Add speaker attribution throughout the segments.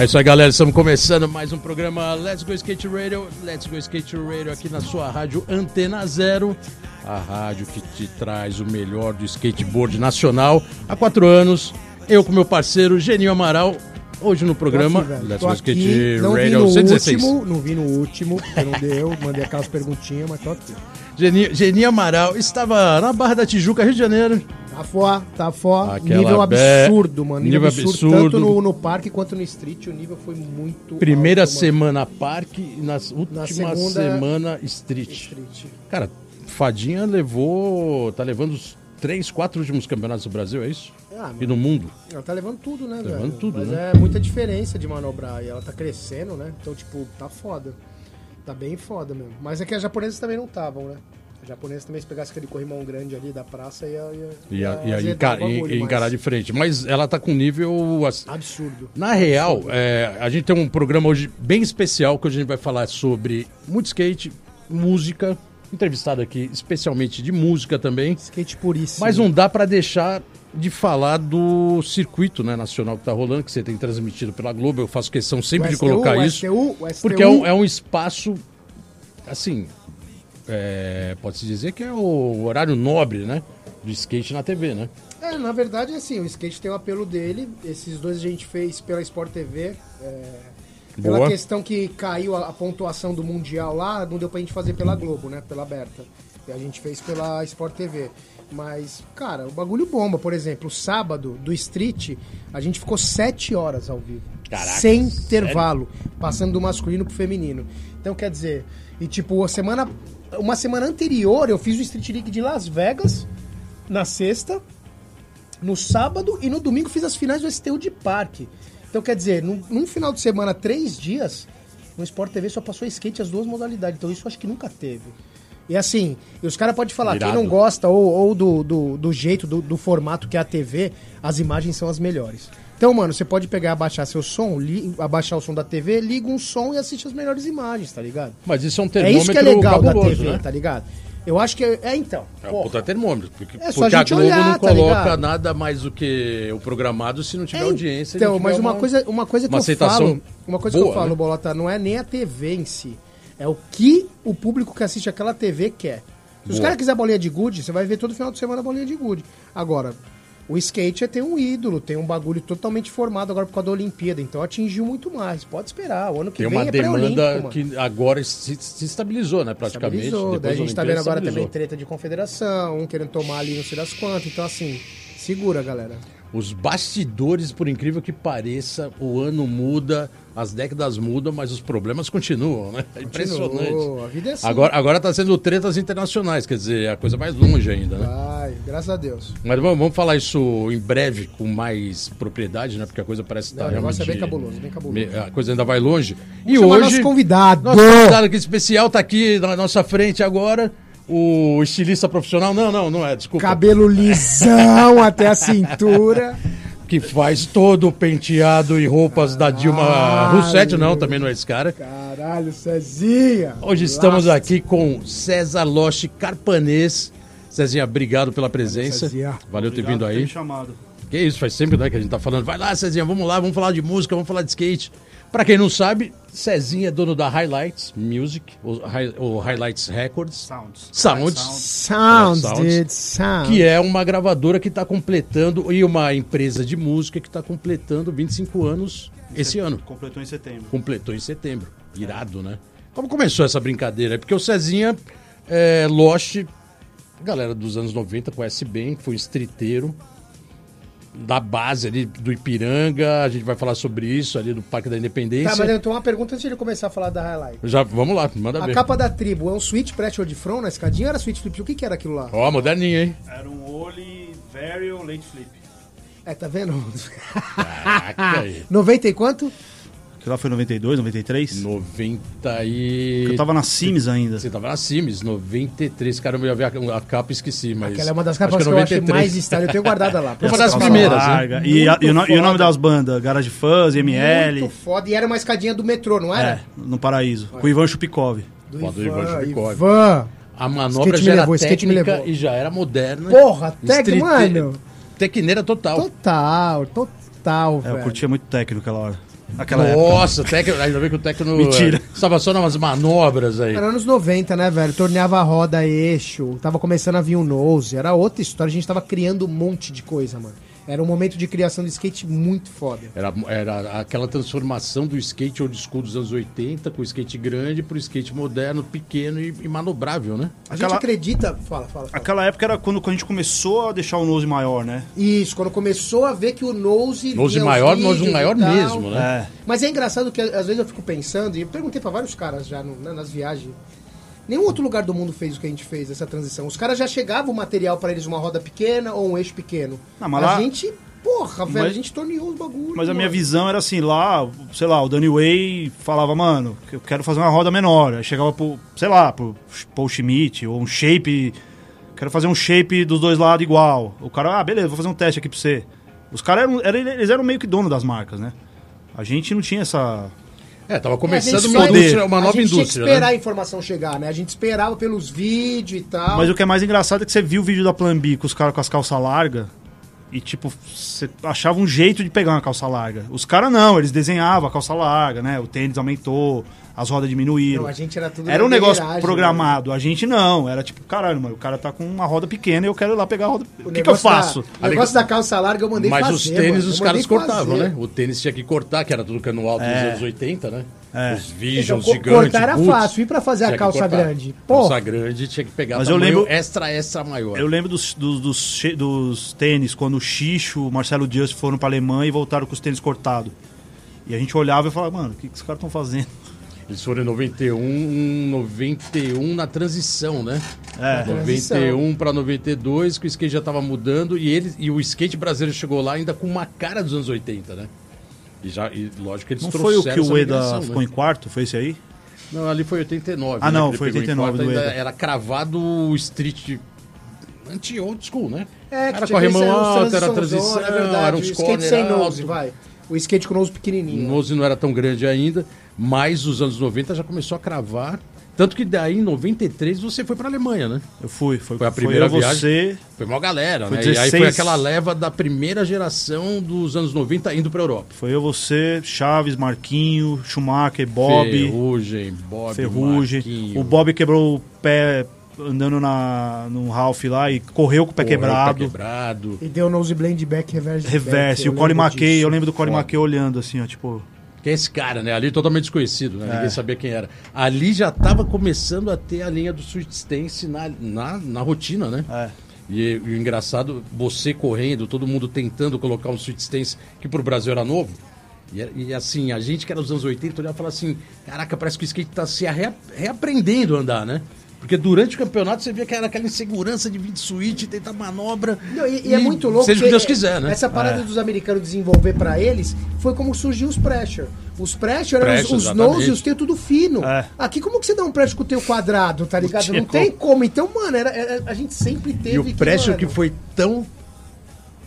Speaker 1: É isso aí, galera. Estamos começando mais um programa Let's Go Skate Radio. Let's Go Skate Radio aqui na sua rádio Antena Zero, a rádio que te traz o melhor do skateboard nacional há quatro anos. Eu com meu parceiro Geninho Amaral. Hoje no programa
Speaker 2: aqui.
Speaker 1: Let's Go
Speaker 2: aqui,
Speaker 1: Skate
Speaker 2: não vi
Speaker 1: Radio
Speaker 2: no
Speaker 1: 116.
Speaker 2: último, não vi no último, porque não deu, mandei aquelas perguntinhas, mas tô aqui.
Speaker 1: Geninho Amaral estava na Barra da Tijuca, Rio de Janeiro.
Speaker 2: Tá fó, tá fó,
Speaker 1: Aquela
Speaker 2: nível absurdo, mano, nível,
Speaker 1: nível
Speaker 2: absurdo,
Speaker 1: absurdo.
Speaker 2: tanto no, no parque quanto no street, o nível foi muito
Speaker 1: Primeira
Speaker 2: alto, mano.
Speaker 1: semana parque e na última
Speaker 2: segunda,
Speaker 1: semana street.
Speaker 2: Street.
Speaker 1: Cara, Fadinha levou. tá levando os três, quatro últimos campeonatos do Brasil, é isso?
Speaker 2: Ah,
Speaker 1: E no mundo.
Speaker 2: Ela tá levando tudo, né, velho?
Speaker 1: levando tudo,
Speaker 2: Mas
Speaker 1: né?
Speaker 2: é muita diferença de manobrar e ela tá crescendo, né? Então, tipo, tá foda. Tá bem foda mesmo. Mas é que as japonesas também não estavam, né? As japonesas também, se pegasse aquele corrimão grande ali da praça, ia, ia,
Speaker 1: Ia, ia
Speaker 2: azedar
Speaker 1: encar-
Speaker 2: o bagulho,
Speaker 1: ia encarar de frente. Mas ela tá com nível. ass-
Speaker 2: Absurdo.
Speaker 1: Na real, é, a gente tem um programa hoje bem especial que hoje a gente vai falar sobre muito skate, música, entrevistado aqui especialmente de música também.
Speaker 2: Skate puríssimo.
Speaker 1: Mas não dá pra deixar de falar do circuito né, nacional que tá rolando, que você tem transmitido pela Globo. Eu faço questão sempre
Speaker 2: O
Speaker 1: de colocar
Speaker 2: o
Speaker 1: isso.
Speaker 2: STU, o STU.
Speaker 1: Porque é um, é um espaço, assim, é, pode-se dizer que é o horário nobre, né? Do skate na TV, né?
Speaker 2: É, na verdade, assim, o skate tem o apelo dele. Esses dois a gente fez pela Sport TV. é, pela
Speaker 1: Boa.
Speaker 2: questão que caiu a, a pontuação do Mundial lá, não deu pra gente fazer pela Globo, né? Pela aberta. E a gente fez pela Sport TV. Mas, cara, o bagulho bomba. Por exemplo, sábado, do Street, a gente ficou sete horas ao vivo.
Speaker 1: Caraca,
Speaker 2: sem
Speaker 1: sério?
Speaker 2: intervalo. Passando do masculino pro feminino. Então, quer dizer... E, tipo, a semana... Uma semana anterior, eu fiz o Street League de Las Vegas, na sexta no sábado e no domingo fiz as finais do STU de parque. Então, quer dizer, num, num final de semana, três dias, no Sport TV só passou skate as duas modalidades. Então, isso eu acho que nunca teve. E assim, e os caras podem falar, quem não gosta ou, ou do, do, do jeito, do, do formato que é a TV, as imagens são as melhores. Então, mano, você pode pegar, abaixar seu som, li- abaixar o som da TV, liga um som e assiste as melhores imagens, tá ligado?
Speaker 1: Mas isso é um
Speaker 2: É
Speaker 1: termômetro
Speaker 2: isso que é legal da TV,
Speaker 1: né?
Speaker 2: tá ligado? Eu acho que é, é então.
Speaker 1: É um puta termômetro. Porque,
Speaker 2: É só
Speaker 1: porque
Speaker 2: a
Speaker 1: a Globo
Speaker 2: olhar,
Speaker 1: não
Speaker 2: tá
Speaker 1: coloca
Speaker 2: ligado?
Speaker 1: nada mais do que o programado se não tiver
Speaker 2: É,
Speaker 1: audiência. e
Speaker 2: Então, mas uma, coisa, uma coisa que
Speaker 1: uma
Speaker 2: eu falo, uma coisa que
Speaker 1: boa,
Speaker 2: eu falo,
Speaker 1: né?
Speaker 2: Bolota, não é nem a TV em si, é o que o público que assiste aquela TV quer. Se os
Speaker 1: Boa.
Speaker 2: caras quiserem bolinha de gude, você vai ver todo final de semana bolinha de gude. Agora, o skate é ter um ídolo, tem um bagulho totalmente formado agora por causa da Olimpíada, então atingiu muito mais. Pode esperar, o ano que
Speaker 1: Tem
Speaker 2: vem
Speaker 1: uma
Speaker 2: é
Speaker 1: demanda
Speaker 2: pré-olímpico, mano.
Speaker 1: que agora se, se estabilizou, né? Praticamente.
Speaker 2: Estabilizou.
Speaker 1: Depois
Speaker 2: Daí a gente tá
Speaker 1: Olimpíada,
Speaker 2: vendo agora também treta de confederação, um querendo tomar ali não sei das quantas. Então, assim, segura, galera.
Speaker 1: Os bastidores, por incrível que pareça, o ano muda, as décadas mudam, mas os problemas continuam, né? É impressionante.
Speaker 2: Continuou, A vida é assim.
Speaker 1: Agora, agora tá sendo tretas internacionais, quer dizer, é a coisa mais longe ainda, né?
Speaker 2: Vai, graças a Deus.
Speaker 1: Mas vamos, vamos falar isso em breve, com mais propriedade, né? Porque a coisa parece estar
Speaker 2: Não, o negócio
Speaker 1: realmente...
Speaker 2: é bem cabuloso, bem cabuloso.
Speaker 1: A coisa ainda vai longe. E
Speaker 2: chamar
Speaker 1: hoje...
Speaker 2: nosso convidado.
Speaker 1: Nosso convidado aqui especial tá aqui na nossa frente agora. O estilista profissional, não, não, não é, desculpa.
Speaker 2: Cabelo lisão até a cintura.
Speaker 1: Que faz todo o penteado e roupas da Dilma
Speaker 2: Caralho.
Speaker 1: Rousseff, não, também não é esse cara.
Speaker 2: Caralho, Cezinha.
Speaker 1: Hoje estamos aqui com César Loche Carpanês. Cezinha, obrigado pela presença.
Speaker 2: Cezinha.
Speaker 1: Valeu ter
Speaker 3: Obrigado
Speaker 1: vindo
Speaker 3: ter
Speaker 1: aí.
Speaker 3: me chamado.
Speaker 1: Que isso, faz sempre né, que a gente tá falando. Vai lá, Cezinha, vamos lá, vamos falar de música, vamos falar de skate. Pra quem não sabe, Cezinha é dono da Highlights Music, ou, ou Highlights Records,
Speaker 3: Sounds.
Speaker 1: Sounds.
Speaker 2: Sounds,
Speaker 1: Sounds.
Speaker 2: dude, sounds.
Speaker 1: que é uma gravadora que está completando, e uma empresa de música que está completando 25 anos esse ano.
Speaker 3: Completou em setembro.
Speaker 1: Completou em setembro. Irado, né? Como começou essa brincadeira? Porque o Cezinha, é, Lost, galera dos anos 90 conhece bem, foi streeteiro. Da base ali do Ipiranga, a gente vai falar sobre isso ali do Parque da Independência.
Speaker 2: Tá, mas eu tenho uma pergunta antes de ele começar a falar da highlight.
Speaker 1: Já, vamos lá, manda
Speaker 2: A
Speaker 1: ver.
Speaker 2: capa da tribo é um switch pressure de front na escadinha ou era switch flip? O que, que era aquilo lá?
Speaker 1: Ó, moderninho, hein?
Speaker 3: Era um Oli Vario Late Flip.
Speaker 2: É, tá vendo?
Speaker 1: Caraca, aí.
Speaker 2: 90 e quanto?
Speaker 4: Que lá foi 92, 93?
Speaker 1: 90 e...
Speaker 4: Eu tava na Sims ainda.
Speaker 1: Você tava na Sims, 93. Caramba, eu ia ver a, a capa e esqueci, mas...
Speaker 2: Aquela é uma das
Speaker 1: acho
Speaker 2: capas que,
Speaker 1: é
Speaker 2: eu acho
Speaker 1: 93.
Speaker 2: mais style. Eu tenho guardada lá.
Speaker 1: Uma das primeiras, né?
Speaker 4: larga. E, a- e o, e o nome das bandas? Garage Fuzz, ML.
Speaker 2: Muito foda. E era uma escadinha do metrô, não
Speaker 4: É,
Speaker 2: era?
Speaker 4: no Paraíso. Com o Ivan Chupikov.
Speaker 2: Do
Speaker 1: Foda, do Ivan Chupikov.
Speaker 2: Ivan.
Speaker 1: A manobra
Speaker 2: Skate
Speaker 1: já
Speaker 2: me
Speaker 1: era
Speaker 2: levou, skate me
Speaker 1: técnica
Speaker 2: levou.
Speaker 1: e já era moderna.
Speaker 2: Porra,
Speaker 1: Street-
Speaker 2: mano.
Speaker 1: Tequineira total.
Speaker 2: Total, total,
Speaker 4: É,
Speaker 2: velho.
Speaker 4: eu curtia muito técnico aquela hora. Naquela época.
Speaker 1: Nossa, técnico, ainda bem que o técnico
Speaker 4: Mentira.
Speaker 1: estava só nas manobras aí.
Speaker 2: Era anos 90, né, velho? Torneava a roda eixo, tava começando a vir o nose, era outra história, a gente tava criando um monte de coisa, mano. Era um momento de criação de skate muito foda.
Speaker 1: Era, era aquela transformação do skate old school dos anos 80, com o skate grande, pro skate moderno, pequeno e, e manobrável, né?
Speaker 2: A gente
Speaker 4: Aquela-
Speaker 2: acredita. Fala, fala, fala.
Speaker 4: Aquela época era quando, quando a gente começou a deixar o nose maior, né?
Speaker 2: Isso, quando começou a ver que o nose.
Speaker 1: Nose maior, nose maior mesmo, né?
Speaker 4: É.
Speaker 2: Mas é engraçado que às vezes eu fico pensando, e eu perguntei pra vários caras já no- nas viagens. Nenhum outro lugar do mundo fez o que a gente fez, essa transição. Os caras já chegavam o material pra eles uma roda pequena ou um eixo pequeno.
Speaker 4: Não, mas
Speaker 2: a
Speaker 4: lá-
Speaker 2: gente, porra, velho,
Speaker 4: Mas-
Speaker 2: a gente torneou os bagulhos.
Speaker 4: Mas a minha visão era assim, lá, sei lá, o Danny Way falava, mano, eu quero fazer uma roda menor. Aí chegava pro, sei lá, pro Paul Schmidt, ou um shape. Quero fazer um shape dos dois lados igual. O cara, ah, beleza, vou fazer um teste aqui pra você. Os caras eram, eram- eles eram meio que dono das marcas, né? A gente não tinha essa.
Speaker 1: É, tava
Speaker 2: É, a
Speaker 1: começando uma, indústria, uma
Speaker 2: a
Speaker 1: nova
Speaker 2: gente
Speaker 1: indústria,
Speaker 2: tinha que esperar
Speaker 1: né?
Speaker 2: a informação chegar, né? A gente esperava pelos vídeos e tal.
Speaker 4: Mas o que é mais engraçado é que você viu o vídeo da Plan B com os caras com as calças largas. E, tipo, você achava um jeito de pegar uma calça larga. Os caras não, eles desenhavam a calça larga, né? O tênis aumentou, as rodas diminuíram.
Speaker 2: Não, a gente era tudo
Speaker 4: Era um negócio
Speaker 2: guerreiragem,
Speaker 4: programado. A gente não. Era tipo, caralho, mano, o cara tá com uma roda pequena e eu quero ir lá pegar a roda.
Speaker 2: né?
Speaker 4: O, que, que eu
Speaker 2: negócio da-
Speaker 4: faço?
Speaker 2: O negócio da calça larga eu mandei
Speaker 1: Mas
Speaker 2: fazer.
Speaker 1: os tênis
Speaker 2: mano.
Speaker 1: os caras cortavam,
Speaker 2: fazer.
Speaker 1: né? O tênis tinha que cortar, que era tudo cano alto dos anos 80, né?
Speaker 4: É.
Speaker 1: Os
Speaker 2: Então,
Speaker 1: Visions
Speaker 2: co-
Speaker 1: gigantes.
Speaker 2: cortar era
Speaker 1: boots,
Speaker 2: fácil. E pra fazer a calça grande? Porra.
Speaker 1: Calça grande tinha que pegar
Speaker 4: Mas eu lembro-
Speaker 1: extra, extra maior.
Speaker 4: Eu lembro dos, dos, dos, dos tênis, quando o Xixo, o Marcelo Just foram pra Alemanha e voltaram com os tênis cortados. E a gente olhava e falava, mano, o que, que os caras estão fazendo?
Speaker 1: Eles foram em 91, 91 na transição, né?
Speaker 4: É.
Speaker 1: 91 para 92, que o skate já tava mudando e ele e o skate brasileiro chegou lá ainda com uma cara dos anos 80, né? E já e lógico que eles
Speaker 4: Não foi o que o Eda ficou
Speaker 1: né?
Speaker 4: em quarto? Foi esse aí?
Speaker 1: Não, ali foi 89.
Speaker 4: Ah,
Speaker 1: né,
Speaker 4: não, foi
Speaker 1: pegou em
Speaker 4: 89
Speaker 1: quarto,
Speaker 4: do
Speaker 1: ainda
Speaker 4: Eda.
Speaker 1: Era cravado o street anti-old school, né?
Speaker 2: É, que
Speaker 1: era corrimão alto, era
Speaker 2: transição,
Speaker 1: transição,
Speaker 2: é verdade.
Speaker 1: era
Speaker 2: o
Speaker 1: uns
Speaker 2: skate
Speaker 1: corner
Speaker 2: sem nose, vai. O skate com nose
Speaker 1: O
Speaker 2: pequenininho.
Speaker 1: nose não era tão grande ainda, mas os anos 90 já começou a cravar. Tanto que daí, em 93, você foi pra Alemanha, né?
Speaker 4: Eu fui. Foi,
Speaker 1: Foi a primeira
Speaker 4: eu,
Speaker 1: viagem.
Speaker 4: você.
Speaker 1: Foi uma galera,
Speaker 4: Foi
Speaker 1: né? E aí
Speaker 4: 16.
Speaker 1: foi aquela leva da primeira geração dos anos 90 indo pra Europa.
Speaker 4: Foi eu, você, Chaves, Marquinho, Schumacher, Bob,
Speaker 1: Ferrugem, Bob,
Speaker 4: Ferrugem.
Speaker 1: Marquinho,
Speaker 4: O Bob quebrou o pé andando na, no Ralph lá e correu com o pé
Speaker 1: correu,
Speaker 4: quebrado.
Speaker 1: pé quebrado.
Speaker 2: E deu nose blend back, reverse.
Speaker 4: Reverse.
Speaker 2: back,
Speaker 4: E o Colin McKay,
Speaker 2: disso.
Speaker 4: eu lembro do Colin. McKay olhando assim, ó, tipo.
Speaker 1: Que é esse cara, né? Ali totalmente desconhecido, né?
Speaker 4: É.
Speaker 1: Ninguém sabia quem era. Ali já tava começando a ter a linha do Sweet Stance na, na, na rotina, né?
Speaker 4: É.
Speaker 1: E, o engraçado, você correndo, todo mundo tentando colocar um Sweet Stance que pro Brasil era novo. E, e, assim, a gente que era dos anos 80 olhava e falava assim: caraca, parece que o skate tá se rea- reaprendendo a andar, né? Porque durante o campeonato você via que era aquela insegurança de vir de suíte, tentar manobra.
Speaker 2: Não, e, e é muito louco.
Speaker 1: Seja o que Deus quiser, né?
Speaker 2: Essa parada
Speaker 4: É.
Speaker 2: dos americanos desenvolver pra eles foi como surgiu os pressure. Os pressure eram
Speaker 1: Pressure,
Speaker 2: os, os
Speaker 1: exatamente.
Speaker 2: nose e os teus tudo fino.
Speaker 4: É.
Speaker 2: Aqui, como que você dá um pressure com o teu quadrado, tá ligado? Não tem
Speaker 4: como.
Speaker 2: Então, mano, era, era- a gente sempre teve
Speaker 1: E o pressure
Speaker 2: mano,
Speaker 1: que foi tão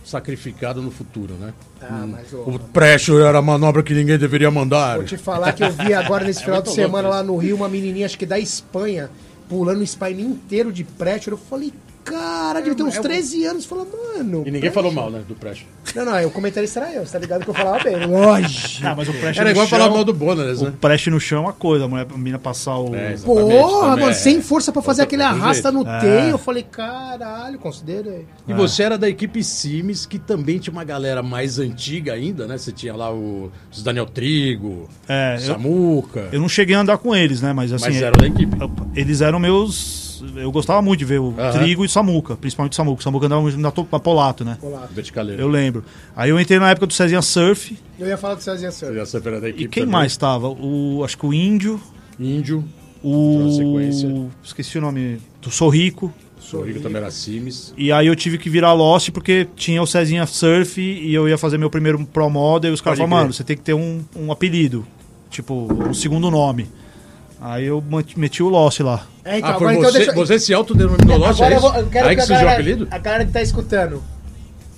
Speaker 1: sacrificado no futuro, né?
Speaker 2: Ah, mas, ô,
Speaker 1: O pressure era a manobra que ninguém deveria mandar.
Speaker 2: Vou te falar que eu vi agora nesse final de
Speaker 1: muito louco
Speaker 2: semana
Speaker 1: isso.
Speaker 2: lá no Rio uma menininha, acho que da Espanha, pulando o spine inteiro de pressure. Eu falei, cara, devia ter uns
Speaker 1: é um-
Speaker 2: 13 anos. Falei, mano.
Speaker 1: E ninguém falou mal, né, do pressure.
Speaker 2: Não, não, o comentarista era eu, você tá ligado que eu falava bem. Lógico.
Speaker 4: Ah, mas o Prest
Speaker 1: Era igual
Speaker 4: chão,
Speaker 1: falar mal do
Speaker 4: O
Speaker 1: né?
Speaker 4: Prest no chão é uma coisa, a mulher, a menina passar o.
Speaker 1: É.
Speaker 2: Porra, mano,
Speaker 1: é.
Speaker 2: sem força pra fazer aquele arrasta
Speaker 1: jeito.
Speaker 2: no
Speaker 4: É.
Speaker 2: teio. Eu falei, caralho, considerei.
Speaker 1: E você era da equipe Sims, que também tinha uma galera mais antiga ainda, né? Você tinha lá o, os Daniel Trigo,
Speaker 4: É, eu-
Speaker 1: Samuca.
Speaker 4: Eu não cheguei a andar com eles, né? Mas assim.
Speaker 1: Mas eram da equipe.
Speaker 4: Eles eram meus. Eu gostava muito de ver o
Speaker 1: Aham.
Speaker 4: Trigo e o Samuca, principalmente o Samuca. O Samuca andava muito na to- na Polato, né?
Speaker 2: Olá.
Speaker 1: Verticaleiro.
Speaker 4: Eu lembro. Aí eu entrei na época do Cezinha Surf.
Speaker 2: Eu ia falar do Cezinha Surf.
Speaker 1: já sempre era da equipe
Speaker 4: E quem
Speaker 1: também.
Speaker 4: mais tava? O, acho que o Índio,
Speaker 1: Índio.
Speaker 4: o.
Speaker 1: Sequência.
Speaker 4: Esqueci o nome. Do Sorrico.
Speaker 1: O Rico também era Sims.
Speaker 4: E aí eu tive que virar Lost porque tinha o Cezinha Surf e eu ia fazer meu primeiro Pro Model e os caras falaram, mano, você tem que ter um, um apelido. Tipo, um segundo nome. Aí eu meti o Lost lá.
Speaker 2: É, então,
Speaker 1: ah, foi
Speaker 2: agora
Speaker 1: você,
Speaker 2: então deixa
Speaker 1: você se autodenominou Lost, é isso?
Speaker 2: eu quero
Speaker 1: Aí
Speaker 2: que
Speaker 1: que
Speaker 2: a
Speaker 1: surgiu o apelido?
Speaker 2: a galera que tá escutando.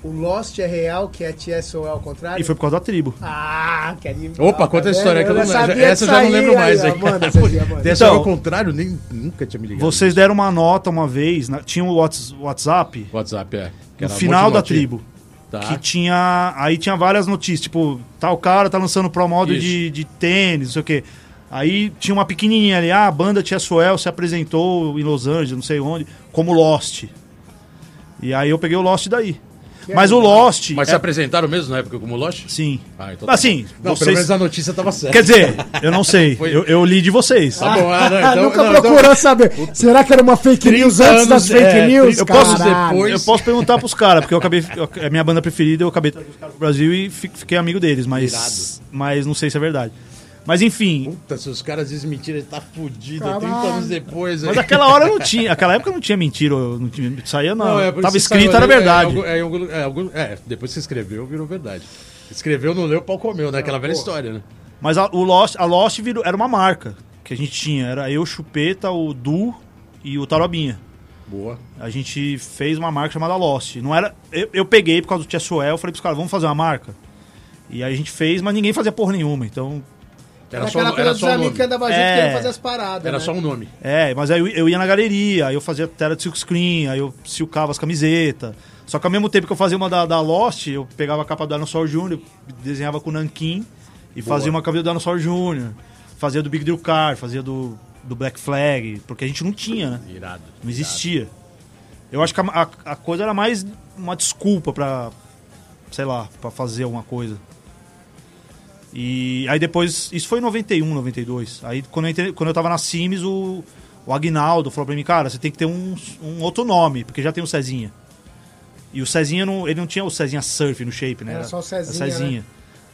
Speaker 2: O Lost é real, que é TSO é ao contrário?
Speaker 4: E foi por causa da tribo.
Speaker 2: Ah, que animal.
Speaker 1: Opa, conta a
Speaker 2: tá
Speaker 1: história que eu não. Essa eu já não lembro
Speaker 2: aí,
Speaker 1: mais.
Speaker 2: aí,
Speaker 1: aí. Dessa
Speaker 4: Então-
Speaker 1: ao contrário, nem, nunca tinha me ligado.
Speaker 4: Vocês deram uma nota uma vez, na- tinha o Whats- WhatsApp,
Speaker 1: WhatsApp, é. Que
Speaker 4: no
Speaker 1: era um
Speaker 4: final
Speaker 1: de
Speaker 4: da tribo.
Speaker 1: Tá.
Speaker 4: Que tinha. Aí tinha várias notícias, tipo, tal cara tá lançando Pro Model
Speaker 1: Isso.
Speaker 4: de, de tênis, não sei o quê. Aí tinha uma pequenininha ali, ah, a banda Tia Suel se apresentou em Los Angeles, não sei onde, como Lost. E aí eu peguei o Lost daí.
Speaker 2: Que
Speaker 4: Mas o. Lost.
Speaker 1: Mas
Speaker 4: é-
Speaker 1: se apresentaram mesmo na época como Lost?
Speaker 4: Sim.
Speaker 1: Ah, então tá
Speaker 4: assim.
Speaker 1: Não, pelo
Speaker 4: vocês.
Speaker 1: menos a notícia tava certa.
Speaker 4: Quer dizer, eu não sei.
Speaker 1: Foi-
Speaker 4: Eu, eu li de vocês.
Speaker 1: Tá bom, ah, não, então-
Speaker 2: Nunca
Speaker 1: não, então-
Speaker 2: procurou saber. Será que era uma fake news
Speaker 1: 30
Speaker 2: antes das
Speaker 1: anos,
Speaker 2: fake
Speaker 1: é,
Speaker 2: news?
Speaker 4: eu posso
Speaker 1: depois-
Speaker 4: Eu posso perguntar pros caras, porque eu acabei. é minha banda preferida, eu acabei trazendo os caras pro Brasil e fi- fiquei amigo deles, mas.
Speaker 1: Irado.
Speaker 4: Mas não sei se é verdade. Mas enfim.
Speaker 1: Puta, se os caras dizem mentira, ele tá fudido.
Speaker 2: Caralho.
Speaker 1: 30 anos depois. aí.
Speaker 4: Mas aquela hora não tinha. Aquela época não tinha mentira, eu não tinha, saía não.
Speaker 1: é
Speaker 4: Tava escrito,
Speaker 1: saiu
Speaker 4: era
Speaker 1: ali,
Speaker 4: verdade.
Speaker 1: É, é, é, é, depois que você escreveu, virou verdade. Escreveu, não leu, o pau comeu, né? Aquela velha história, né?
Speaker 4: Mas a, o Lost, a Lost virou, era uma marca que a gente tinha. Era eu, Chupeta, o Du e o Tarobinha.
Speaker 1: Boa.
Speaker 4: A gente fez uma marca chamada Lost. Não era, eu, eu peguei por causa do Tia Suel, eu falei pros caras, vamos fazer uma marca? E aí a gente fez, mas ninguém fazia porra nenhuma. Então,
Speaker 1: Era
Speaker 2: Era
Speaker 1: só,
Speaker 2: aquela coisa
Speaker 1: era
Speaker 2: dos
Speaker 1: só um
Speaker 2: amigos
Speaker 1: nome.
Speaker 2: que andavam junto
Speaker 4: É.
Speaker 2: querendo fazer as paradas.
Speaker 1: Era
Speaker 2: né?
Speaker 1: só um nome.
Speaker 4: É, mas aí eu, eu ia na galeria, aí eu fazia tela de silkscreen, aí eu silcava as camisetas. Só que ao mesmo tempo que eu fazia uma da, da Lost, eu pegava a capa do Dinosaur Jr., desenhava com o Nankin e
Speaker 1: Boa.
Speaker 4: fazia uma camiseta do Dinosaur Jr., fazia do Big Drill Car, fazia do, do Black Flag, porque a gente não tinha, né?
Speaker 1: Irado.
Speaker 4: Não existia. Eu acho que a, a- a coisa era mais uma desculpa pra, sei lá, pra fazer alguma coisa. E aí depois, isso foi em 91, 92. Aí quando eu, entrei, quando eu tava na Sims, o, o Agnaldo falou pra mim, cara, você tem que ter um, um outro nome, porque já tem o Cezinha. E o Cezinha, não, ele não tinha o Cezinha Surf no shape, né?
Speaker 2: Era só o Cezinha, né?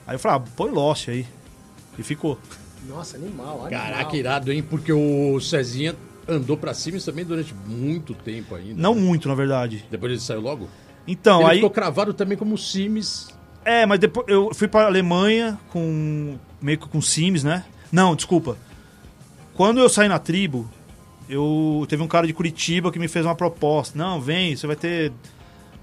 Speaker 4: Aí eu falei, ah, põe Lost aí. E ficou.
Speaker 2: Nossa, animal, animal.
Speaker 1: Caraca, irado, hein? Porque o Cezinha andou pra cima também durante muito tempo ainda.
Speaker 4: Não
Speaker 1: né?
Speaker 4: muito, na verdade.
Speaker 1: Depois ele saiu logo?
Speaker 4: Então,
Speaker 1: ele
Speaker 4: aí...
Speaker 1: ficou cravado também como Sims.
Speaker 4: É, mas depois eu fui pra Alemanha com meio que com Sims, né? Não, desculpa. Quando eu saí na tribo, eu teve um cara de Curitiba que me fez uma proposta. Não, vem, você vai ter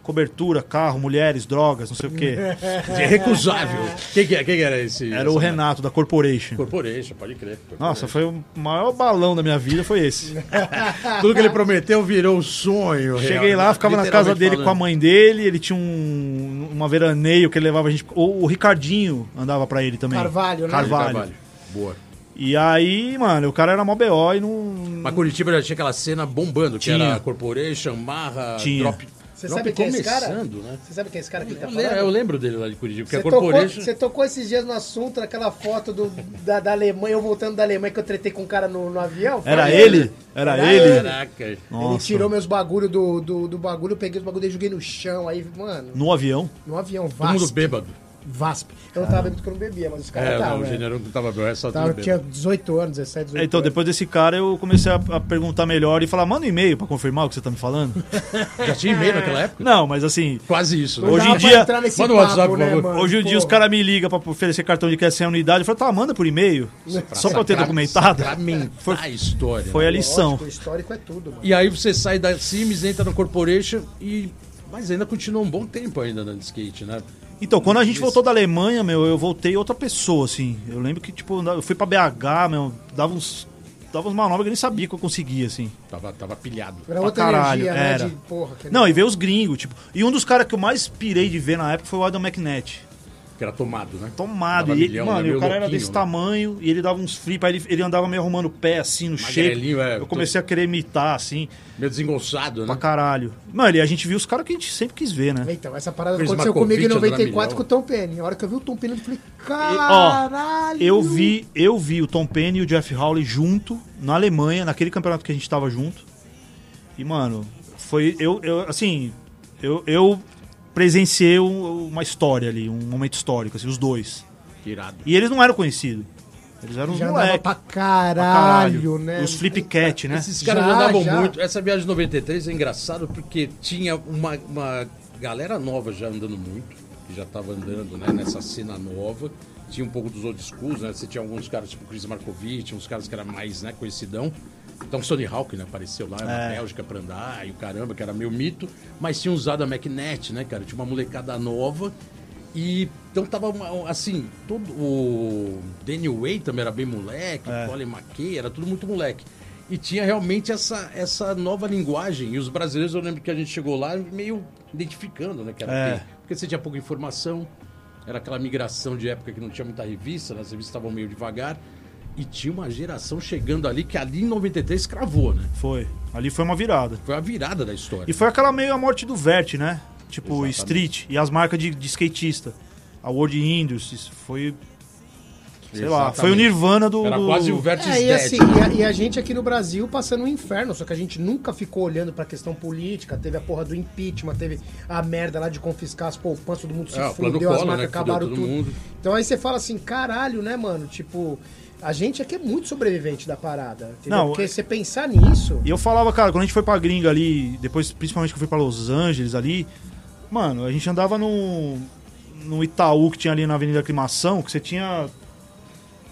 Speaker 4: cobertura, carro, mulheres, drogas, não sei o quê.
Speaker 1: É recusável. Quem que, é- quem que era esse?
Speaker 4: Era o Renato da Corporation.
Speaker 1: Corporation, pode crer.
Speaker 4: Nossa, foi o maior balão da minha vida, foi esse.
Speaker 1: Tudo que ele prometeu virou um sonho. real,
Speaker 4: Cheguei lá,
Speaker 1: né?
Speaker 4: ficava na casa dele
Speaker 1: falando.
Speaker 4: com a mãe dele, ele tinha um uma veraneio que ele levava a gente. O, o Ricardinho andava pra ele também.
Speaker 2: Carvalho, né?
Speaker 4: Carvalho.
Speaker 1: Boa.
Speaker 4: E aí, mano, o cara era mó BO e não.
Speaker 1: Mas Curitiba já tinha aquela cena bombando, que
Speaker 4: Tinha.
Speaker 1: era Corporation, Marra,
Speaker 4: Tinha.
Speaker 1: Drop.
Speaker 2: Você
Speaker 1: drop
Speaker 2: sabe quem é esse cara?
Speaker 1: né?
Speaker 2: Você sabe quem é esse cara que ele tá
Speaker 1: Eu, le- eu
Speaker 2: falando?
Speaker 1: lembro dele lá de Curitiba, porque
Speaker 2: Você tocou,
Speaker 1: Corporation...
Speaker 2: você tocou esses dias no assunto, naquela foto do, da, da Alemanha, eu voltando da Alemanha, que eu tretei com um cara no, no avião.
Speaker 4: Era
Speaker 2: ele?
Speaker 4: ele? Era
Speaker 2: Era
Speaker 4: ele?
Speaker 2: ele.
Speaker 1: Caraca.
Speaker 2: Ele
Speaker 4: Nossa.
Speaker 2: tirou meus bagulho do, do, do bagulho, eu peguei os bagulho e joguei no chão. Aí, mano,
Speaker 4: No avião.
Speaker 2: no avião,
Speaker 1: Todo mundo bêbado.
Speaker 2: VASP. Eu não tava bebendo porque eu não bebia, mas os caras
Speaker 1: É, não, o
Speaker 2: né?
Speaker 1: general não tava bem, é só
Speaker 2: Tava, tinha
Speaker 1: bêbado.
Speaker 2: 18 anos, 17, 18
Speaker 4: É, Então,
Speaker 2: anos.
Speaker 4: depois desse cara, eu comecei a, a perguntar melhor e falar, manda um e-mail pra confirmar o que você tá me falando.
Speaker 1: Já tinha e-mail naquela época?
Speaker 4: Não, mas assim,
Speaker 1: Quase isso. né?
Speaker 4: Hoje em dia-
Speaker 2: entrar nesse
Speaker 1: Manda o
Speaker 2: papo,
Speaker 1: WhatsApp, por
Speaker 2: né,
Speaker 1: favor.
Speaker 4: hoje em dia os caras me ligam pra oferecer cartão de crédito sem anuidade. Eu falo, tá, manda por e-mail. Só pra eu ter
Speaker 1: Pra-
Speaker 4: documentado.
Speaker 1: Sacramentar a história.
Speaker 4: Foi a
Speaker 1: né?
Speaker 4: lição.
Speaker 2: Lógico, o histórico é tudo, mano.
Speaker 1: E aí você sai da Sims, entra no Corporation e... Mas ainda continua um bom tempo ainda andando de skate, né?
Speaker 4: Então, quando a gente voltou da Alemanha, meu, eu voltei outra pessoa, assim. Eu lembro que, tipo, eu fui pra BH, meu, dava uns. Dava uns manobras que eu nem sabia que eu conseguia, assim.
Speaker 1: Tava, tava pilhado.
Speaker 2: Era
Speaker 4: pra
Speaker 2: outra
Speaker 4: caralho,
Speaker 2: energia, né?
Speaker 4: era.
Speaker 2: De, porra, que
Speaker 4: Não, e ver os gringos, tipo. E um dos caras que eu mais pirei de ver na época foi o Adam McNett.
Speaker 1: Que era tomado, né?
Speaker 4: Tomado.
Speaker 1: Dava
Speaker 4: E ele,
Speaker 1: milhão,
Speaker 4: mano,
Speaker 1: né?
Speaker 4: e o cara era desse
Speaker 1: né?
Speaker 4: tamanho e ele dava uns flips, aí ele, ele andava meio arrumando o pé assim no shape.
Speaker 1: Magrelinho, é,
Speaker 4: Eu comecei a querer imitar, assim,
Speaker 1: Meio desengonçado,
Speaker 4: pra
Speaker 1: né?
Speaker 4: caralho. Mano, e a gente viu os caras que a gente sempre quis ver, né?
Speaker 2: Então, essa parada
Speaker 1: Chris
Speaker 2: aconteceu comigo em
Speaker 1: Markovic,
Speaker 2: 94
Speaker 1: André
Speaker 2: com o Tom Penny. A hora que eu vi o Tom Penny, eu falei,
Speaker 4: ó,
Speaker 2: caralho!
Speaker 4: Eu vi, eu vi o Tom Penny e o Jeff Howley junto na Alemanha, naquele campeonato que a gente tava junto. E, mano, foi. Eu, eu assim, eu, eu presenciei um- uma história ali, um momento histórico, assim, os dois.
Speaker 1: Irado.
Speaker 4: E eles não eram conhecidos. Eles eram os
Speaker 2: Já andava
Speaker 4: moleques.
Speaker 2: pra
Speaker 4: pra
Speaker 2: caralho, né?
Speaker 4: Os flip cat, né?
Speaker 1: Esses caras
Speaker 2: Já,
Speaker 1: andavam
Speaker 2: já.
Speaker 1: muito. Essa viagem de 93 é engraçado porque tinha uma, uma galera nova já andando muito, que já tava andando né, nessa cena nova. Tinha um pouco dos old schools, né? Você tinha alguns caras tipo Chris Markovic, uns caras que eram mais né, conhecidão. Então Sony Hawk né, apareceu lá na
Speaker 4: É.
Speaker 1: Bélgica pra andar, e o caramba, que era meio mito. Mas tinha usado a MacNet, né, cara? Tinha uma molecada nova. E então tava assim, todo o Daniel Way também era bem moleque,
Speaker 4: É.
Speaker 1: Colin McKay, era tudo muito moleque. E tinha realmente essa, essa nova linguagem. E os brasileiros, eu lembro que a gente chegou lá meio identificando, né? Que era
Speaker 4: É.
Speaker 1: porque, porque você tinha pouca informação, era aquela migração de época que não tinha muita revista, né, as revistas estavam meio devagar. E tinha uma geração chegando ali que ali em 93 cravou, né?
Speaker 4: Foi. Ali foi uma virada.
Speaker 1: Foi a virada da história.
Speaker 4: E foi aquela meio a morte do Vert, né? Tipo,
Speaker 1: Exatamente.
Speaker 4: Street e as marcas de, de skatista. A World Industries. Foi. Sei lá.
Speaker 1: Exatamente.
Speaker 4: Foi o Nirvana do.
Speaker 1: Era
Speaker 4: do-
Speaker 1: quase o Vertis
Speaker 2: É, e,
Speaker 1: Dead.
Speaker 2: assim, e, a, e a gente aqui no Brasil passando um inferno, só que a gente nunca ficou olhando pra questão política, teve a porra do impeachment, teve a merda lá de confiscar as poupanças, todo mundo se
Speaker 1: É,
Speaker 2: fudeu, as marcas
Speaker 1: né,
Speaker 2: acabaram tudo.
Speaker 1: mundo.
Speaker 2: Então aí você fala assim, caralho, né, mano? Tipo, a gente aqui é muito sobrevivente da parada, entendeu?
Speaker 4: Não,
Speaker 2: Porque
Speaker 4: é-
Speaker 2: você pensar nisso...
Speaker 4: E eu falava, cara, quando a gente foi pra gringa ali, depois, principalmente que eu fui pra Los Angeles ali, mano, a gente andava no, no Itaú que tinha ali na Avenida Aclimação, que você tinha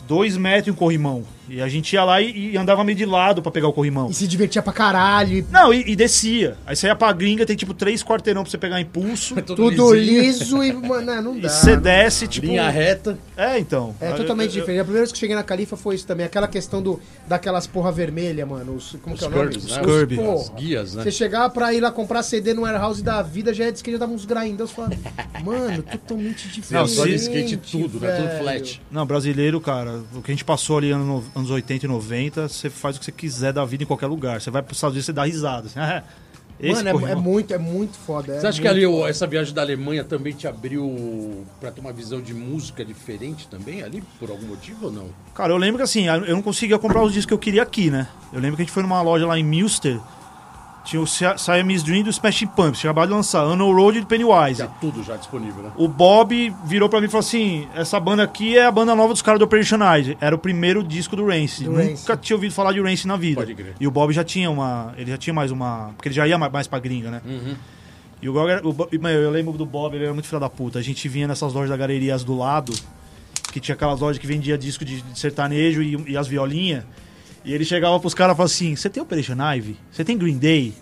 Speaker 4: dois metros em um corrimão. E a gente ia lá e, e andava meio de lado pra pegar o corrimão.
Speaker 2: E se divertia pra caralho, e
Speaker 4: Não, e, e descia. Aí você ia pra gringa, tem tipo três quarteirão pra você pegar impulso.
Speaker 2: Tudo liso e, mano, não, não
Speaker 4: e
Speaker 2: dá.
Speaker 4: você
Speaker 2: não
Speaker 4: desce, tipo.
Speaker 1: Linha reta.
Speaker 4: É, então.
Speaker 2: É totalmente diferente. A primeira vez que eu cheguei na Califa foi isso também. Aquela questão do, daquelas porra vermelha, mano. Os, como
Speaker 1: Os
Speaker 2: que é o nome?
Speaker 1: curbs, né?
Speaker 4: Os
Speaker 2: porra.
Speaker 1: As guias, né?
Speaker 2: Você chegava pra ir lá comprar CD no warehouse da vida, já disse que já dava uns grindão. Você fala, mano, totalmente diferente.
Speaker 4: Não,
Speaker 1: só de skate tudo, né? Tudo
Speaker 2: velho.
Speaker 1: flat.
Speaker 4: Não, brasileiro, cara, o que a gente passou ali anos, anos 80 e 90, você faz o que você quiser da vida em qualquer lugar. Você vai pros Estados Unidos, você dá risada. Assim, "Ah, esse
Speaker 2: Mano, é,
Speaker 4: corrimão."
Speaker 2: é muito, é muito foda. é
Speaker 1: Você acha que ali
Speaker 2: foda.
Speaker 1: essa viagem da Alemanha também te abriu pra ter uma visão de música diferente também ali, por algum motivo ou não?
Speaker 4: Cara, eu lembro que assim, eu não conseguia comprar os discos que eu queria aqui, né? Eu lembro que a gente foi numa loja lá em Milster, tinha o Sia- Siamese Dream do Smashing Pumpkins, tinha acabado de lançar, Unknown Road de Pennywise.
Speaker 1: Já tudo já disponível, né?
Speaker 4: O Bob virou pra mim e falou assim: essa banda aqui é a banda nova dos caras do Operation Eye. Era o primeiro disco do Rance.
Speaker 2: Do
Speaker 4: Nunca
Speaker 2: Rancid.
Speaker 4: tinha ouvido falar de Rance na vida.
Speaker 1: Pode crer.
Speaker 4: E o Bob já tinha uma. Ele já tinha mais uma. Porque ele já ia mais, pra gringa, né?
Speaker 1: Uhum.
Speaker 4: E o Bob, era- o meu, eu lembro do Bob, ele era muito filho da puta. A gente vinha nessas lojas da galerias do lado, que tinha aquelas lojas que vendia disco de, de sertanejo e, e as violinhas. E ele chegava pros caras e falava assim: Você tem Operation Ivy? Você tem Green Day?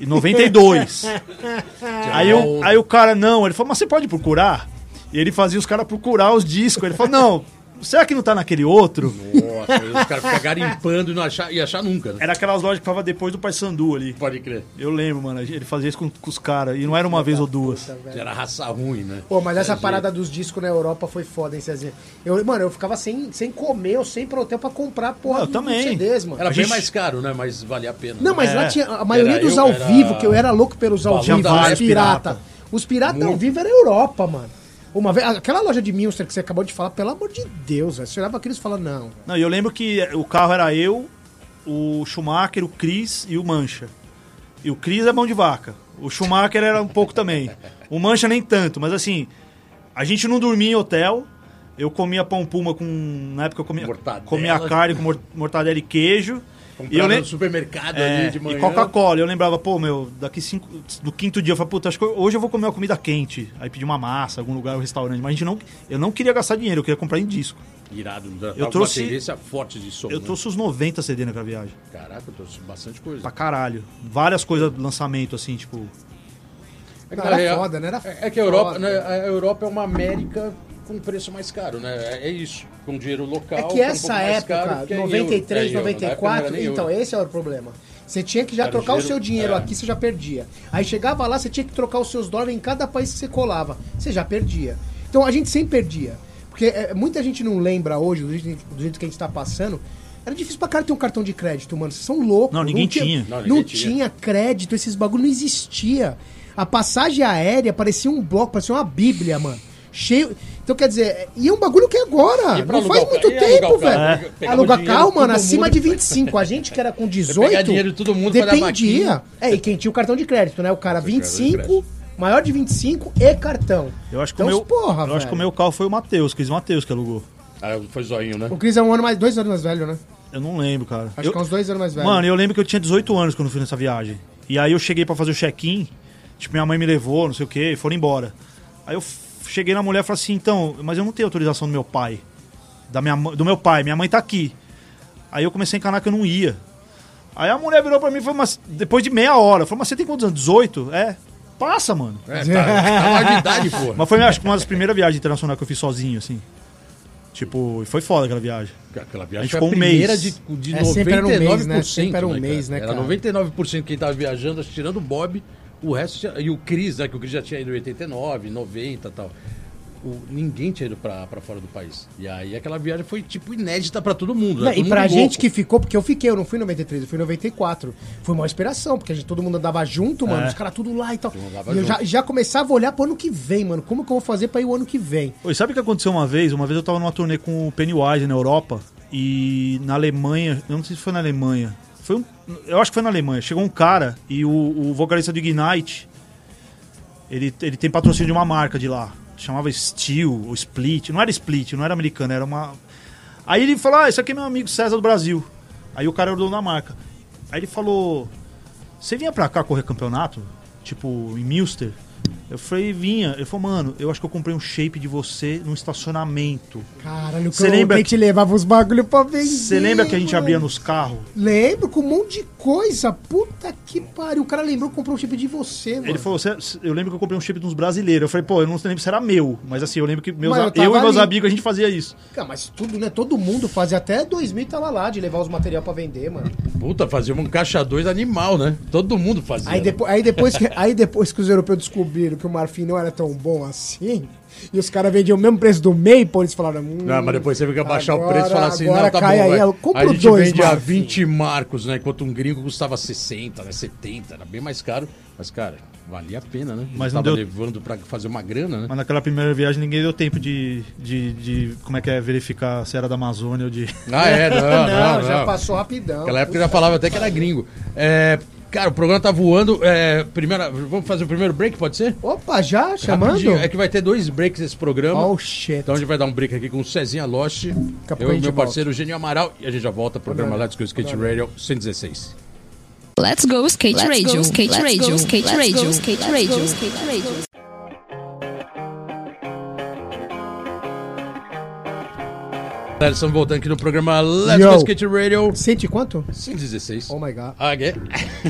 Speaker 4: Em 92. aí, o, aí o cara, não. Ele falou: Mas você pode procurar? E ele fazia os caras procurar os discos. Ele falou: Não, será que não tá naquele outro?
Speaker 1: Nossa, os caras ficam garimpando e não achar, e achar nunca, né?
Speaker 4: Era aquelas lojas que ficava depois do Paysandu ali.
Speaker 1: Pode crer.
Speaker 4: Eu lembro, mano. Ele fazia isso com, com os caras. E não era uma vez ou duas.
Speaker 2: Puta,
Speaker 1: era raça ruim, né?
Speaker 2: Pô, mas essa
Speaker 1: É
Speaker 2: parada dos discos na Europa foi foda, hein, Cezinha? Eu, mano, eu ficava sem, sem comer ou sem ir pro hotel pra comprar porra
Speaker 4: Eu também.
Speaker 2: CDs, mano.
Speaker 1: Era bem
Speaker 4: gente-
Speaker 1: mais caro, né? Mas valia a pena.
Speaker 2: Não, mas
Speaker 4: É.
Speaker 2: lá tinha a maioria
Speaker 1: Era
Speaker 2: dos
Speaker 1: eu,
Speaker 2: ao
Speaker 1: era-
Speaker 2: vivo, que eu era louco pelos ao vivo, os pirata.
Speaker 4: Pirata.
Speaker 2: Os piratas ao vivo era Europa, mano. Uma vez, aquela loja de Milster que você acabou de falar, pelo amor de Deus, velho. Você olhava aqueles e falava, não.
Speaker 4: Não, e eu lembro que o carro era eu, o Schumacher, o Chris e o Mancha. E o Chris é mão de vaca. O Schumacher era um pouco também. O Mancha nem tanto, mas assim, a gente não dormia em hotel. Eu comia pão puma com. Na época eu comia,
Speaker 1: Mortadela.
Speaker 4: comia carne com mor- mortadela e queijo. E eu lem-
Speaker 1: no supermercado
Speaker 4: é,
Speaker 1: ali de manhã.
Speaker 4: e Coca-Cola. Eu lembrava, pô, meu, daqui cinco. Do quinto dia, eu falei, puta, acho que hoje eu vou comer uma comida quente. Aí pedi uma massa, algum lugar, um restaurante. Mas a gente não. Eu não queria gastar dinheiro, eu queria comprar em disco.
Speaker 1: Irado. Eu trouxe... uma tendência forte de som.
Speaker 4: Eu
Speaker 1: né?
Speaker 4: trouxe os 90 CD naquela viagem.
Speaker 1: Caraca, eu trouxe bastante coisa.
Speaker 4: Pra caralho. Várias coisas de lançamento, assim, tipo.
Speaker 1: É,
Speaker 2: Não,
Speaker 1: na
Speaker 2: era
Speaker 1: real-
Speaker 2: foda, né? Era
Speaker 1: é, é que a Europa, né, a Europa é uma América com preço mais caro, né? É, é isso. Com dinheiro local.
Speaker 2: É que
Speaker 1: um
Speaker 2: essa
Speaker 1: caro,
Speaker 2: época,
Speaker 1: porque é
Speaker 2: 93,
Speaker 1: euro. É, euro. Não
Speaker 2: 94,
Speaker 1: nem
Speaker 2: então
Speaker 1: euro.
Speaker 2: esse era o problema. Você tinha que já
Speaker 1: Era
Speaker 2: trocar o
Speaker 1: dinheiro-
Speaker 2: seu dinheiro
Speaker 1: é.
Speaker 2: aqui, você já perdia. Aí chegava lá, você tinha que trocar os seus dólares em cada país que você colava. Você já perdia. Então a gente sempre perdia. Porque é, muita gente não lembra hoje, do jeito, do jeito que a gente tá passando. Era difícil pra cara ter um cartão de crédito, mano. Vocês são loucos.
Speaker 4: Não, ninguém tinha.
Speaker 1: Não,
Speaker 2: Não,
Speaker 1: ninguém
Speaker 2: tinha.
Speaker 1: tinha.
Speaker 2: crédito, esses bagulho não existia. A passagem aérea parecia um bloco, parecia uma bíblia, mano. Cheio. Então, quer dizer, e é um bagulho que é agora. Não faz
Speaker 1: alugar
Speaker 2: muito
Speaker 1: ca- e
Speaker 2: tempo,
Speaker 1: alugar carro?
Speaker 2: velho.
Speaker 1: Pega- pegava
Speaker 2: Alugar
Speaker 1: dinheiro,
Speaker 2: carro, mano, acima
Speaker 1: mundo-
Speaker 2: de 25. A gente que era com 18.
Speaker 1: dinheiro de todo mundo,
Speaker 2: dependia. É, e quem tinha o cartão de crédito, né? O cara
Speaker 1: cartão de
Speaker 2: 25,
Speaker 1: crédito.
Speaker 2: maior de 25 e cartão.
Speaker 4: Eu acho que
Speaker 2: Então,
Speaker 4: o meu.
Speaker 2: porra,
Speaker 4: eu acho que o meu carro foi o Matheus, Cris Matheus que alugou.
Speaker 1: Ah, foi zoinho, né?
Speaker 2: O Cris é um ano mais, dois anos mais velho, né?
Speaker 4: Eu não lembro, cara.
Speaker 2: Acho
Speaker 4: Eu-
Speaker 2: que é uns dois anos mais velho.
Speaker 4: Mano, eu lembro que eu tinha 18 anos quando fui nessa viagem. E aí eu cheguei pra fazer o check-in, tipo, minha mãe me levou, não sei o que, e foram embora. Aí eu cheguei na mulher e falei assim, então, mas eu não tenho autorização do meu pai. Da minha, do meu pai, minha mãe tá aqui. Aí eu comecei a encanar que eu não ia. Aí a mulher virou pra mim e falou, mas depois de meia hora, falou, mas você tem quantos anos? 18? É. Passa, mano.
Speaker 1: É, tá, tá de idade, pô.
Speaker 4: Mas foi, acho que, uma das primeiras viagens internacionais que eu fiz sozinho, assim. Tipo, foi foda aquela viagem.
Speaker 1: Aquela
Speaker 4: A
Speaker 1: viagem
Speaker 4: gente
Speaker 1: foi a
Speaker 4: ficou um
Speaker 1: primeira
Speaker 4: mês.
Speaker 1: de, de
Speaker 2: É, sempre era um
Speaker 1: 99%.
Speaker 2: mês, né? Sempre era um
Speaker 1: cara?
Speaker 2: mês, né,
Speaker 1: Era
Speaker 2: cara?
Speaker 1: 99% quem tava viajando, acho que tirando o Bob, o resto... tinha- E o Cris, né? Que o Cris já tinha ido em 89, 90 e tal. O, ninguém tinha ido pra, pra fora do país. E aí aquela viagem foi, tipo, inédita pra todo mundo.
Speaker 2: Não,
Speaker 1: né?
Speaker 2: e
Speaker 1: Todo
Speaker 2: pra
Speaker 1: mundo
Speaker 2: gente
Speaker 1: louco.
Speaker 2: que ficou, porque eu fiquei, eu não fui em 93, eu fui em 94. Foi uma inspiração, porque a gente, todo mundo andava junto, mano,
Speaker 4: É.
Speaker 2: os caras tudo lá e tal. E eu já, já começava a olhar pro ano que vem, mano. Como que eu vou fazer pra ir o ano que vem?
Speaker 4: Oi, sabe o que aconteceu uma vez? Uma vez eu tava numa turnê com o Pennywise na Europa e na Alemanha, eu não sei se foi na Alemanha, foi um, eu acho que foi na Alemanha. Chegou um cara e o, o vocalista do Ignite, ele, ele tem patrocínio de uma marca de lá, chamava Steel ou Split, não era Split, não era americano, era uma. Aí ele falou: Ah, isso aqui é meu amigo César do Brasil. Aí o cara era o dono da marca. Aí ele falou: Você vinha pra cá correr campeonato? Tipo, em Milster? Eu falei, vinha. Ele falou, mano, eu acho que eu comprei um shape de você num estacionamento.
Speaker 2: Caralho, que
Speaker 4: lembra
Speaker 2: te levava os bagulho pra vender.
Speaker 4: Você lembra que a gente abria nos carros?
Speaker 2: Lembro, com um monte de coisa. Puta que pariu. O cara lembrou que comprou um chip de você, mano.
Speaker 4: Ele falou, "Cê- eu lembro que eu comprei um shape de uns brasileiros. Eu falei, pô, eu não lembro se era meu, mas assim, eu lembro que meus,
Speaker 2: eu
Speaker 4: eu, e meus
Speaker 2: ali.
Speaker 4: amigos a gente fazia isso.
Speaker 2: Cara, mas tudo, né? Todo mundo fazia. Até 2000 tava lá de levar os material pra vender, mano.
Speaker 1: Puta, fazia um caixa 2 animal, né? Todo mundo fazia.
Speaker 2: Aí, depois, aí, depois que, aí depois que os europeus descobriram que o marfim não era tão bom assim, e os caras vendiam o mesmo preço do Maple, eles falaram. Hum,
Speaker 1: Não, mas depois você fica baixar o
Speaker 2: agora-
Speaker 1: preço e falar assim,
Speaker 2: agora
Speaker 1: não, tá
Speaker 2: cai
Speaker 1: bom,
Speaker 2: aí, eu compro
Speaker 1: Aí a gente
Speaker 2: dois,
Speaker 1: vende a
Speaker 2: Marfim.
Speaker 1: 20 marcos, né? Enquanto um gringo custava 60, né? 70, era bem mais caro. Mas, cara, valia a pena, né?
Speaker 4: Mas não
Speaker 1: tava
Speaker 4: deu-
Speaker 1: levando pra fazer uma grana, né?
Speaker 4: Mas naquela primeira viagem ninguém deu tempo de, de, de como é que é, verificar se era da Amazônia ou de...
Speaker 1: Ah, é, não, não,
Speaker 2: Não,
Speaker 1: não.
Speaker 2: já passou rapidão.
Speaker 1: Naquela época já falava até que era gringo. É, cara, o programa tá voando. É, primeira, vamos fazer o primeiro break, pode ser?
Speaker 2: Opa, já? Chamando?
Speaker 1: Rapidinho, É que vai ter dois breaks esse programa.
Speaker 2: Oh, shit.
Speaker 1: Então a gente vai dar um break aqui com o Cezinha
Speaker 2: pouco
Speaker 1: eu e meu
Speaker 2: volta.
Speaker 1: parceiro Genio Amaral, e a gente já volta pro programa. Let's Go Skate Radio 116.
Speaker 5: Let's go skate radio, skate radio, skate radio, skate radio,
Speaker 3: go,
Speaker 5: skate radio.
Speaker 1: Galera, estamos voltando aqui no programa Let's
Speaker 2: Yo.
Speaker 1: Go Skate Radio
Speaker 2: Sente quanto?
Speaker 1: 116.
Speaker 2: Oh my god.
Speaker 1: Ah, é?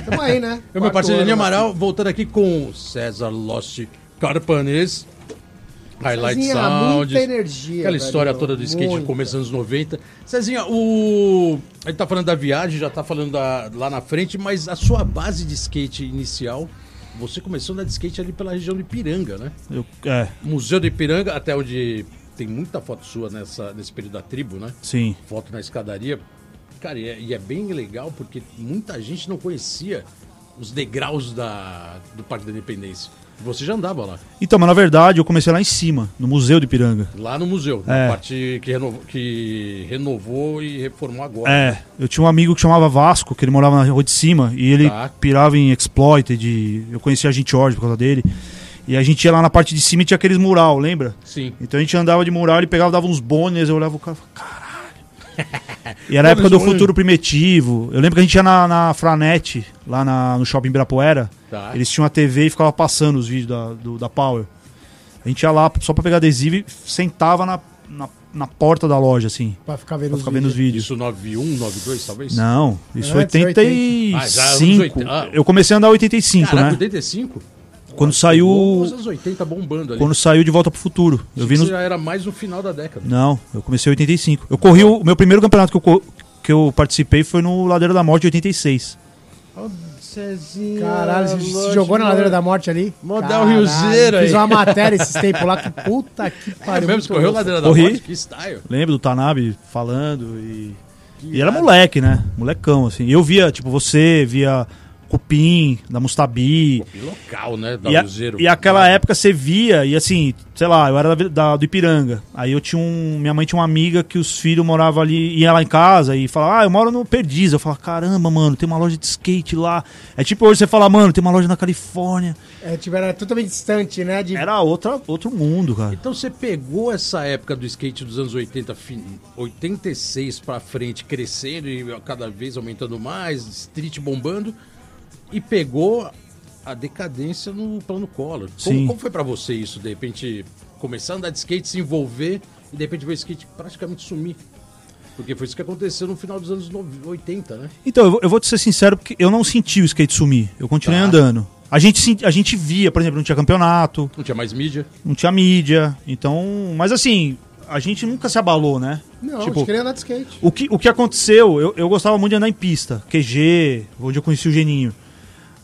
Speaker 2: Tamo aí, né?
Speaker 1: Eu, meu parceiro
Speaker 2: anos.
Speaker 1: Amaral, voltando aqui com César Lost Carpanes. Highlight
Speaker 2: Cezinha,
Speaker 1: Sound.
Speaker 2: muita energia,
Speaker 1: Aquela
Speaker 2: velho,
Speaker 1: história toda do skate
Speaker 2: muita.
Speaker 1: começo dos anos 90. Cezinha, o. A gente tá falando da viagem, já tá falando da... lá na frente, mas a sua base de skate inicial, você começou a andar de skate ali pela região de Ipiranga, né?
Speaker 4: Eu, é,
Speaker 1: Museu de Ipiranga, até onde tem muita foto sua nessa, nesse período da tribo, né?
Speaker 4: sim.
Speaker 1: Foto na escadaria. Cara, e é, e é bem legal porque muita gente não conhecia os degraus da, do Parque da Independência. Você já andava lá,
Speaker 4: Então, mas na verdade eu comecei lá em cima, no Museu de Piranga.
Speaker 1: lá no museu,
Speaker 4: É.
Speaker 1: na parte que renovou, que renovou e reformou agora.
Speaker 4: É, eu tinha um amigo que chamava Vasco, que ele morava na rua de cima, e ele
Speaker 1: Tá.
Speaker 4: pirava em Exploited, eu conhecia a gente George por causa dele. E a gente ia lá na parte de cima e tinha aqueles mural, lembra?
Speaker 1: Sim.
Speaker 4: Então a gente andava de mural, ele pegava, dava uns bônus, eu olhava o cara e falava, caralho. E era a época do futuro primitivo. Eu lembro que a gente ia na, na Franet, lá na- no shopping Ibirapuera.
Speaker 1: Tá.
Speaker 4: Eles tinham uma TV e ficava passando os vídeos da, do- da Power. A gente ia lá só pra pegar adesivo e sentava na, na, na porta da loja, assim,
Speaker 2: Pra ficar vendo
Speaker 4: pra
Speaker 2: os
Speaker 4: ficar vendo os
Speaker 2: vídeos.
Speaker 4: vídeos.
Speaker 1: Isso 91, 92, talvez?
Speaker 4: Não, isso
Speaker 2: Antes,
Speaker 4: 85.
Speaker 1: Ah, já anos 80. Ah.
Speaker 4: Eu comecei a andar em 85,
Speaker 1: Caraca,
Speaker 4: né?
Speaker 1: 85?
Speaker 4: Quando saiu,
Speaker 1: Os anos 80 bombando ali.
Speaker 4: quando saiu de Volta pro Futuro. Eu vi
Speaker 1: Isso
Speaker 4: nos...
Speaker 1: já era mais no final da década.
Speaker 4: Não, eu comecei em 85. Eu corri o, o meu primeiro campeonato que eu, que eu participei foi no Ladeira da Morte de 86.
Speaker 2: Caralho, você se jogou na ladeira da morte ali?
Speaker 1: Model
Speaker 2: Caralho,
Speaker 1: Riozeira aí.
Speaker 2: Fiz uma matéria esses tempos lá que puta que
Speaker 1: É
Speaker 2: pariu.
Speaker 1: mesmo,
Speaker 2: muito
Speaker 1: você correu
Speaker 2: louco.
Speaker 1: Ladeira da
Speaker 4: Corri.
Speaker 1: Morte? Que style.
Speaker 4: Lembro do Tanabe falando e. E era moleque, né? Molecão, assim. Eu via, tipo, você, via Cupim, da Mustabi.
Speaker 1: E local, né? Da
Speaker 4: E, a-
Speaker 1: Luzeiro.
Speaker 4: e aquela época você via, e assim, sei lá, eu era da, da- do Ipiranga. Aí eu tinha um. Minha mãe tinha uma amiga que os filhos moravam ali, ia lá em casa e falava, ah, eu moro no Perdiz. Eu falava, caramba, mano, tem uma loja de skate lá. É tipo hoje você fala, mano, tem uma loja na Califórnia.
Speaker 2: É, tipo, era totalmente distante, né? De...
Speaker 4: Era outra, outro mundo, cara.
Speaker 1: Então você pegou essa época do skate dos anos 80, fin- 86 pra frente, crescendo e cada vez aumentando mais, street bombando, e pegou a decadência no plano Collor. Como,
Speaker 4: Sim.
Speaker 1: como foi pra você isso, de repente, começar a andar de skate, se envolver e de repente ver o skate praticamente sumir? Porque foi isso que aconteceu no final dos anos 90, 80, né?
Speaker 4: Então, eu vou, eu vou te ser sincero, porque eu não senti o skate sumir. Eu continuei
Speaker 1: Tá.
Speaker 4: andando. A gente, a gente via, por exemplo, não tinha campeonato,
Speaker 1: Não tinha mais mídia.
Speaker 4: não tinha mídia. Então. Mas assim, a gente nunca se abalou, né?
Speaker 2: Não,
Speaker 4: tipo,
Speaker 2: eu queria andar de skate.
Speaker 4: O que, o que aconteceu, eu, eu gostava muito de andar em pista, QG, onde eu conheci o Geninho.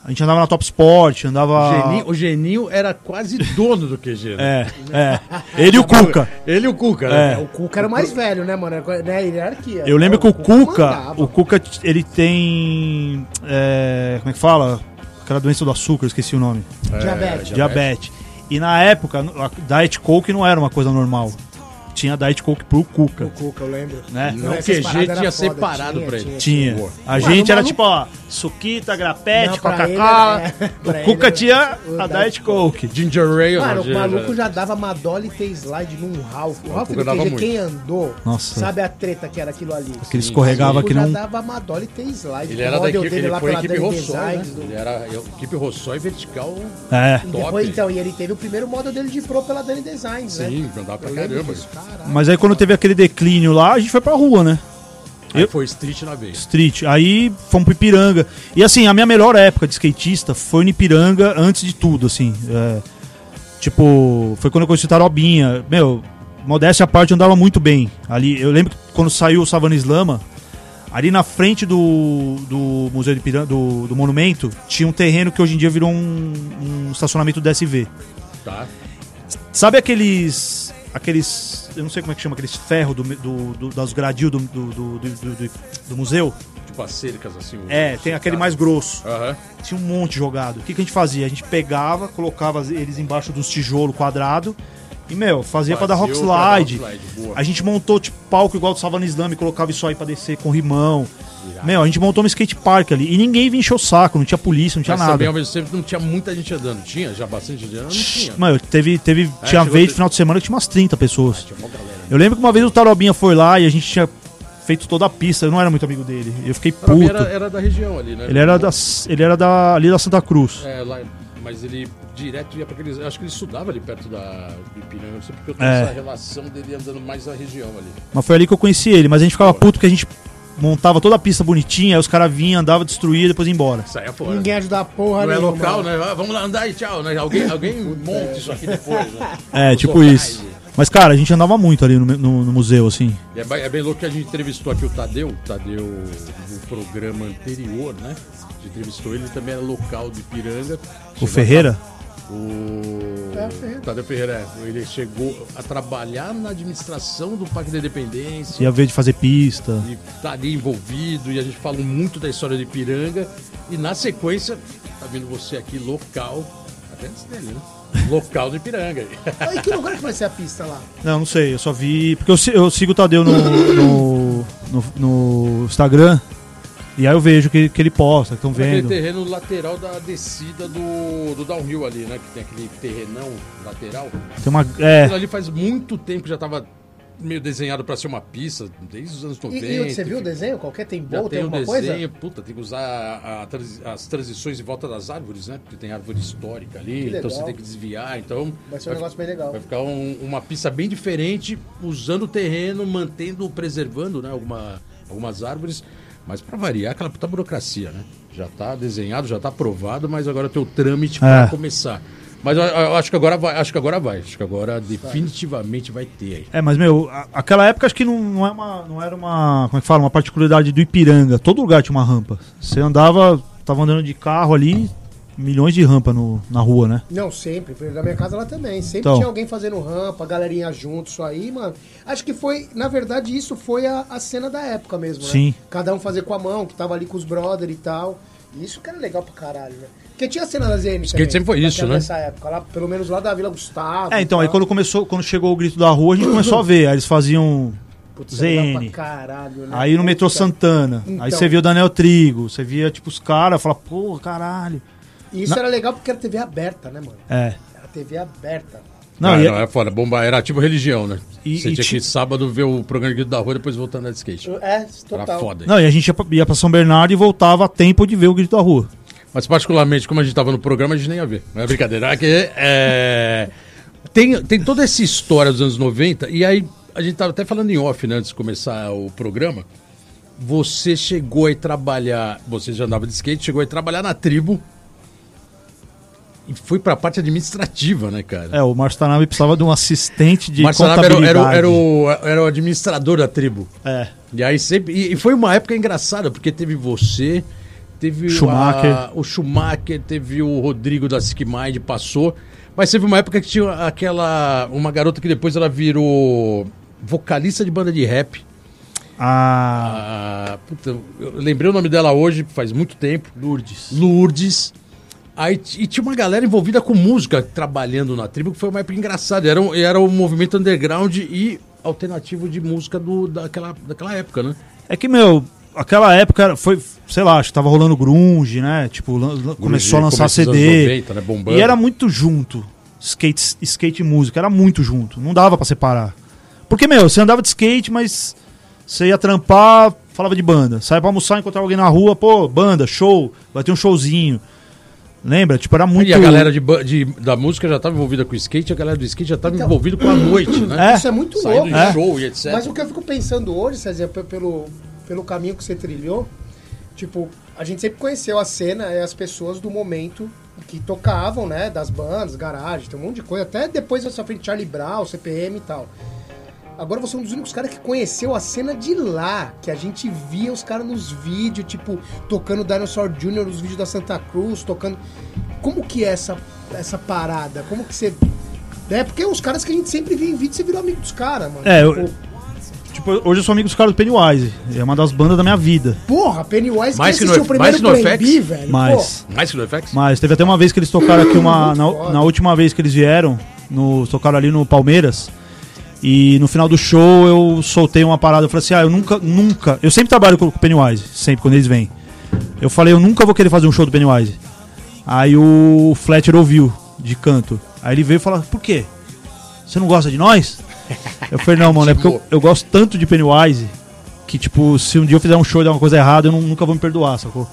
Speaker 4: A gente andava na Top Sport, andava.
Speaker 1: O, Geninho, o Geninho era quase dono do QG, né?
Speaker 4: É, é. Ele e o Cuca.
Speaker 1: Ele e o Cuca,
Speaker 4: É.
Speaker 1: né?
Speaker 2: O Cuca era o mais velho, né, mano? Era, né, hierarquia.
Speaker 4: Eu lembro que o Cuca,
Speaker 2: mandava.
Speaker 4: o Cuca, ele tem. é, como é que fala? Aquela doença do açúcar, eu esqueci o nome.
Speaker 2: Diabetes.
Speaker 4: Diabetes. E na época, a Diet Coke não era uma coisa normal. Tinha Diet Coke pro Cuca,
Speaker 2: O Cuca, eu lembro.
Speaker 4: né?
Speaker 1: Não, o QG tinha
Speaker 2: foda,
Speaker 1: separado
Speaker 2: tinha,
Speaker 1: pra ele.
Speaker 2: tinha.
Speaker 4: Tinha. A gente era tipo, ó, Suquita, Grapete, Coca-Cola.
Speaker 2: ele, é,
Speaker 4: o Cuca
Speaker 2: ele,
Speaker 4: tinha a
Speaker 2: Diet
Speaker 4: Coke.
Speaker 1: Ginger Ale.
Speaker 2: Mano,
Speaker 1: Roger,
Speaker 2: o maluco já dava Madonna e T-slide num Ralph. O Ralph do QG, quem andou,
Speaker 4: Nossa.
Speaker 2: sabe a treta que era aquilo ali.
Speaker 4: Que ele escorregava
Speaker 2: O
Speaker 4: que
Speaker 2: já
Speaker 4: não.
Speaker 2: dava Madonna e T-slide.
Speaker 1: Ele
Speaker 2: O
Speaker 1: era da equipe,
Speaker 2: dele
Speaker 1: ele
Speaker 2: lá
Speaker 1: foi a
Speaker 2: pela
Speaker 1: equipe
Speaker 2: Dani
Speaker 1: Rossói, né? Ele era a equipe Rossói vertical
Speaker 4: É.
Speaker 2: E
Speaker 1: top.
Speaker 2: depois, então, e ele teve o primeiro model dele de pro pela Dani Designs, né?
Speaker 1: Sim, andava pra
Speaker 2: Eu
Speaker 1: caramba.
Speaker 2: disso, caralho.
Speaker 4: Mas aí quando teve aquele declínio lá, a gente foi pra rua, né?
Speaker 1: Aí
Speaker 4: Eu-
Speaker 1: foi street na vez.
Speaker 4: Street. Aí fomos pro Ipiranga. E assim, a minha melhor época de skatista foi no Ipiranga antes de tudo, assim. É, tipo, foi quando eu conheci o Tarobinha. Meu, modéstia à parte, eu andava muito bem. Ali, eu lembro que quando saiu o Savana Islama, ali na frente do, do Museu de do, do Monumento, tinha um terreno que hoje em dia virou um, um estacionamento do SV.
Speaker 1: Tá?
Speaker 4: Sabe aqueles. aqueles. Eu não sei como é que chama, aqueles ferros do, do, do- das gradil do, do, do, do- museu?
Speaker 1: Tipo as cercas assim.
Speaker 4: É, tem aquele mais grosso.
Speaker 1: Aham.
Speaker 4: Tinha um monte jogado. O que, que a gente fazia? A gente pegava, colocava eles embaixo dos tijolos quadrado e, meu, fazia, pra dar rock
Speaker 1: pra dar rock
Speaker 4: slide.
Speaker 1: slide.
Speaker 4: A gente montou, tipo, palco igual do Savana Islâmica e colocava isso aí pra descer com rimão. Meu, a gente montou um skate park ali. E ninguém vinha encher o saco, não tinha polícia, não tinha
Speaker 1: Mas
Speaker 4: nada.
Speaker 1: também ao mesmo tempo não tinha muita gente andando. Tinha já bastante gente andando? Não tinha.
Speaker 4: Mano, teve, teve,
Speaker 1: É,
Speaker 4: tinha vez no
Speaker 1: ter-
Speaker 4: final de semana que tinha umas 30 pessoas.
Speaker 1: Tinha uma galera.
Speaker 4: Eu lembro que uma vez o Tarobinha foi lá e a gente tinha feito toda a pista. Eu não era muito amigo dele. Eu fiquei puto.
Speaker 1: Era, era da região ali, né?
Speaker 4: Ele era, da, ele era da, ali da Santa Cruz.
Speaker 1: É, lá, mas ele direto ia pra aqueles. Acho que ele estudava ali perto da, do Ipiranga. Não sei porque eu tenho
Speaker 4: É.
Speaker 1: essa relação dele andando mais na região ali.
Speaker 4: Mas foi ali que eu conheci ele. Mas a gente ficava puto porque a gente montava toda a pista bonitinha, aí os caras vinham, andavam, destruía e depois ia embora.
Speaker 1: Saia fora.
Speaker 2: Ninguém ajudava a porra
Speaker 1: Não é local,
Speaker 2: mano.
Speaker 1: né? Ah, vamos lá andar e tchau, né? Alguém, alguém monta isso aqui depois, né?
Speaker 4: É,
Speaker 1: Os
Speaker 4: tipo
Speaker 1: locais.
Speaker 4: isso. Mas, cara, a gente andava muito ali no, no- no museu, assim.
Speaker 1: É, bem- é bem louco que a gente entrevistou aqui o Tadeu. O Tadeu, no programa anterior, né? A entrevistou ele, ele também era local de Piranga.
Speaker 4: O Ferreira?
Speaker 1: O
Speaker 2: É, o Ferreira.
Speaker 1: Tadeu Ferreira, é. ele chegou a trabalhar na administração do Parque da Independência.
Speaker 4: Ia ver de fazer pista.
Speaker 1: E tá ali envolvido, e a gente falou muito da história de Piranga. E na sequência, tá vindo você aqui, local, até antes dele, né? Local de Piranga.
Speaker 2: E que lugar que vai ser a pista lá?
Speaker 4: Não, não sei, eu só vi. Porque eu, eu sigo o Tadeu no, no, no- no Instagram. E aí eu vejo que, que ele posta, que estão
Speaker 1: Aquele
Speaker 4: vendo.
Speaker 1: terreno lateral da descida do, do downhill ali, né? Que tem aquele terrenão lateral.
Speaker 4: Tem uma.
Speaker 1: Aquilo
Speaker 4: É.
Speaker 1: ali faz muito tempo que já tava meio desenhado pra ser uma pista, desde os anos
Speaker 2: E,
Speaker 1: 90.
Speaker 2: e você viu o desenho? Qualquer tem bowl, tem alguma
Speaker 1: desenho,
Speaker 2: coisa?
Speaker 1: puta, tem que usar a- a as transições em volta das árvores, né? Porque tem árvore histórica ali, então você tem que desviar, então...
Speaker 2: Vai ser um negócio bem legal.
Speaker 1: Vai ficar um- uma pista bem diferente, usando o terreno, mantendo, preservando né, alguma, algumas árvores, mas para variar, aquela puta burocracia, né? Já tá desenhado, já tá aprovado, mas agora tem o trâmite para
Speaker 4: É.
Speaker 1: começar. Mas eu, eu acho que agora vai, acho que agora vai, acho que agora definitivamente vai ter aí.
Speaker 4: É, mas, meu, a- aquela época acho que não, não, é uma, não era uma. Como é que fala? Uma particularidade do Ipiranga. Todo lugar tinha uma rampa. Você andava, tava andando de carro ali, milhões de rampa no, na rua, né?
Speaker 2: Não, sempre. Foi na minha casa lá também. Sempre
Speaker 4: Então.
Speaker 2: tinha alguém fazendo rampa, galerinha junto, isso aí, mano. Acho que foi, na verdade, isso foi a, a cena da época mesmo, né?
Speaker 4: Sim.
Speaker 2: Cada um fazer com a mão, que tava ali com os brother e tal. Isso que era legal pra caralho, né? Porque tinha a cena da ZN
Speaker 1: Skate sempre foi isso, né?
Speaker 2: Nessa época, lá, pelo menos lá da Vila Gustavo.
Speaker 4: É, então, aí quando começou, quando chegou o grito da rua, a gente começou a ver. Aí eles faziam
Speaker 2: Putz,
Speaker 4: ZN.
Speaker 2: pra caralho, né?
Speaker 4: Aí no metrô. Santana. Aí
Speaker 2: Então.
Speaker 4: você via o Daniel Trigo, você via, tipo, os caras, falava, pô, caralho.
Speaker 2: E isso
Speaker 4: Na-
Speaker 2: era legal porque era TV aberta, né, mano?
Speaker 4: É.
Speaker 2: Era TV aberta.
Speaker 4: Não,
Speaker 1: Não,
Speaker 4: e-
Speaker 1: não, é foda. Bomba era tipo religião, né?
Speaker 4: E-
Speaker 1: Você
Speaker 4: e
Speaker 1: tinha
Speaker 4: ti-
Speaker 1: que ir sábado ver o programa de Grito da Rua depois voltar a de skate.
Speaker 2: É,
Speaker 1: Era
Speaker 2: total.
Speaker 1: foda.
Speaker 4: Não, e a gente ia pra, ia pra São Bernardo e voltava a tempo de ver o grito da rua.
Speaker 1: Mas particularmente, como a gente tava no programa, a gente nem ia ver. Não é brincadeira. É que, é, Tem, tem toda essa história dos anos 90, e aí a gente tava até falando em off, né, antes de começar o programa. Você chegou a ir trabalhar, você já andava de skate, chegou a ir trabalhar na tribo. E foi pra parte administrativa, né, cara?
Speaker 4: É, o Márcio Tanabe precisava de um assistente de
Speaker 1: Marcelo era, o- era, o-
Speaker 4: contabilidade.
Speaker 1: era, o, era o administrador da tribo.
Speaker 4: É.
Speaker 1: E aí sempre. E, e foi uma época engraçada, porque teve você, teve o-
Speaker 4: Schumacher.
Speaker 1: a- o Schumacher, teve o Rodrigo da Sick Mind, passou. Mas teve uma época que tinha aquela. Uma garota que depois ela virou vocalista de banda de rap.
Speaker 4: Ah,
Speaker 1: Ah, puta, eu lembrei o nome dela hoje, faz muito tempo.
Speaker 4: Lourdes.
Speaker 1: Lourdes. Aí, e tinha uma galera envolvida com música trabalhando na tribo, que foi uma época engraçada. Era, um- era o movimento underground e alternativo de música do, daquela, daquela época, né?
Speaker 4: É que, meu, aquela época foi, sei lá, acho que tava rolando grunge, né? Tipo, lan- começou a lançar CD.
Speaker 1: 90, né?
Speaker 4: E era muito junto. Skate, skate e música, era muito junto. Não dava pra separar. Porque, meu, você andava de skate, mas você ia trampar, falava de banda. Saia pra almoçar, encontrava alguém na rua, pô, banda, show, vai ter um showzinho. Lembra? Tipo, era muito.
Speaker 1: E a galera de, de- da música já estava envolvida com o skate, a galera do skate já estava
Speaker 2: Então-
Speaker 1: envolvida com a noite, né?
Speaker 4: É.
Speaker 2: Isso é muito
Speaker 1: Saindo
Speaker 2: louco.
Speaker 4: É.
Speaker 1: show e etc.
Speaker 2: Mas o que eu fico pensando hoje, César, pe- pelo, pelo caminho que você trilhou, tipo, a gente sempre conheceu a cena e as pessoas do momento que tocavam, né? Das bandas, garagem, tem um monte de coisa. Até depois dessa frente, Charlie Brown, CPM e tal. Agora você é um dos únicos caras que conheceu a cena de lá, que a gente via os caras nos vídeos, tipo, tocando Dinosaur Jr. nos vídeos da Santa Cruz, tocando. Como que é essa, essa parada? Como que você. É porque os caras que a gente sempre via em vídeo, você virou amigo dos caras, mano.
Speaker 4: É, eu-
Speaker 2: Tipo,
Speaker 4: Tipo, hoje eu sou amigo dos caras do Pennywise. É uma das bandas da minha vida.
Speaker 2: Porra, Pennywise
Speaker 1: Mais
Speaker 2: que
Speaker 1: no-
Speaker 2: o primeiro
Speaker 1: mais que no
Speaker 2: Plan
Speaker 1: FX?
Speaker 2: B, velho.
Speaker 4: Mas.
Speaker 1: Mais que no FX?
Speaker 4: Mas teve até uma vez que eles tocaram aqui uma. Na, na última vez que eles vieram, no, tocaram ali no Palmeiras. E no final do show eu soltei uma parada. Eu falei assim: ah, eu nunca, nunca. Eu sempre trabalho com o Pennywise, sempre quando eles vêm. Eu falei: eu nunca vou querer fazer um show do Pennywise. Aí o Fletcher ouviu de canto. Aí ele veio e falou: por quê? Você não gosta de nós? Eu falei: não, mano, é porque eu, eu gosto tanto de Pennywise que, tipo, se um dia eu fizer um show e der uma coisa errada, eu não- nunca vou me perdoar, sacou?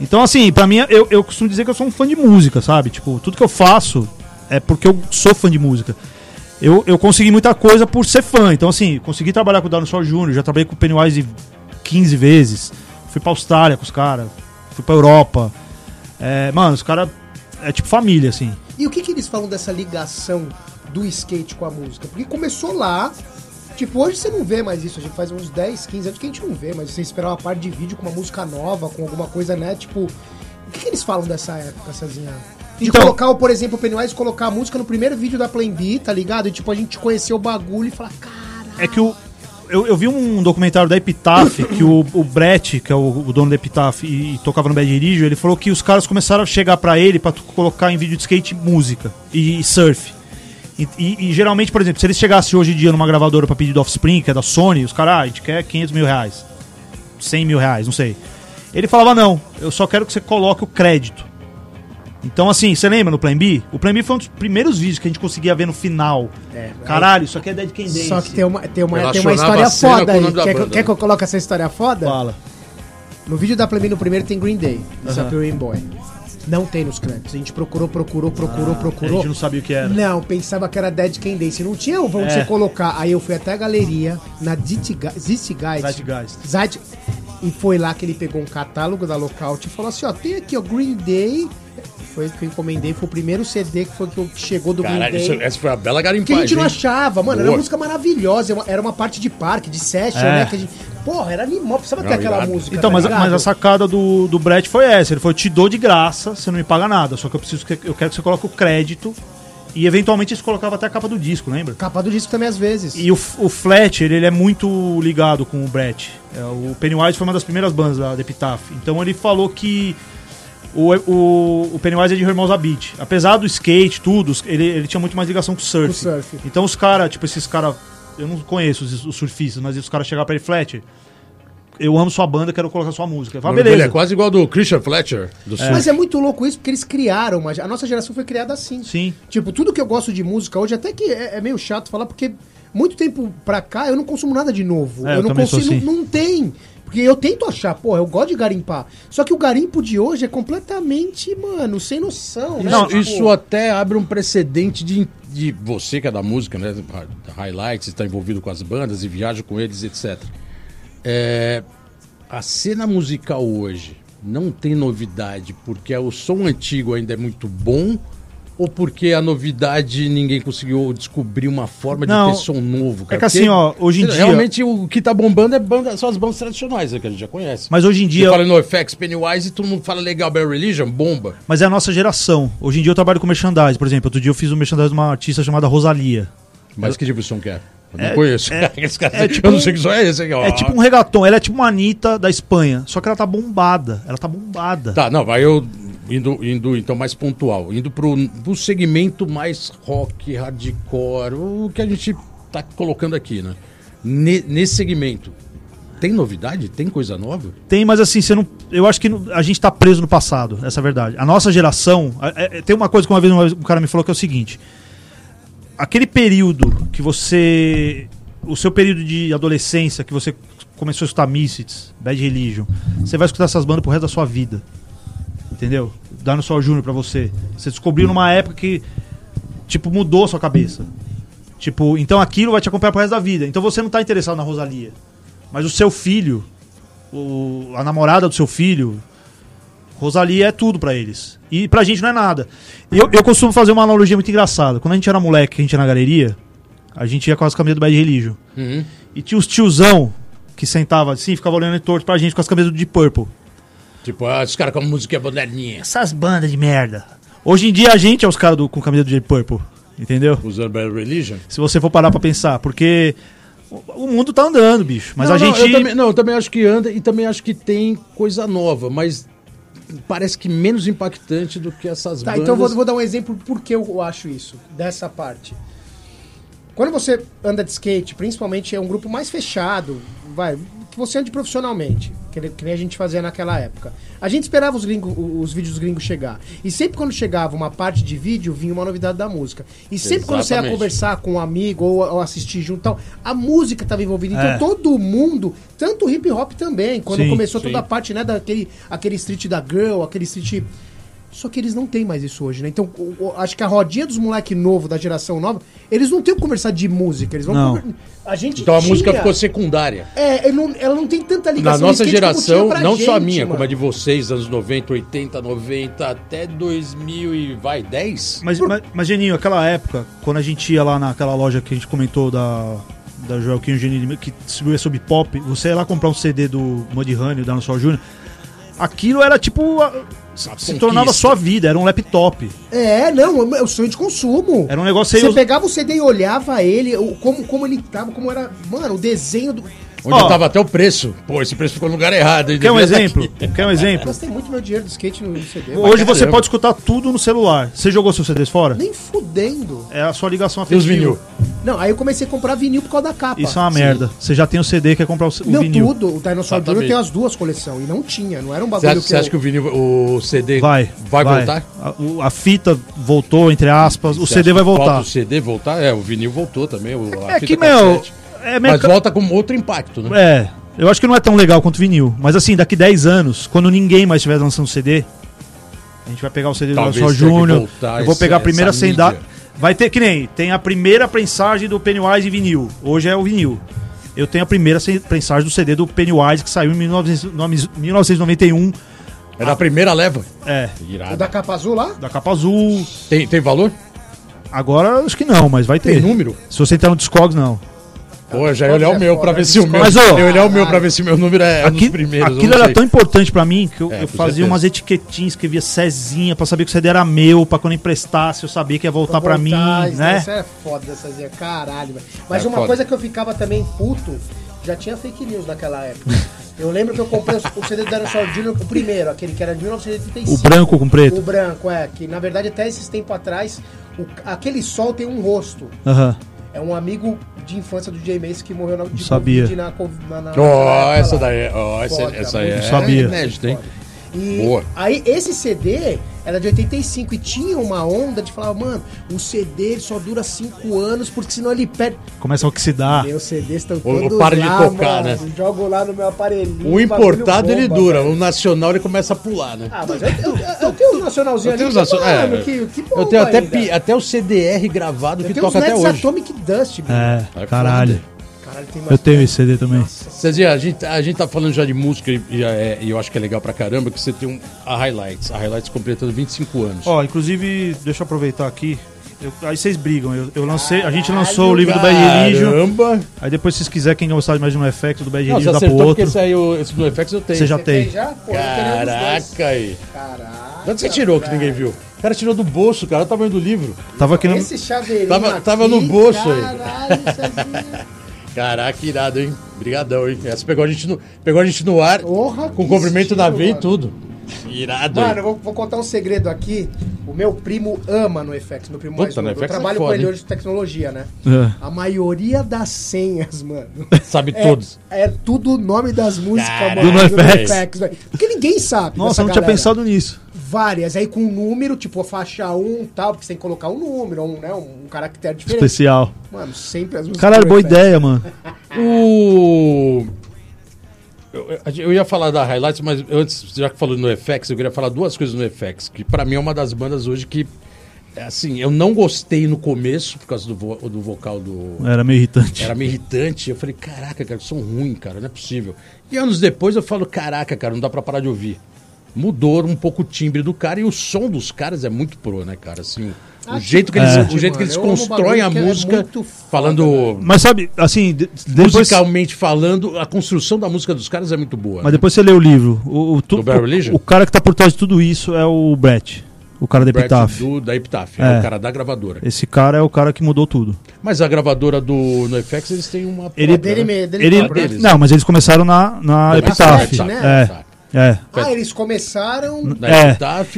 Speaker 4: Então, assim, pra mim, eu, eu costumo dizer que eu sou um fã de música, sabe? Tipo, tudo que eu faço é porque eu sou fã de música. Eu, eu consegui muita coisa por ser fã. Então, assim, consegui trabalhar com o Dinosaur Jr., já trabalhei com o Pennywise 15 vezes. Fui pra Austrália com os caras. Fui pra Europa. É, mano, os caras é tipo família, assim.
Speaker 2: E o que, que eles falam dessa ligação do skate com a música? Porque começou lá. Tipo, hoje você não vê mais isso. A gente faz uns 10, 15 anos que a gente não vê, mas você esperar uma parte de vídeo com uma música nova, com alguma coisa, né? Tipo, o que, que eles falam dessa época, Cezinha? De
Speaker 4: Então-
Speaker 2: colocar, por exemplo, o Pennywise colocar a música no primeiro vídeo da Plan B, tá ligado? E tipo, a gente conheceu o bagulho e falar, cara.
Speaker 4: É que o. Eu, eu vi um documentário da Epitaph que o, o Brett, que é o, o dono da Epitaph e, e tocava no Bad Dirigio, ele falou que os caras começaram a chegar pra ele pra tu colocar em vídeo de skate música e, surf. E, e- e geralmente, por exemplo, se eles chegassem hoje em dia numa gravadora pra pedir do Offspring, que é da Sony, os caras, ah, a gente quer 500 mil reais, 100 mil reais, não sei. Ele falava, não, eu só quero que você coloque o crédito. Então, assim, você lembra no Plan B? O Plan B foi um dos primeiros vídeos que a gente conseguia ver no final.
Speaker 2: É,
Speaker 4: Caralho, isso aqui é Dead Can Dance.
Speaker 2: Só que tem uma, tem uma, tem uma história
Speaker 1: a
Speaker 2: foda aí. Quer, que-
Speaker 1: banda,
Speaker 2: quer que eu coloque essa história foda?
Speaker 4: Fala.
Speaker 2: No vídeo da Plan B no primeiro tem Green Day,
Speaker 4: Aham.
Speaker 2: Disappearing Boy. Não tem nos créditos. A gente procurou, procurou, procurou,
Speaker 4: A
Speaker 2: procurou.
Speaker 4: gente não sabia o que era.
Speaker 2: Não, pensava que era Dead Can Dance. Não tinha onde
Speaker 4: É.
Speaker 2: você colocar. Aí eu fui até a galeria, na Zeitgeist.
Speaker 4: Zeitgeist.
Speaker 2: Zeit- E foi lá que ele pegou um catálogo da Lockout e falou assim, ó, tem aqui, ó, Green Day. Foi o que eu encomendei, foi o primeiro CD que, foi que, chegou do
Speaker 1: Caralho,
Speaker 2: Green
Speaker 1: isso-
Speaker 2: Day.
Speaker 1: essa foi a bela
Speaker 2: Que a
Speaker 1: garimpagem.
Speaker 2: gente não achava, mano. Era
Speaker 1: Boa.
Speaker 2: uma música maravilhosa. era uma- Era uma parte de parque, de session,
Speaker 4: É.
Speaker 2: né? Que a gente... Porra, era animal. Precisava ter
Speaker 1: Não,
Speaker 2: aquela
Speaker 1: irado.
Speaker 2: música.
Speaker 4: Então,
Speaker 2: tá
Speaker 4: mas, mas a sacada do, do Brett foi essa. Ele falou: eu te dou de graça, você não me paga nada. Só que eu preciso que eu quero que você coloque o crédito E eventualmente eles colocavam até a capa do disco, lembra?
Speaker 2: Capa do disco também às vezes.
Speaker 4: E o, o Fletcher, ele é muito ligado com o Brett. É, o Pennywise foi uma das primeiras bandas da, da Epitaph. Então ele falou que o, o, o Pennywise é de Irmãos Beat. Apesar do skate, tudo, ele, ele tinha muito mais ligação com o surf.
Speaker 2: Com surf.
Speaker 4: Então os caras, tipo, esses caras. Eu não conheço os, os surfistas, mas os caras chegaram pra ele, Fletcher. Eu amo sua banda, quero colocar sua música. Ele fala,
Speaker 1: Ele
Speaker 4: beleza.
Speaker 1: é quase igual do Christian Fletcher, do Sul.
Speaker 2: Mas é muito louco isso, porque eles criaram, mas a nossa geração foi criada assim.
Speaker 4: Sim.
Speaker 2: Tipo, tudo que eu gosto de música hoje, até que é, é meio chato falar, porque muito tempo pra cá eu não consumo nada de novo.
Speaker 4: É, eu
Speaker 2: eu não consigo,
Speaker 4: assim.
Speaker 2: não, não tem. Porque eu tento achar, porra, eu gosto de garimpar. Só que o garimpo de hoje é completamente, mano, sem noção, né?
Speaker 1: Não,
Speaker 2: Tipo,
Speaker 1: isso até abre um precedente de, de você que é da música, né? Highlights, está envolvido com as bandas e viaja com eles, etc. É, a cena musical hoje não tem novidade porque o som antigo ainda é muito bom ou porque a novidade ninguém conseguiu descobrir uma forma
Speaker 4: Não,
Speaker 1: de ter som novo, cara?
Speaker 4: é que assim,
Speaker 1: Porque,
Speaker 4: ó, hoje em dia-
Speaker 1: Realmente o que tá bombando é banda, são as bandas tradicionais, né, que a gente já conhece.
Speaker 4: Mas hoje em
Speaker 1: Você
Speaker 4: dia.
Speaker 1: fala no FX, Pennywise e todo mundo fala legal, Bad Religion, bomba.
Speaker 4: Mas é a nossa geração. Hoje em dia eu trabalho com merchandising. Por exemplo, outro dia eu fiz um merchandising de uma artista chamada Rosalia.
Speaker 1: Mas que tipo de som que é? Eu não
Speaker 4: É-
Speaker 1: conheço.
Speaker 4: é-
Speaker 1: caras-
Speaker 4: é tipo
Speaker 1: eu não sei que som é esse aqui, ó.
Speaker 4: É tipo um reggaeton. Ela é tipo uma Anitta da Espanha. Só que ela tá bombada. Ela tá bombada.
Speaker 1: Tá, não, vai eu indo, indo então mais pontual, indo pro, pro segmento mais rock, hardcore, o que a gente tá colocando aqui, né? Ne- nesse segmento, tem novidade? Tem coisa nova?
Speaker 4: Tem, mas assim, você não. Eu acho que a gente tá preso no passado, essa é a verdade. A nossa geração. é- é- tem uma coisa que uma vez um cara me falou que é o seguinte: aquele período que você. O seu período de adolescência, que você começou a escutar Misfits, Bad Religion, você vai escutar essas bandas pro resto da sua vida. Entendeu? Dando só Júnior pra você. Você descobriu numa época que, tipo, mudou a sua cabeça. Tipo, então aquilo vai te acompanhar pro resto da vida. Então você não tá interessado na Rosalia. Mas o seu filho, o- a namorada do seu filho, Rosalia é tudo pra eles. E pra gente não é nada. Eu, eu costumo fazer uma analogia muito engraçada. Quando a gente era moleque, que a gente ia na galeria, a gente ia com as camisas do Bad Religion.
Speaker 1: Uhum.
Speaker 4: E tinha os tiozão que sentava assim, ficava olhando em torto pra gente com as camisas Deep Purple.
Speaker 1: Tipo, ah, esses caras com a música moderninha,
Speaker 4: Essas bandas de merda. Hoje em dia a gente é os caras com camisa do Deep Purple. Entendeu?
Speaker 1: usando Bad Religion.
Speaker 4: Se você for parar pra pensar. Porque o- mundo tá andando, bicho. Mas
Speaker 1: não,
Speaker 4: a
Speaker 1: não,
Speaker 4: gente.
Speaker 1: eu também, não, eu também acho que anda e também acho que tem coisa nova, mas parece que menos impactante do que essas
Speaker 2: Tá,
Speaker 1: bandas.
Speaker 2: então eu vou, vou dar um exemplo por que eu acho isso, dessa parte. Quando você anda de skate, principalmente é um grupo mais fechado, vai, você ande profissionalmente, que, nem- que nem a gente fazia naquela época. A gente esperava os, gringo, os vídeos gringos chegar. E sempre quando chegava uma parte de vídeo, vinha uma novidade da música. E sempre quando você ia
Speaker 1: Exatamente.
Speaker 2: conversar com um amigo ou, ou assistir junto, e tal, a música estava envolvida. Então
Speaker 4: É.
Speaker 2: todo mundo, tanto o hip hop também, quando
Speaker 4: Sim,
Speaker 2: começou
Speaker 1: sim.
Speaker 2: toda a parte né, daquele aquele street da girl, aquele street só que eles não têm mais isso hoje, né? Então, o- o- acho que a rodinha dos moleque novo, da geração nova, eles não têm o que conversar de música. Eles vão
Speaker 4: Não.
Speaker 2: conver- A gente
Speaker 1: Então a música ficou secundária.
Speaker 2: É, não- ela não tem tanta
Speaker 1: Na
Speaker 2: ligação.
Speaker 1: nossa
Speaker 2: no skate como
Speaker 1: geração, não só a
Speaker 2: gente,
Speaker 1: minha,
Speaker 2: mano.
Speaker 1: como a de vocês, anos 90, 80, 90, até 2000 e vai, 10?
Speaker 4: Mas, mas, mas, Geninho, aquela época, quando a gente ia lá naquela loja que a gente comentou da, da Joaquim Geninho, que distribuía sobre pop, você ia lá comprar um CD do Mudhoney, da Dinosaur Jr., aquilo era tipo. a- se
Speaker 1: conquista.
Speaker 4: tornava sua vida, era um laptop.
Speaker 2: É, não, é o sonho de consumo.
Speaker 4: Era um negócio
Speaker 2: Você
Speaker 4: aí.
Speaker 2: pegava o CD e olhava ele, como, como ele tava, como era. Mano, o desenho do.
Speaker 1: Onde
Speaker 4: Ó.
Speaker 1: tava até o preço. Pô, esse preço ficou no lugar errado.
Speaker 4: Quer um
Speaker 1: tá
Speaker 4: exemplo?
Speaker 1: aqui.
Speaker 4: Quer um exemplo?
Speaker 2: Gastei muito meu dinheiro do skate no CD.
Speaker 4: Hoje você pode escutar tudo no celular. Você jogou seus CDs fora?
Speaker 2: Nem fudendo.
Speaker 4: É a sua ligação
Speaker 1: E os
Speaker 4: afetiva.
Speaker 1: vinil?
Speaker 2: Não, aí eu comecei a comprar vinil por causa da capa.
Speaker 4: Isso é uma merda. Você já tem o CD, quer comprar o, o
Speaker 2: Não,
Speaker 4: vinil.
Speaker 2: tudo. O Dinosaur Jr. Tem as duas coleções. E não tinha, não era um
Speaker 1: Você
Speaker 2: bagulho
Speaker 1: acha,
Speaker 2: que
Speaker 1: você
Speaker 2: eu...
Speaker 1: acha que o vinil, o CD
Speaker 4: Vai.
Speaker 1: vai voltar?
Speaker 4: A, a fita voltou, entre aspas. O CD
Speaker 1: acha
Speaker 4: vai voltar.
Speaker 1: O CD voltar? É, o vinil voltou também. O, a
Speaker 4: É
Speaker 1: fita
Speaker 4: que, meu.
Speaker 1: cassete.
Speaker 4: É
Speaker 1: Mas
Speaker 4: meca-
Speaker 1: volta com outro impacto, né?
Speaker 4: É, eu acho que não é tão legal quanto vinil. Mas assim, daqui 10 anos, quando ninguém mais estiver lançando CD, a gente vai pegar o CD do
Speaker 1: Talvez tenha que
Speaker 4: Júnior. Eu vou pegar a primeira sem dar. Vai ter que nem. Tem a primeira prensagem do Pennywise em vinil. Hoje é o vinil. Eu tenho a primeira sem- prensagem do CD do Pennywise que saiu em 1900 1991.
Speaker 1: É da primeira leva.
Speaker 4: É,
Speaker 2: O
Speaker 1: Irado.
Speaker 2: da capa azul lá?
Speaker 4: da capa azul.
Speaker 1: Tem, tem valor?
Speaker 4: Agora acho que não, mas vai
Speaker 1: Tem
Speaker 4: ter.
Speaker 1: número?
Speaker 4: Se você entrar no Discogs, não.
Speaker 1: Pô, já ia olhar o meu pra
Speaker 2: foda,
Speaker 1: ver se o meu.
Speaker 4: Mas, ô,
Speaker 1: eu ia olhar o meu pra ver se o meu número é um dos
Speaker 4: Aqui,
Speaker 1: primeiros. eu
Speaker 4: aquilo era tão importante pra mim que eu,
Speaker 1: É,
Speaker 4: eu fazia
Speaker 1: certeza.
Speaker 4: umas etiquetinhas, escrevia Cezinha pra saber que o CD era meu, pra quando emprestasse eu sabia que ia voltar pra mim,
Speaker 2: Voltar,
Speaker 4: né?
Speaker 2: Isso é foda dessa zinha, caralho, velho. Mas
Speaker 1: É
Speaker 2: uma
Speaker 1: foda.
Speaker 2: coisa que eu ficava também puto, já tinha fake news naquela época. Eu lembro que eu comprei o- o CD do Dinosaur Jr., o primeiro, aquele que era de 1985.
Speaker 4: O branco com preto.
Speaker 2: O branco, é, que na verdade até esses tempos atrás, o- aquele sol tem um rosto.
Speaker 4: Aham.
Speaker 2: É um amigo de infância do Jay Mace que morreu na, de
Speaker 4: Sabia.
Speaker 2: Covid na, na, na, época
Speaker 1: essa daí, ó, essa,
Speaker 2: Foda,
Speaker 1: essa é
Speaker 4: Sabia.
Speaker 1: inédita, hein?
Speaker 2: E
Speaker 1: Boa.
Speaker 2: aí, esse CD era de 85 e tinha uma onda de falar, mano, o CD ele só dura 5 anos porque senão ele perde.
Speaker 4: Começa a oxidar.
Speaker 2: Meus CDs estão
Speaker 1: ou
Speaker 2: todos
Speaker 1: para de
Speaker 2: lá,
Speaker 1: tocar,
Speaker 2: mano.
Speaker 1: né?
Speaker 2: Jogo lá no meu aparelhinho.
Speaker 1: O importado ele
Speaker 2: bomba,
Speaker 1: dura,
Speaker 2: velho.
Speaker 1: o nacional ele começa a pular, né?
Speaker 2: Ah, mas eu, eu, eu tenho um nacionalzinho
Speaker 1: Eu tenho
Speaker 2: ali
Speaker 1: nacion-
Speaker 2: mano,
Speaker 1: é,
Speaker 2: que, que
Speaker 1: Eu tenho até, pi- até o CDR gravado
Speaker 2: Eu
Speaker 1: que
Speaker 2: tenho os
Speaker 1: toca até hoje.
Speaker 2: Atomic Dust, bicho.
Speaker 4: É,
Speaker 1: É
Speaker 4: caralho.
Speaker 2: Caralho, tem
Speaker 4: Eu tenho esse CD também.
Speaker 1: Cezinha, a gente, a gente tá falando já de música e, e é- e eu acho que é legal pra caramba que você tem um, a Highlights. A Highlights completando 25 anos.
Speaker 4: Ó, inclusive, deixa eu aproveitar aqui. Eu- aí vocês brigam. Eu, eu lancei, a gente lançou o livro do Bad Religion.
Speaker 1: Caramba!
Speaker 4: Aí depois, se vocês quiserem, quem gostar mais de no FX do Bad
Speaker 1: Não, você
Speaker 4: Religion, dá pro
Speaker 1: acertou porque
Speaker 4: outro.
Speaker 1: esse aí, o- esse do FX eu tenho.
Speaker 4: Você já
Speaker 2: Você
Speaker 4: tem.
Speaker 2: já? Pô, eu queria os dois.
Speaker 1: Caraca aí.
Speaker 2: Caraca.
Speaker 1: De onde você tirou que ninguém viu? O cara tirou do bolso, cara. Olha o tamanho do livro.
Speaker 4: Tava aqui no...
Speaker 2: Esse chaveirinho
Speaker 1: Tava-
Speaker 2: aqui,
Speaker 1: tava no bolso aí.
Speaker 2: Caralho, Cezinha.
Speaker 1: Caraca, irado, hein? Brigadão, hein? Essa pegou a gente no, pegou a gente no ar
Speaker 2: Porra,
Speaker 1: com comprimento na
Speaker 2: estilo,
Speaker 1: veia e tudo. Irado,
Speaker 2: Mano, eu vou, vou contar um segredo aqui. O meu primo ama no FX, meu primo mais
Speaker 1: Puta, no
Speaker 2: novo. Eu
Speaker 1: FX é
Speaker 2: trabalho
Speaker 1: foda,
Speaker 2: com ele hoje de tecnologia, né?
Speaker 4: É.
Speaker 2: A maioria das senhas, mano.
Speaker 1: Sabe
Speaker 2: É,
Speaker 1: todos.
Speaker 2: é tudo o nome das músicas,
Speaker 1: Caralho,
Speaker 2: mano.
Speaker 4: Do NoFX.
Speaker 2: velho. Porque ninguém sabe.
Speaker 4: Nossa, eu não tinha pensado nisso.
Speaker 2: Várias. Aí com um número, tipo a faixa 1 tal, porque você tem que colocar um número, um, né, um caractere diferente.
Speaker 4: Especial.
Speaker 2: Mano, sempre as músicas.
Speaker 4: Caralho, boa ideia, mano.
Speaker 1: O. Eu, eu ia falar da Highlights, mas antes, já que falou no FX, eu queria falar duas coisas no FX, que pra mim é uma das bandas hoje que. Assim, eu não gostei no começo, por causa do, vo- do vocal do.
Speaker 4: Era meio irritante.
Speaker 1: Era meio irritante. Eu falei, caraca, cara, que som ruim, cara, não é possível. E anos depois eu falo, caraca, cara, não dá pra parar de ouvir. Mudou um pouco o timbre do cara e o som dos caras é muito pro, né, cara? Assim, o
Speaker 2: Ah,
Speaker 1: jeito que eles,
Speaker 4: é.
Speaker 1: o jeito que eles constroem a
Speaker 2: é
Speaker 1: música,
Speaker 2: foda,
Speaker 1: falando
Speaker 2: velho.
Speaker 4: Mas sabe, assim, de- depois...
Speaker 1: musicalmente falando, a construção da música dos caras é muito boa.
Speaker 4: Mas depois você lê o livro. O, o, tu-
Speaker 1: Do Bad Religion?
Speaker 4: o, o cara que tá por trás de tudo isso é o Brett. O cara da Epitaph.
Speaker 1: do, da Epitaph,
Speaker 4: É.
Speaker 1: é o cara da gravadora.
Speaker 4: Esse cara é o cara que mudou tudo.
Speaker 1: Mas a gravadora do NoFX, eles têm uma
Speaker 4: Ele-
Speaker 1: própria,
Speaker 2: Dele,
Speaker 1: né?
Speaker 2: me- dele
Speaker 4: Ele,
Speaker 1: deles.
Speaker 4: não, mas eles começaram na, na. Epitaph,
Speaker 2: né?
Speaker 4: É, é.
Speaker 2: Ah, eles começaram.
Speaker 4: É.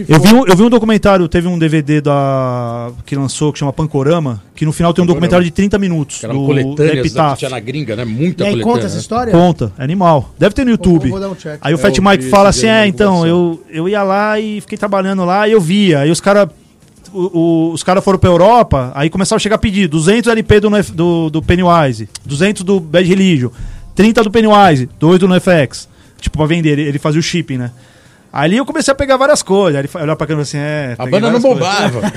Speaker 4: Eu vi, um, eu vi um documentário, teve um DVD da que lançou, que chama Pancorama, que no final tem um
Speaker 1: Pancorama.
Speaker 4: documentário de 30 minutos.
Speaker 1: que eram
Speaker 4: do,
Speaker 1: coletâneas
Speaker 4: da
Speaker 1: da que
Speaker 4: Epitaph.
Speaker 1: tinha na gringa, né?
Speaker 2: E
Speaker 1: Muita
Speaker 2: aí
Speaker 1: coletânea.
Speaker 2: conta essa
Speaker 1: né?
Speaker 2: história?
Speaker 4: Conta, é animal. Deve ter no YouTube.
Speaker 2: vou dar um check.
Speaker 4: Aí o
Speaker 1: É,
Speaker 4: Fat Mike fala assim: é, então, eu, eu ia lá e fiquei trabalhando lá e eu via. Aí os caras. os caras foram pra Europa, aí começaram a chegar a pedir 200 LP do, do, do Pennywise, 200 do Bad Religion, 30 do Pennywise, 2 do NFX. Tipo, pra vender, ele, fazia o shipping, né? Ali eu comecei a pegar várias coisas. Aí ele olhava pra câmera assim, é.
Speaker 1: A banda não bombava.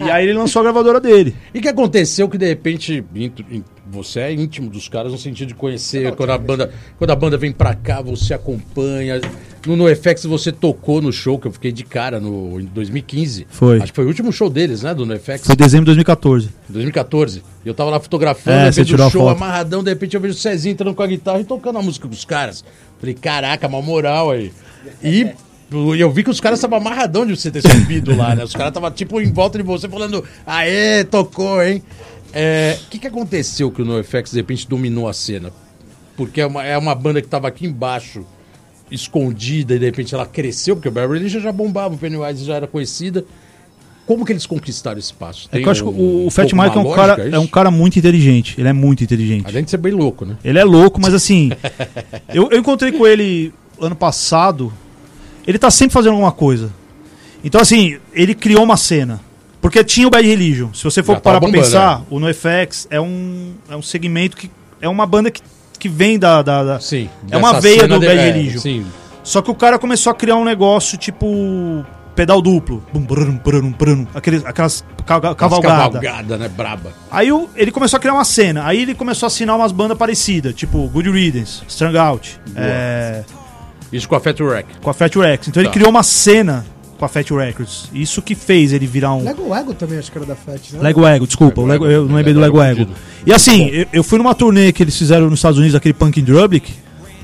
Speaker 4: E aí ele lançou a gravadora dele.
Speaker 1: E que aconteceu que de repente você é íntimo dos caras no sentido de conhecer quando a banda quando a banda vem pra cá você acompanha no NoFX você tocou no show que eu fiquei de cara no em 2015
Speaker 4: Foi.
Speaker 1: acho que foi o último show deles né do NoFX
Speaker 4: Foi em dezembro de 2014.
Speaker 1: 2014 eu tava lá fotografando
Speaker 4: É,
Speaker 1: no do
Speaker 4: a
Speaker 1: show amarradão de repente eu vejo o Cezinho entrando com a guitarra e tocando a música com os caras falei caraca mal moral aí e e eu vi que os caras estavam amarradão de você ter subido lá, né? Os caras estavam tipo em volta de você falando, aê, tocou, hein? É, O que, que aconteceu que o NoFX de repente dominou a cena? Porque é uma, é uma banda que estava aqui embaixo, escondida, e de repente ela cresceu, porque o Barry Religion já bombava, o Pennywise já era conhecida. Como que eles conquistaram esse espaço?
Speaker 4: É que eu acho que o, o Fat Mike é um, cara,
Speaker 1: lógica,
Speaker 4: é um cara muito inteligente. Ele é muito inteligente.
Speaker 1: Além de ser bem louco, né?
Speaker 4: Ele é louco, mas assim. eu, eu encontrei com ele ano passado. Ele tá sempre fazendo alguma coisa. Então, assim, ele criou uma cena. Porque tinha o Bad Religion. Se você for
Speaker 1: Já
Speaker 4: parar pra
Speaker 1: bombando,
Speaker 4: pensar, o NoFX é um, é um segmento que. É uma banda que, que vem da. da, da-
Speaker 1: Sim.
Speaker 4: É uma veia do Bad
Speaker 1: é,
Speaker 4: Religion.
Speaker 1: Sim.
Speaker 4: Só que o cara começou a criar um negócio tipo. Pedal duplo. Bum, brum, brum, brum, aqueles, aquelas ca- cavalgada.
Speaker 1: Né? Braba.
Speaker 4: Aí o- ele começou a criar uma cena. Aí ele começou a assinar umas bandas parecidas, tipo Good Riddance, Strung Out, é,
Speaker 1: Isso com a Fat Wreck.
Speaker 4: com a Fat Rex. Então ele
Speaker 1: Tá.
Speaker 4: criou uma cena com a Fat Records. Isso que fez ele virar um.
Speaker 2: Lego Ego também acho que era da FET, né?
Speaker 4: Lego Ego, desculpa,
Speaker 1: Lego
Speaker 4: Lego,
Speaker 1: Ego,
Speaker 4: eu não lembrei do
Speaker 1: Lego
Speaker 4: Lego
Speaker 1: Ego
Speaker 4: Ego. E assim, eu, eu fui numa turnê que eles fizeram nos Estados Unidos, aquele Punk in Drublic,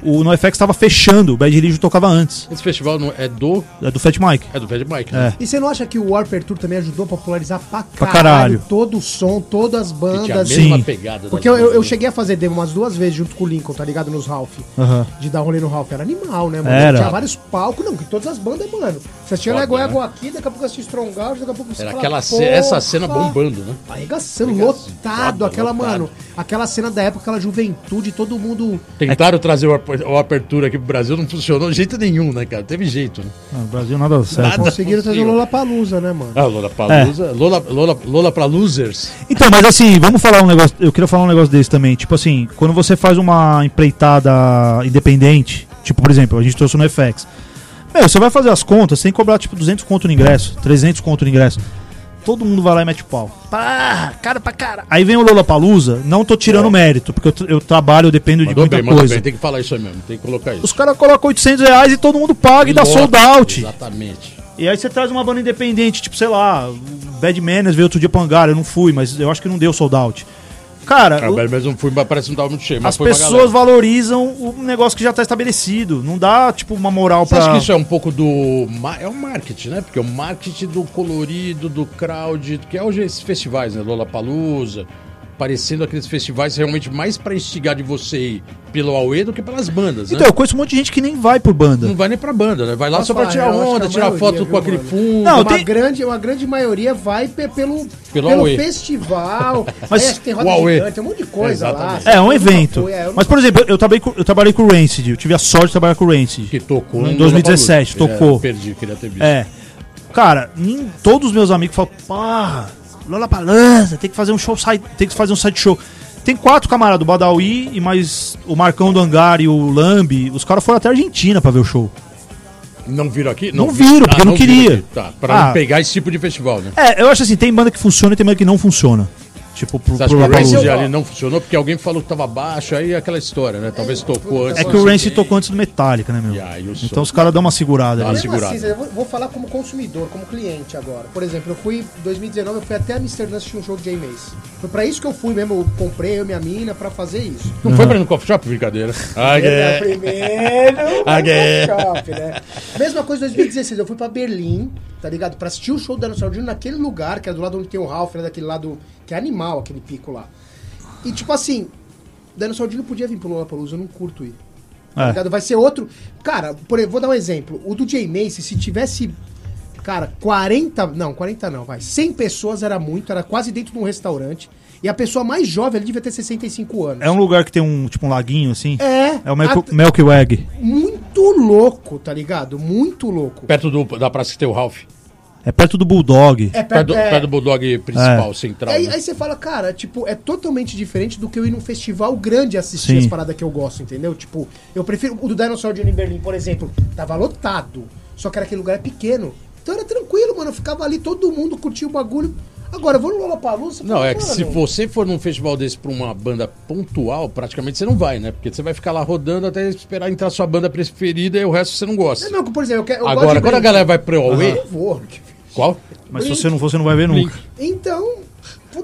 Speaker 4: o NoFX tava fechando, o Bad Religion tocava antes,
Speaker 1: Esse festival não é do.
Speaker 4: é do Fat Mike.
Speaker 1: É do Fed Mike,
Speaker 4: É.
Speaker 1: né?
Speaker 2: E você não acha que o Warper Tour também ajudou a popularizar pra caralho,
Speaker 4: caralho.
Speaker 2: todo o som, todas as
Speaker 1: Que tinha a
Speaker 2: bandas?
Speaker 1: mesma
Speaker 4: Sim.
Speaker 1: pegada.
Speaker 2: Porque eu, eu, eu
Speaker 1: bandas.
Speaker 2: cheguei a fazer demo umas duas vezes junto com o Lincoln, tá ligado? Nos Ralph.
Speaker 4: Aham.
Speaker 2: De dar rolê no Ralph. Era animal, né, mano?
Speaker 4: Era.
Speaker 2: Tinha vários palcos, não, que todas as bandas, mano. Você tinha
Speaker 1: Foda,
Speaker 2: Lego
Speaker 1: né?
Speaker 2: Ego aqui, daqui a pouco assistia Strong Out, daqui a pouco você
Speaker 1: Era
Speaker 2: fala,
Speaker 1: aquela essa cena bombando, né?
Speaker 2: Arregaçando, lotado,
Speaker 1: foda,
Speaker 2: aquela,
Speaker 1: lotado.
Speaker 2: mano, aquela cena da época, aquela juventude, todo mundo.
Speaker 1: Tentaram trazer o, ap- o apertura aqui pro Brasil, não funcionou de jeito nenhum, né, cara? Teve jeito, né?
Speaker 4: Ah, o Brasil nada certo.
Speaker 1: Nada.
Speaker 2: Conseguiram trazer o
Speaker 1: possível.
Speaker 2: Lola Palusa, né, mano?
Speaker 1: Ah, Lola Palusa. Lola, Lola, Lola pra losers.
Speaker 4: Então, mas assim, vamos falar um negócio. Eu queria falar um negócio desse também. Tipo assim, quando você faz uma empreitada independente, tipo, por exemplo, a gente trouxe no FX. Meu, você vai fazer as contas, que cobrar tipo 200 conto no ingresso, 300 conto no ingresso. Todo mundo vai lá e mete pau. Pá, cara pra cara. Aí vem o Lola Palusa, não tô tirando mérito, porque eu, eu trabalho, eu dependo de
Speaker 1: Mandou
Speaker 4: muita
Speaker 1: bem,
Speaker 4: coisa.
Speaker 1: bem. Tem que falar isso aí mesmo, tem que colocar isso.
Speaker 4: Os caras colocam 800 reais e todo mundo paga e, dá
Speaker 1: lota,
Speaker 4: sold out.
Speaker 1: Exatamente.
Speaker 4: E aí você traz uma banda independente, tipo, sei lá, Bad Manners veio outro dia pro hangar, eu não fui, mas eu acho que não deu sold out. Cara, o-
Speaker 1: mas não fui, parece não tava muito cheio. Mas
Speaker 4: as pessoas valorizam o negócio que já tá estabelecido. Não dá, tipo, uma moral pra.
Speaker 1: acha que isso é um pouco do. É o marketing, né? Porque o marketing do colorido, do crowd, que é hoje esses festivais, né? Lollapalooza, parecendo aqueles festivais realmente mais pra instigar de você ir pelo Aue do que pelas bandas, né?
Speaker 4: Então, eu conheço um monte de gente que nem vai por banda.
Speaker 1: Não vai nem pra banda, né? Vai lá só pra tirar onda,
Speaker 2: a
Speaker 1: tirar
Speaker 2: maioria,
Speaker 1: foto
Speaker 2: viu,
Speaker 1: com aquele
Speaker 2: mano?
Speaker 1: fundo.
Speaker 4: Não,
Speaker 2: uma,
Speaker 4: tem-
Speaker 2: grande, uma grande maioria vai pe- pelo,
Speaker 1: Pelo
Speaker 2: pelo,
Speaker 1: Aue.
Speaker 2: festival.
Speaker 4: Mas
Speaker 2: que tem roda
Speaker 1: Aue.
Speaker 2: gigante, tem um monte de coisa lá.
Speaker 1: Exatamente.
Speaker 2: você
Speaker 4: É, um evento.
Speaker 2: foi, é,
Speaker 4: Mas, por exemplo, eu trabalhei com, eu trabalhei com o Rancid. Eu tive a sorte de trabalhar com o Rancid.
Speaker 1: Que tocou
Speaker 4: Em
Speaker 1: no
Speaker 4: 2017,
Speaker 1: Lollapalooza.
Speaker 4: tocou.
Speaker 1: É, perdi, queria ter visto.
Speaker 4: É. Cara, nem- todos os meus amigos falam, porra, Lola Palança, tem que fazer um show, tem que fazer um side show. Tem quatro camaradas, o Badawi e mais o Marcão do Hangar e o Lambi. Os caras foram até a Argentina pra ver o show.
Speaker 1: Não viram aqui?
Speaker 4: Não viram, porque não
Speaker 1: viram
Speaker 4: queria.
Speaker 1: Tá, pra
Speaker 4: Ah.
Speaker 1: não pegar esse tipo de festival, né?
Speaker 4: É, eu acho assim, tem banda que funciona e tem banda que não funciona. Tipo, pro,
Speaker 1: Você acha
Speaker 4: pro
Speaker 1: que ali não funcionou porque alguém falou que tava baixo, aí é aquela história, né? Talvez tocou antes.
Speaker 4: É que o Rancid tocou antes do Metallica, né, meu?
Speaker 1: Som-
Speaker 4: Então os caras dão uma segurada
Speaker 1: Dá
Speaker 4: ali.
Speaker 1: uma
Speaker 2: Mesmo
Speaker 1: segurada.
Speaker 2: assim, eu vou, vou falar como consumidor, como cliente agora. Por exemplo, eu fui em 2019, eu fui até Amsterdã assistir um show de Jay Mace. Foi pra isso que eu fui mesmo, eu comprei eu e minha mina pra fazer isso.
Speaker 1: Não foi pra ir no coffee shop, brincadeira. Ah,
Speaker 2: é
Speaker 1: é.
Speaker 2: primeiro
Speaker 1: Ah, é.
Speaker 2: shop, né? Mesma coisa em 2016, eu fui pra Berlim, tá ligado? Pra assistir o show do Daniel Sardinho naquele lugar, que é do lado onde tem o Ralph, né? Daquele lado, que é animal, aquele pico lá. E tipo assim, Daniel Sardinho podia vir pro Lollapalooza, eu não curto ir. Tá
Speaker 4: É.
Speaker 2: ligado? Vai ser outro... Cara, por, exemplo, vou dar um exemplo. O do Jay Macy, se tivesse... Cara, 40... Não, 40 não, vai. 100 pessoas era muito, era quase dentro de um restaurante. E a pessoa mais jovem, ele devia ter 65 anos.
Speaker 4: É um lugar que tem um, tipo, um laguinho, assim.
Speaker 2: É,
Speaker 4: É o Milky,
Speaker 2: a-
Speaker 4: Milky Way.
Speaker 2: muito louco, tá ligado? Muito louco.
Speaker 1: Perto do, da praça que tem o Ralph.
Speaker 4: É perto do Bulldog.
Speaker 2: É
Speaker 1: Perto, do-
Speaker 2: é-
Speaker 1: perto do Bulldog principal,
Speaker 4: É.
Speaker 1: central.
Speaker 2: Aí,
Speaker 1: né?
Speaker 2: aí você fala, cara, tipo, é totalmente diferente do que eu ir num festival grande assistir
Speaker 4: Sim.
Speaker 2: as paradas que eu gosto, entendeu? Tipo, eu prefiro. O do Dinosaur Jr. em Berlim, por exemplo, tava lotado. Só que era aquele lugar pequeno. Então era tranquilo, mano. Eu ficava ali, todo mundo curtia o bagulho. Agora, eu vou no Lollapalooza...
Speaker 1: Não, é que se você for num festival desse pra uma banda pontual, praticamente você não vai, né? Porque você vai ficar lá rodando até esperar entrar sua banda preferida e o resto você não gosta.
Speaker 2: É, não, por exemplo, eu, quero, eu
Speaker 1: Agora, quando a
Speaker 2: Blink.
Speaker 1: galera vai pro Aue,
Speaker 2: Eu vou.
Speaker 1: qual?
Speaker 4: Mas se você não for, você não vai ver
Speaker 1: Blink.
Speaker 4: nunca.
Speaker 2: Então,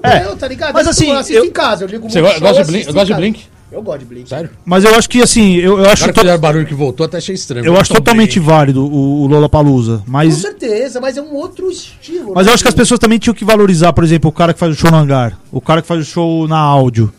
Speaker 4: É,
Speaker 2: fudeu, tá ligado?
Speaker 4: mas
Speaker 2: Eu
Speaker 4: assim,
Speaker 2: assisto
Speaker 4: eu-
Speaker 2: em casa, eu ligo
Speaker 1: Você gosta de Blink? Blink?
Speaker 2: Eu gosto de Blink.
Speaker 1: Sério?
Speaker 4: Mas eu acho que, assim, eu, eu acho
Speaker 1: Agora
Speaker 4: to-
Speaker 1: barulho que voltou, até achei estranho.
Speaker 4: eu acho
Speaker 1: Então,
Speaker 4: totalmente
Speaker 1: Blink.
Speaker 4: válido o, o Lollapalooza.
Speaker 2: Com
Speaker 4: Mas,
Speaker 2: certeza, mas é um outro estilo.
Speaker 4: mas
Speaker 2: né?
Speaker 4: eu acho que as pessoas também tinham que valorizar, por exemplo, o cara que faz o show no hangar. O cara que faz o show na áudio.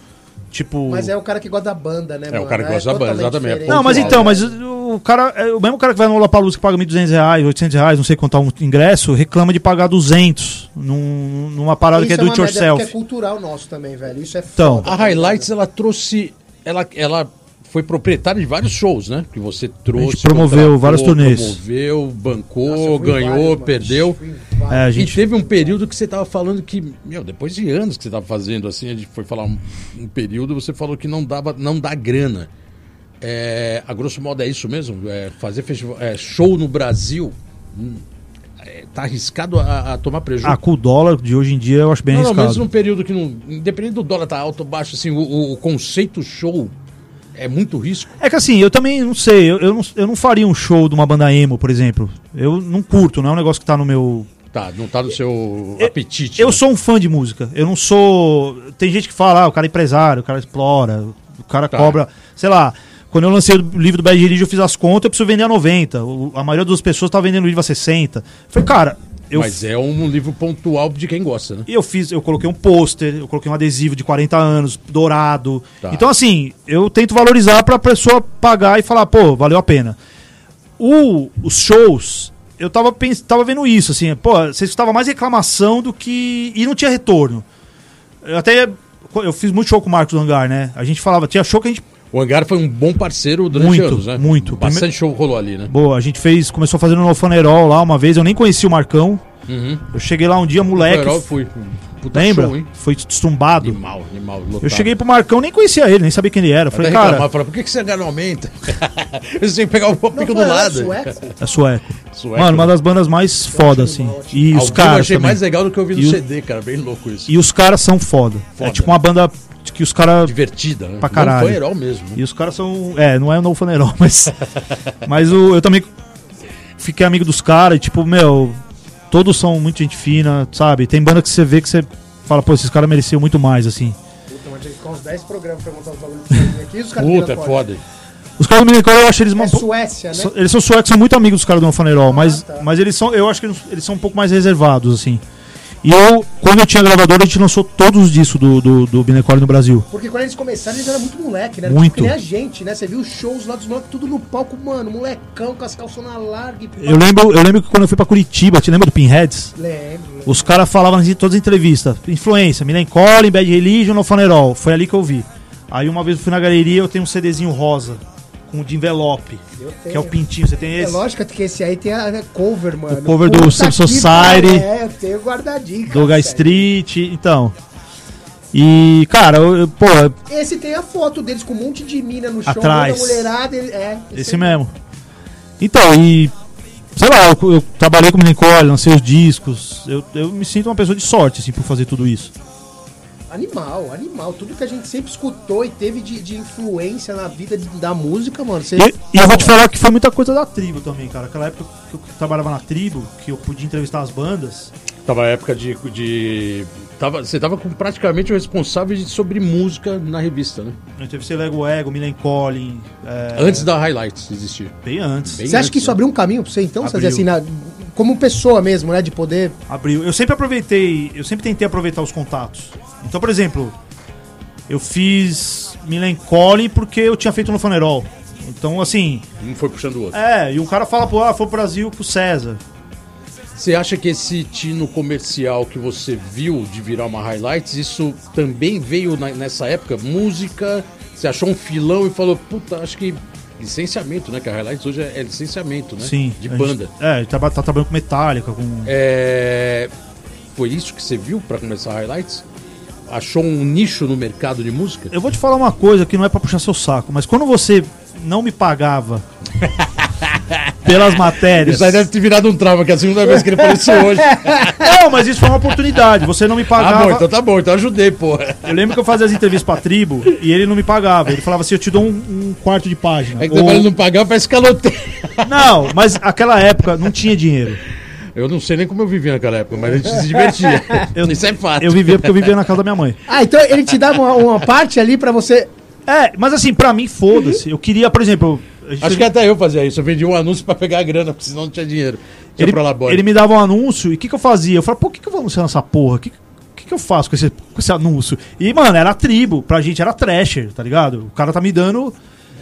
Speaker 4: Tipo.
Speaker 2: Mas é o cara que gosta da banda, né,
Speaker 1: É, o cara que gosta da banda, exatamente.
Speaker 2: diferente.
Speaker 4: Não, mas então,
Speaker 1: né?
Speaker 4: mas o cara, é, o mesmo cara que vai no Lollapalooza que paga 1.200 reais, 800 reais, não sei quanto é um ingresso, reclama de pagar 200 num, numa parada que é
Speaker 2: Isso
Speaker 4: do
Speaker 2: uma
Speaker 4: it yourself.
Speaker 2: porque é cultural nosso também, velho. Isso é
Speaker 4: Então,
Speaker 2: foda,
Speaker 1: A
Speaker 2: tá
Speaker 1: Highlights, ela trouxe. Ela, ela foi proprietária de vários shows, né? Que você trouxe.
Speaker 4: A gente promoveu vários turnês.
Speaker 1: Promoveu,
Speaker 2: Nossa,
Speaker 1: bancou,
Speaker 2: em
Speaker 1: ganhou,
Speaker 2: vários,
Speaker 1: perdeu.
Speaker 4: É, a
Speaker 1: E
Speaker 4: gente.
Speaker 1: teve um período que você tava falando que, meu, depois de anos que você tava fazendo assim, a gente foi falar um, um período, você falou que não dava, não dá grana. É, a grosso modo é isso mesmo? É, fazer festival, é, show no Brasil hum, tá arriscado a, a tomar prejuízo?
Speaker 4: Ah, com o dólar de hoje em dia eu acho bem
Speaker 1: não, não,
Speaker 4: arriscado.
Speaker 1: mesmo num período que não. Independente do dólar tá alto ou baixo, assim, o, o- o conceito show É muito risco.
Speaker 4: É que assim, eu também não sei, eu, eu, não, eu não faria um show de uma banda emo, por exemplo. Eu não curto, não é um negócio que tá no meu.
Speaker 1: Tá, não tá no seu
Speaker 4: Eu-
Speaker 1: apetite.
Speaker 4: Eu
Speaker 1: né?
Speaker 4: sou um fã de música. Eu não sou. Tem gente que fala, ah, o cara é empresário, o cara explora, o cara
Speaker 1: Tá.
Speaker 4: cobra. Sei lá, quando eu lancei o livro do Bad Religion, eu fiz as contas, eu preciso vender a 90. O- a maioria das pessoas tá vendendo o livro a 60. Eu falei, cara, eu.
Speaker 1: Mas é um livro pontual de quem gosta, né?
Speaker 4: E eu fiz, eu coloquei um pôster, eu coloquei um adesivo de 40 anos, dourado.
Speaker 1: Tá.
Speaker 4: Então, assim, eu tento valorizar pra pessoa pagar e falar, pô, valeu a pena. O, os shows, eu tava, pens tava vendo isso, assim, pô, vocês estavam mais reclamação do que. E não tinha retorno. Eu até. Eu fiz muito show com o Marcos do Hangar, né? A gente falava, tinha show que a gente.
Speaker 1: O Hangar foi um bom parceiro durante
Speaker 4: Muito,
Speaker 1: anos, né?
Speaker 4: muito.
Speaker 1: Bastante show rolou ali, né?
Speaker 4: Boa, a gente fez, começou fazendo no Fanerol lá uma vez, eu nem conhecia o Marcão.
Speaker 1: Uhum.
Speaker 4: Eu cheguei lá um dia, moleque.
Speaker 1: Herói foi. Puta
Speaker 4: lembra?
Speaker 1: show, hein?
Speaker 4: Foi estumbado.
Speaker 1: Animal, animal. Lotado.
Speaker 4: Eu cheguei pro Marcão, nem conhecia ele, nem sabia quem ele era. Eu Falei, cara,
Speaker 1: falar, por que, que você não aumenta? Eles têm que pegar o pico do lado.
Speaker 2: sueco?
Speaker 4: é sueco.
Speaker 1: Sueco,
Speaker 4: Mano, uma
Speaker 1: né?
Speaker 4: das bandas mais foda, assim. E
Speaker 1: Ao
Speaker 4: os caras.
Speaker 1: eu achei
Speaker 4: também.
Speaker 1: mais legal do que eu vi no
Speaker 4: E
Speaker 1: CD, cara. Bem louco isso.
Speaker 4: E os caras são foda.
Speaker 1: Foda.
Speaker 4: É tipo uma banda que os caras.
Speaker 1: Divertida, né?
Speaker 4: Pra caralho.
Speaker 1: Não foi herói mesmo. né?
Speaker 4: E os caras são. É, não é o novo Fanerol, mas. mas o, eu também fiquei amigo dos caras e, tipo, meu. Todos são muito gente fina, sabe? Tem banda que você vê que você fala, pô, esses caras mereciam muito mais, assim.
Speaker 2: Puta, mas tinha que ficar uns 10 programas pra montar os bagulhos aqui. e Os caras
Speaker 1: Puta, é foda.
Speaker 4: Os caras do Minicor, eu acho eles uma.
Speaker 2: É Suécia, né?
Speaker 4: Eles são suecos, são muito amigos dos caras do Nofanerol, mas,
Speaker 2: tá.
Speaker 4: mas eles são, eu acho que eles, eles são um pouco mais reservados, assim. E eu, quando eu tinha gravador, a gente lançou todos os discos do, do, do Binecore no Brasil.
Speaker 2: Porque quando eles começaram, eles eram muito moleque, né?
Speaker 4: Muito.
Speaker 2: Tipo, nem a gente, né? Você viu os shows lá dos moleques, tudo no palco, mano, molecão com as calçonas largas. e.
Speaker 4: Eu lembro, eu lembro que quando eu fui pra Curitiba, te lembra do Pinheads?
Speaker 2: Lembro.
Speaker 4: Os caras falavam em todas as entrevistas. Influência, Milen Collin, Bad Religion, Nofanerol. Foi ali que eu vi. Aí uma vez eu fui na galeria, eu tenho um CDzinho rosa, o de envelope, que é o pintinho. Você tem
Speaker 2: É
Speaker 4: esse?
Speaker 2: lógico que esse aí tem a a cover, mano.
Speaker 4: O cover do
Speaker 2: Puta
Speaker 4: Sam
Speaker 2: que
Speaker 4: Society.
Speaker 2: É, eu tenho guardadinho.
Speaker 4: Do Guy. Street, então. E, cara, eu, eu- pô,
Speaker 2: Esse tem a foto deles com um monte de mina no show,
Speaker 4: Atrás.
Speaker 2: mulherada. ele- É,
Speaker 4: Esse
Speaker 2: aí.
Speaker 4: mesmo. Então, e. Sei lá, eu, eu trabalhei com o Nicole, lancei os discos. Eu, eu me sinto uma pessoa de sorte, assim, por fazer tudo isso.
Speaker 2: Animal, animal. Tudo que a gente sempre escutou e teve de, de influência na vida de- da música, mano. Você...
Speaker 4: E, e eu vou te falar que foi muita coisa da tribo também, cara. Aquela época que eu trabalhava na tribo, que eu podia entrevistar as bandas.
Speaker 1: Tava a época de. de tava, você tava com praticamente o responsável de- sobre música na revista, né?
Speaker 4: Eu entrevistei Lego Ego, Milen Collin. é,
Speaker 1: Antes da Highlights existir.
Speaker 4: Bem antes.
Speaker 1: Bem
Speaker 2: Você acha que
Speaker 1: antes,
Speaker 2: isso
Speaker 1: né?
Speaker 2: abriu um caminho pra você, então? Você
Speaker 4: Abriu.
Speaker 2: dizer assim, na- como pessoa mesmo, né? De poder.
Speaker 4: Abriu. Eu sempre aproveitei, eu sempre tentei aproveitar os contatos. Então, por exemplo, eu fiz Milen Collin porque eu tinha feito no Fanerol. Então, assim,
Speaker 1: Um foi puxando o outro.
Speaker 4: é, e um cara fala, pô, ah, foi pro Brasil com o César.
Speaker 1: Você acha que esse tino comercial que você viu de virar uma Highlights, isso também veio na- nessa época? Música, você achou um filão e falou, puta, acho que licenciamento, né? Que a Highlights hoje é, é licenciamento, né?
Speaker 4: Sim.
Speaker 1: De
Speaker 4: gente-
Speaker 1: banda.
Speaker 4: é, ele traba- tá trabalhando com Metallica, com.
Speaker 1: É, Foi isso que você viu pra começar a Highlights? Achou um nicho no mercado de música?
Speaker 4: Eu vou te falar uma coisa que não é pra puxar seu saco, mas quando você não me pagava pelas matérias.
Speaker 1: Isso aí deve ter virado um trauma, que é a segunda vez que ele apareceu hoje.
Speaker 4: Não, mas isso foi uma oportunidade. Você não me
Speaker 1: Ah,
Speaker 4: pagava.
Speaker 1: bom, então tá bom, então ajudei, porra.
Speaker 4: Eu lembro que eu fazia as entrevistas pra tribo e ele não me pagava. Ele falava assim: eu te dou um, um quarto de página.
Speaker 1: É que
Speaker 4: Ou-
Speaker 1: depois ele não pagar, parece caloteiro.
Speaker 4: Não, mas aquela época não tinha dinheiro.
Speaker 1: Eu não sei nem como eu vivia naquela época, mas a gente se divertia.
Speaker 4: Eu-
Speaker 1: Isso é fato.
Speaker 4: Eu vivia porque eu vivia na casa da minha mãe.
Speaker 2: Ah, então ele te dava uma, uma parte ali pra você.
Speaker 4: É, mas assim, pra mim, foda-se. Eu queria, por exemplo. Gente
Speaker 1: Acho que até eu fazia isso. Eu vendia um anúncio pra pegar a grana, porque senão não tinha dinheiro. Tinha
Speaker 4: ele, ele me dava um anúncio e o que, que eu fazia? Eu falava, pô, o que, que eu vou anunciar nessa porra? O que, que, que eu faço com esse, com esse anúncio? E, mano, era tribo. Pra gente era trasher, tá ligado? O cara tá me dando.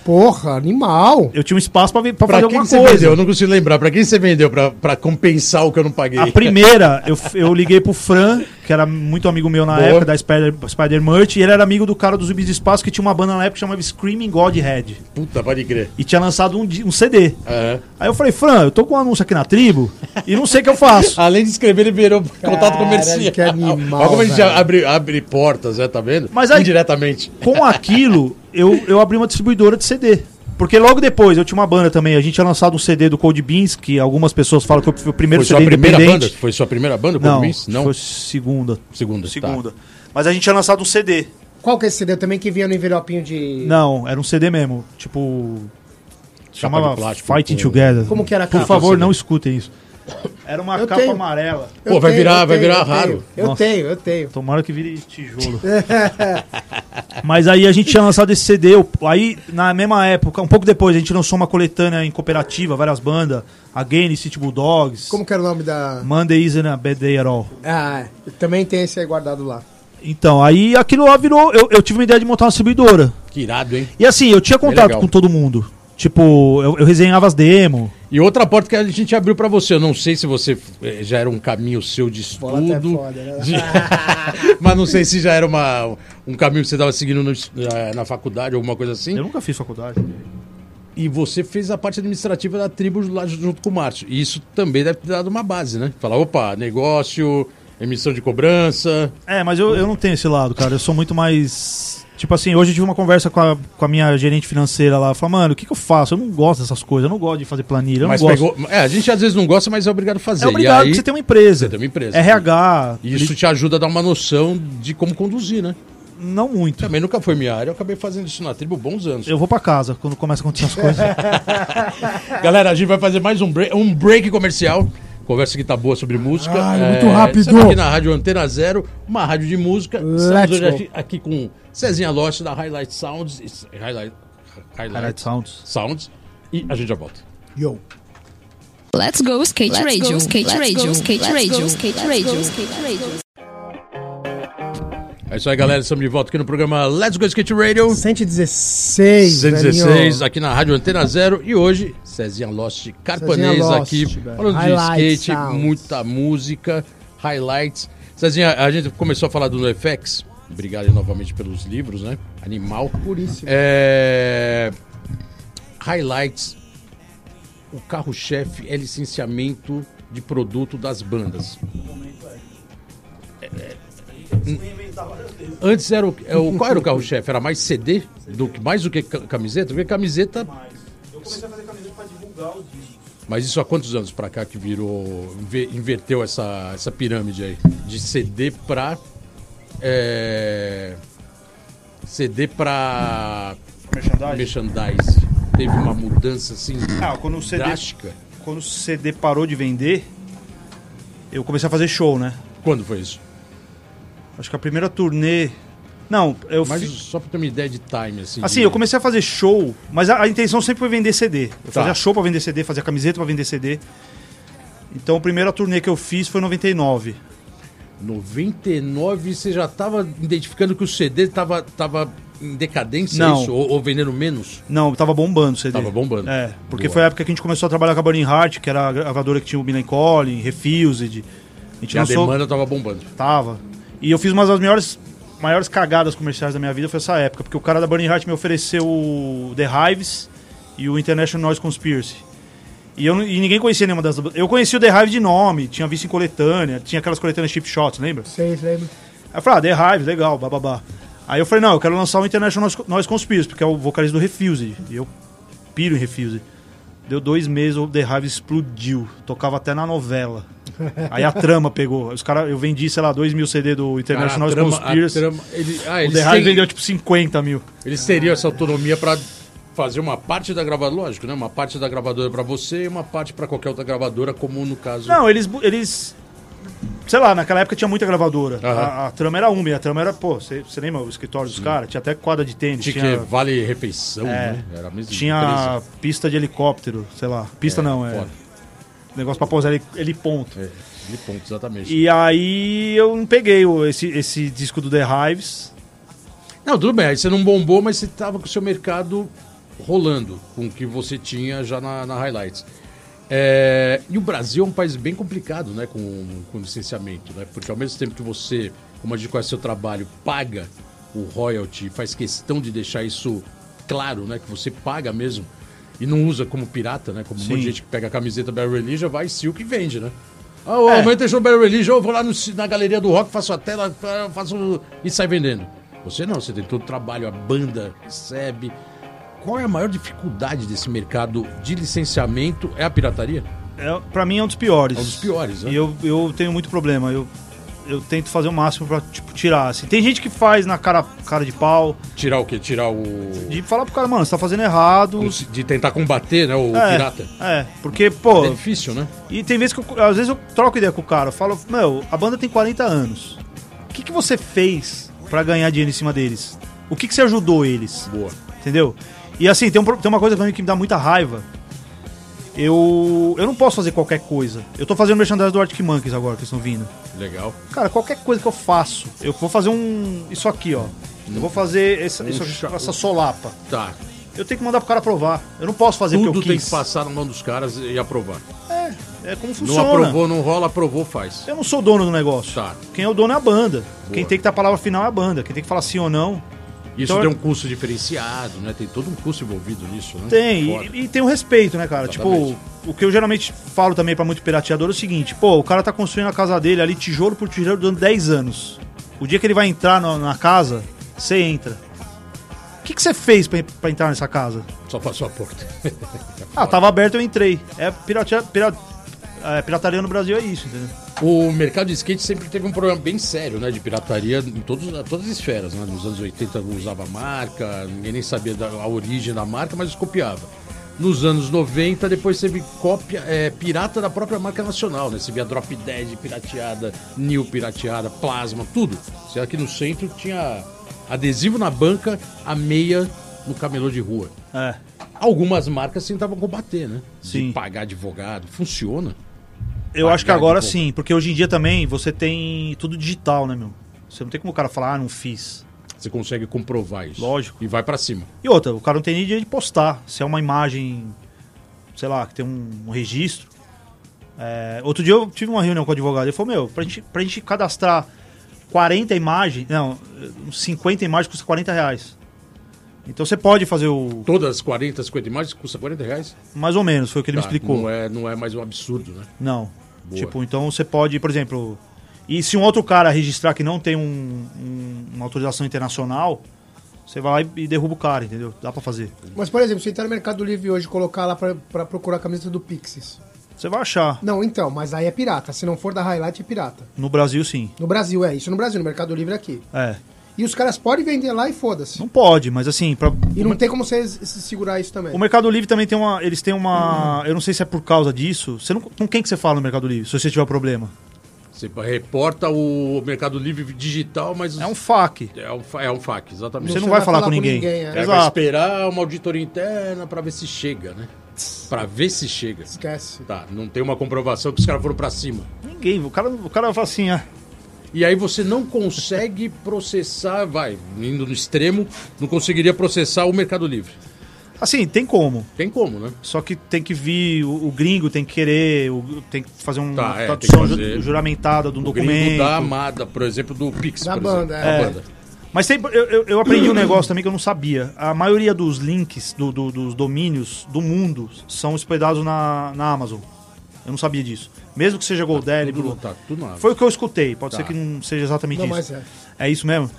Speaker 2: Porra, animal.
Speaker 4: Eu tinha um espaço pra, ver- pra
Speaker 1: Pra
Speaker 4: fazer
Speaker 1: quem
Speaker 4: alguma coisa.
Speaker 1: vendeu? Eu não consigo lembrar. Pra quem você vendeu pra, pra compensar o que eu não paguei?
Speaker 4: A primeira, eu, eu liguei pro Fran, que era muito amigo meu na
Speaker 1: Boa.
Speaker 4: época da Spider, Spider Merch, e ele era amigo do cara dos Zubis de Espaço, que tinha uma banda na época que chamava Screaming Godhead.
Speaker 1: Puta, pode crer.
Speaker 4: E tinha lançado um, um CD.
Speaker 1: Aham.
Speaker 4: Aí eu falei, Fran, eu tô com um anúncio aqui na tribo e não sei o que eu faço.
Speaker 1: Além de escrever, ele virou contato comercial.
Speaker 2: que animal,
Speaker 1: Olha como a gente abre, abre portas, né? Tá vendo?
Speaker 4: Mas aí-
Speaker 1: Indiretamente.
Speaker 4: Com aquilo, eu, eu abri uma distribuidora de CD. Porque logo depois eu tinha uma banda também. A gente tinha lançado um CD do Cold Beans, que algumas pessoas falam que foi o primeiro
Speaker 1: Foi sua
Speaker 4: CD
Speaker 1: primeira banda?
Speaker 4: independente.
Speaker 1: Foi sua primeira banda,
Speaker 4: Não,
Speaker 1: Cold Beans? Não.
Speaker 4: foi segunda.
Speaker 1: Segunda. tá.
Speaker 4: Segunda. Mas a gente tinha lançado um CD.
Speaker 2: Qual que é esse CD também que vinha no envelopinho de.
Speaker 4: Não, era um CD mesmo. Tipo. Chamava
Speaker 1: de plástico,
Speaker 4: Fighting
Speaker 1: com-
Speaker 4: Together.
Speaker 2: Como que era a
Speaker 4: Por favor, não escutem isso. Era uma
Speaker 2: Eu
Speaker 4: capa
Speaker 2: tenho.
Speaker 4: amarela.
Speaker 2: Eu
Speaker 1: Pô, vai virar-
Speaker 2: eu
Speaker 1: vai virar
Speaker 2: eu
Speaker 1: raro.
Speaker 2: tenho, Eu
Speaker 4: Nossa.
Speaker 2: tenho, eu tenho.
Speaker 4: Tomara que vire tijolo. Mas aí a gente tinha lançado esse CD. Aí, na mesma época, um pouco depois, a gente lançou uma coletânea em cooperativa, várias bandas. Again, City Bulldogs.
Speaker 2: Como que era o nome da.
Speaker 4: Monday Isn't a Bad Day at All.
Speaker 2: Ah, também tem esse aí guardado lá.
Speaker 4: Então, aí aquilo lá virou. Eu, eu tive uma ideia de montar uma distribuidora.
Speaker 1: Que irado, hein?
Speaker 4: E assim, eu tinha contato com todo mundo. Tipo, eu, eu resenhava as demos.
Speaker 1: E outra porta que a gente abriu pra você. Eu não sei se você eh, já era um caminho seu de
Speaker 2: Bola até
Speaker 1: estudo.
Speaker 2: foda, né?
Speaker 1: de- Mas não sei se já era uma, um caminho que você estava seguindo no- eh, na faculdade, alguma coisa assim.
Speaker 4: Eu nunca fiz faculdade.
Speaker 1: E você fez a parte administrativa da tribo lá junto com o Márcio. E isso também deve ter dado uma base, né? Falar, opa, negócio, emissão de cobrança.
Speaker 4: É, mas eu, eu não tenho esse lado, cara. Eu sou muito mais. Tipo assim, hoje eu tive uma conversa com a, com a minha gerente financeira lá. Falei, mano, o que, que eu faço? Eu não gosto dessas coisas. Eu não gosto de fazer planilha. Eu
Speaker 1: mas
Speaker 4: não gosto.
Speaker 1: pegou. É, a gente às vezes não gosta, mas é obrigado a fazer.
Speaker 4: É obrigado
Speaker 1: e aí,
Speaker 4: porque você tem uma empresa.
Speaker 1: Você tem uma empresa.
Speaker 4: RH.
Speaker 1: E isso te ajuda a dar uma noção de como conduzir, né?
Speaker 4: Não muito.
Speaker 1: Também nunca foi minha área, eu acabei fazendo isso na tribo bons anos.
Speaker 4: Eu vou pra casa quando começa a acontecer as coisas.
Speaker 1: Galera, a gente vai fazer mais um break, um break comercial. Conversa que tá boa sobre música. É,
Speaker 2: muito rápido.
Speaker 1: estamos aqui na Rádio Antena Zero, uma rádio de música. Estamos
Speaker 2: Let's
Speaker 1: hoje
Speaker 2: go.
Speaker 1: aqui, aqui com Cezinha Lost da Highlight Sounds. Highlight, Highlight,
Speaker 4: Highlight Sounds.
Speaker 1: Sounds. E a gente já volta.
Speaker 2: Yo.
Speaker 5: Let's go skate
Speaker 3: Let's
Speaker 5: radio,
Speaker 3: go,
Speaker 5: skate
Speaker 3: let's
Speaker 5: radio,
Speaker 3: go,
Speaker 5: skate
Speaker 3: let's
Speaker 5: radio,
Speaker 3: go,
Speaker 5: skate
Speaker 3: let's
Speaker 5: radio,
Speaker 3: go,
Speaker 5: skate radio.
Speaker 1: É isso aí, galera. Estamos de volta aqui no programa Let's Go Skate Radio.
Speaker 2: 116.
Speaker 1: 116,
Speaker 2: velhinho.
Speaker 1: aqui na Rádio Antena Zero. E hoje, Cezinha Lost Carpanês
Speaker 2: Cezinha Lost,
Speaker 1: aqui,
Speaker 2: velho.
Speaker 1: falando
Speaker 2: Highlight
Speaker 1: de skate,
Speaker 2: sounds.
Speaker 1: muita música, highlights. Cezinha, a gente começou a falar do NoFX. Obrigado novamente pelos livros, né? Animal.
Speaker 2: Puríssimo.
Speaker 1: É... Highlights. O carro-chefe é licenciamento de produto das bandas. É, é, Antes era o, é o- qual era o carro-chefe? Era mais CD do que mais do que ca- camiseta? Porque camiseta.
Speaker 4: Eu comecei a fazer camiseta pra divulgar o disco.
Speaker 1: Mas isso há quantos anos pra cá que virou inve- inverteu essa, essa pirâmide aí de CD pra é, CD pra
Speaker 4: Merchandising.
Speaker 1: merchandise. Teve uma mudança assim
Speaker 4: Ah, quando o CD,
Speaker 1: drástica.
Speaker 4: quando o CD parou de vender, eu comecei a fazer show, né?
Speaker 1: Quando foi isso?
Speaker 4: Acho que a primeira turnê. Não, eu
Speaker 1: Mas só pra ter uma ideia de time assim.
Speaker 4: Assim,
Speaker 1: de-
Speaker 4: eu comecei a fazer show, mas a, a intenção sempre foi vender CD. Eu
Speaker 1: Tá.
Speaker 4: fazia show pra vender CD, fazia camiseta pra vender CD. Então a primeira turnê que eu fiz foi em 99.
Speaker 1: 99 você já tava identificando que o CD tava, tava em decadência
Speaker 4: Não.
Speaker 1: isso? Ou, ou vendendo menos?
Speaker 4: Não, tava bombando o CD.
Speaker 1: Tava bombando.
Speaker 4: É, porque
Speaker 1: Boa.
Speaker 4: foi a época que a gente começou a trabalhar com a Burning Heart, que era a gravadora que tinha o Billy Collin, Refused. A gente
Speaker 1: E a
Speaker 4: lançou.
Speaker 1: demanda tava bombando.
Speaker 4: Tava. E eu fiz uma das maiores, maiores cagadas comerciais da minha vida foi essa época, porque o cara da Burning Heart me ofereceu o The Hives e o International Noise Conspiracy. E, eu, e ninguém conhecia nenhuma das. Eu conhecia o The Hive de nome, tinha visto em coletânea, tinha aquelas coletâneas chip shots, lembra?
Speaker 2: Sei, lembro.
Speaker 4: Aí eu falei, ah, The Hive, legal, bababá. Aí eu falei, não, eu quero lançar o International Noise- Conspiracy, porque é o vocalista do Refused. E eu piro em Refused. Deu dois meses, o The Hive explodiu. Tocava até na novela. Aí a trama pegou. Os cara, eu vendi, sei lá, 2 mil CD do International
Speaker 1: Cara, a
Speaker 4: Noise Conspiracy.
Speaker 1: trama- ele- ah,
Speaker 4: O The Hive vendeu tipo 50 mil.
Speaker 1: eles teriam essa autonomia pra fazer uma parte da gravadora, lógico, né? Uma parte da gravadora pra você e uma parte pra qualquer outra gravadora, como no caso.
Speaker 4: Não, eles. eles sei lá, naquela época tinha muita gravadora.
Speaker 1: Aham.
Speaker 4: A, a trama era uma, e a trama era, pô, você lembra o escritório dos caras? Tinha até quadra de tênis.
Speaker 1: tinha,
Speaker 4: Tinha,
Speaker 1: que vale refeição,
Speaker 4: É.
Speaker 1: né? Era a mesma
Speaker 4: tinha
Speaker 1: empresa.
Speaker 4: pista de helicóptero, sei lá. Pista não, é.
Speaker 1: foda.
Speaker 4: Negócio pra pousar ele, ele ponto.
Speaker 1: É, ponto, exatamente.
Speaker 4: E aí eu não peguei esse, esse disco do The Hives.
Speaker 1: Não, tudo bem, aí você não bombou, mas você tava com o seu mercado rolando, com o que você tinha já na, na Highlights. É, e o Brasil é um país bem complicado, né, com, com licenciamento, né? Porque ao mesmo tempo que você, como a gente conhece seu trabalho, paga o royalty, faz questão de deixar isso claro, né? Que você paga mesmo e não usa como pirata, né? Como um monte de
Speaker 4: Sim.
Speaker 1: gente que pega a camiseta Barry Religion, vai Silk e vende, né? Ah, o
Speaker 4: É.
Speaker 1: tem show Barry Religion, eu vou lá no na galeria do rock, faço a tela, fa- faço e sai vendendo. Você não, você tem todo o trabalho, a banda recebe. Qual é a maior dificuldade desse mercado de licenciamento? É a pirataria?
Speaker 4: É, pra mim é um dos piores.
Speaker 1: É um dos piores, né?
Speaker 4: E eu, eu tenho muito problema. Eu, eu tento fazer o máximo pra, tipo, tirar. Assim. Tem gente que faz na cara, cara de pau,
Speaker 1: Tirar o quê? Tirar o.
Speaker 4: de falar pro cara, mano, você tá fazendo errado.
Speaker 1: De tentar combater, né? O
Speaker 4: é,
Speaker 1: pirata.
Speaker 4: É, porque, pô,
Speaker 1: É difícil, né?
Speaker 4: e tem vezes que eu, às vezes eu troco ideia com o cara, eu falo, meu, a banda tem 40 anos. O que, que você fez pra ganhar dinheiro em cima deles? O que, que você ajudou eles?
Speaker 1: Boa.
Speaker 4: Entendeu? E assim, tem, um tem uma coisa pra mim que me dá muita raiva. Eu, eu não posso fazer qualquer coisa. Eu tô fazendo merchandising do Arctic Monkeys agora, que estão vindo.
Speaker 1: Legal.
Speaker 4: Cara, qualquer coisa que eu faço, eu vou fazer um. Isso aqui, ó. Eu vou fazer essa, isso essa solapa.
Speaker 1: Tá.
Speaker 4: Eu tenho que mandar pro cara provar. Eu não posso fazer o
Speaker 1: Tudo
Speaker 4: que eu
Speaker 1: tem
Speaker 4: quis.
Speaker 1: que passar na mão dos caras e aprovar.
Speaker 4: É como
Speaker 1: Não
Speaker 4: funciona.
Speaker 1: aprovou, não rola, aprovou, faz.
Speaker 4: Eu não sou dono do negócio.
Speaker 1: Tá.
Speaker 4: Quem é o dono é a banda. Quem tem que ter a palavra final é a banda. Quem tem que falar sim ou não.
Speaker 1: Isso
Speaker 4: Então-
Speaker 1: tem um custo diferenciado, né? Tem todo um custo envolvido nisso, né?
Speaker 4: Tem, e, e tem o respeito, né, cara?
Speaker 1: Exatamente.
Speaker 4: Tipo, o que eu geralmente falo também pra muito pirateador é o seguinte: pô, o cara tá construindo a casa dele ali, tijolo por tijolo, durante 10 anos. O dia que ele vai entrar na, na casa, você entra. O que, que você fez pra, pra entrar nessa casa?
Speaker 1: Só passou a porta.
Speaker 4: Ah, tava aberto, eu entrei. É, piratia, pira- é, pirataria no Brasil é isso, entendeu?
Speaker 1: O mercado de skate sempre teve um problema bem sério, né? De pirataria em todos, todas as esferas, né? Nos anos 80 usava marca, ninguém nem sabia da, a origem da marca, mas copiava. Nos anos 90, depois teve cópia é, pirata da própria marca nacional, né? Você via Drop Dead pirateada, New pirateada, Plasma, tudo. Você aqui no centro tinha adesivo na banca, a meia no camelô de rua.
Speaker 4: É.
Speaker 1: Algumas marcas tentavam combater, né?
Speaker 4: Sim.
Speaker 1: De pagar advogado. Funciona.
Speaker 4: Eu
Speaker 1: Pagar
Speaker 4: acho que agora sim, porque hoje em dia também você tem tudo digital, né, meu? Você não tem como o cara falar, ah, não fiz.
Speaker 1: Você consegue comprovar isso.
Speaker 4: Lógico.
Speaker 1: E vai pra cima.
Speaker 4: E outra, o cara não tem nem dia de postar. Se é uma imagem, sei lá, que tem um, um registro. É, outro dia eu tive uma reunião com o advogado. Ele falou: Meu, pra gente, pra gente cadastrar 40 imagens, não, uns 50 imagens custa 40 reais. Então você pode fazer o.
Speaker 1: Todas as 40, 50 imagens custa 40 reais?
Speaker 4: Mais ou menos, foi o que ele me
Speaker 1: Tá,
Speaker 4: explicou.
Speaker 1: Não é, não é mais um absurdo, né?
Speaker 4: Não.
Speaker 1: Boa.
Speaker 4: Tipo, então você pode, por exemplo. E se um outro cara registrar que não tem um- um- uma autorização internacional, você vai lá e, e derruba o cara, entendeu? Dá pra fazer.
Speaker 2: Mas, por exemplo, se entrar no Mercado Livre hoje e colocar lá pra, pra procurar a camiseta do Pixies.
Speaker 4: Você vai achar.
Speaker 2: Não, então, mas aí é pirata. Se não for da Highlight, é pirata.
Speaker 4: No Brasil, sim.
Speaker 2: No Brasil, é. Isso no Brasil, no Mercado Livre é aqui.
Speaker 4: É.
Speaker 2: E os caras podem vender lá e foda-se.
Speaker 4: Não pode, mas assim, pra,
Speaker 2: E não tem como você se segurar isso também.
Speaker 4: O Mercado Livre também tem uma. Eles têm uma. Eu não sei se é por causa disso. Você não, com quem que você fala no Mercado Livre, se você tiver problema?
Speaker 1: Você reporta o Mercado Livre digital, mas
Speaker 4: É um FAQ.
Speaker 1: é um, é um FAQ, exatamente.
Speaker 4: Você
Speaker 2: Você
Speaker 4: não vai
Speaker 2: vai
Speaker 4: falar,
Speaker 2: falar
Speaker 4: com
Speaker 2: com
Speaker 4: ninguém.
Speaker 2: ninguém, é.
Speaker 1: Aí vai esperar uma auditoria interna pra ver se chega, né? Pra ver se chega.
Speaker 2: Esquece.
Speaker 1: Tá, não tem uma comprovação que os caras foram pra cima.
Speaker 4: Ninguém. O cara, o cara fala assim, ah.
Speaker 1: E aí você não consegue processar, vai, indo no extremo, não conseguiria processar o Mercado Livre.
Speaker 4: Assim, tem como.
Speaker 1: Tem como, né?
Speaker 4: Só que tem que vir, o, o gringo tem que querer, o- tem que fazer uma
Speaker 1: Tá, é,
Speaker 4: tradução
Speaker 1: fazer.
Speaker 4: juramentada de um
Speaker 1: O gringo
Speaker 4: documento.
Speaker 1: da Amada, por exemplo, do Pix.
Speaker 2: Da
Speaker 1: por
Speaker 2: banda,
Speaker 1: exemplo,
Speaker 2: é.
Speaker 1: da banda.
Speaker 4: Mas tem, eu, eu- eu aprendi um negócio também que eu não sabia. A maioria dos links, do- do- dos domínios do mundo são hospedados na, na Amazon. Eu não sabia disso. Mesmo que seja GoDaddy,
Speaker 1: Tudo,
Speaker 4: Blue.
Speaker 1: tá, tudo
Speaker 4: Foi o que eu escutei. Pode
Speaker 1: Tá.
Speaker 4: ser que não seja exatamente
Speaker 2: Não,
Speaker 4: isso.
Speaker 2: mas é.
Speaker 4: É isso mesmo?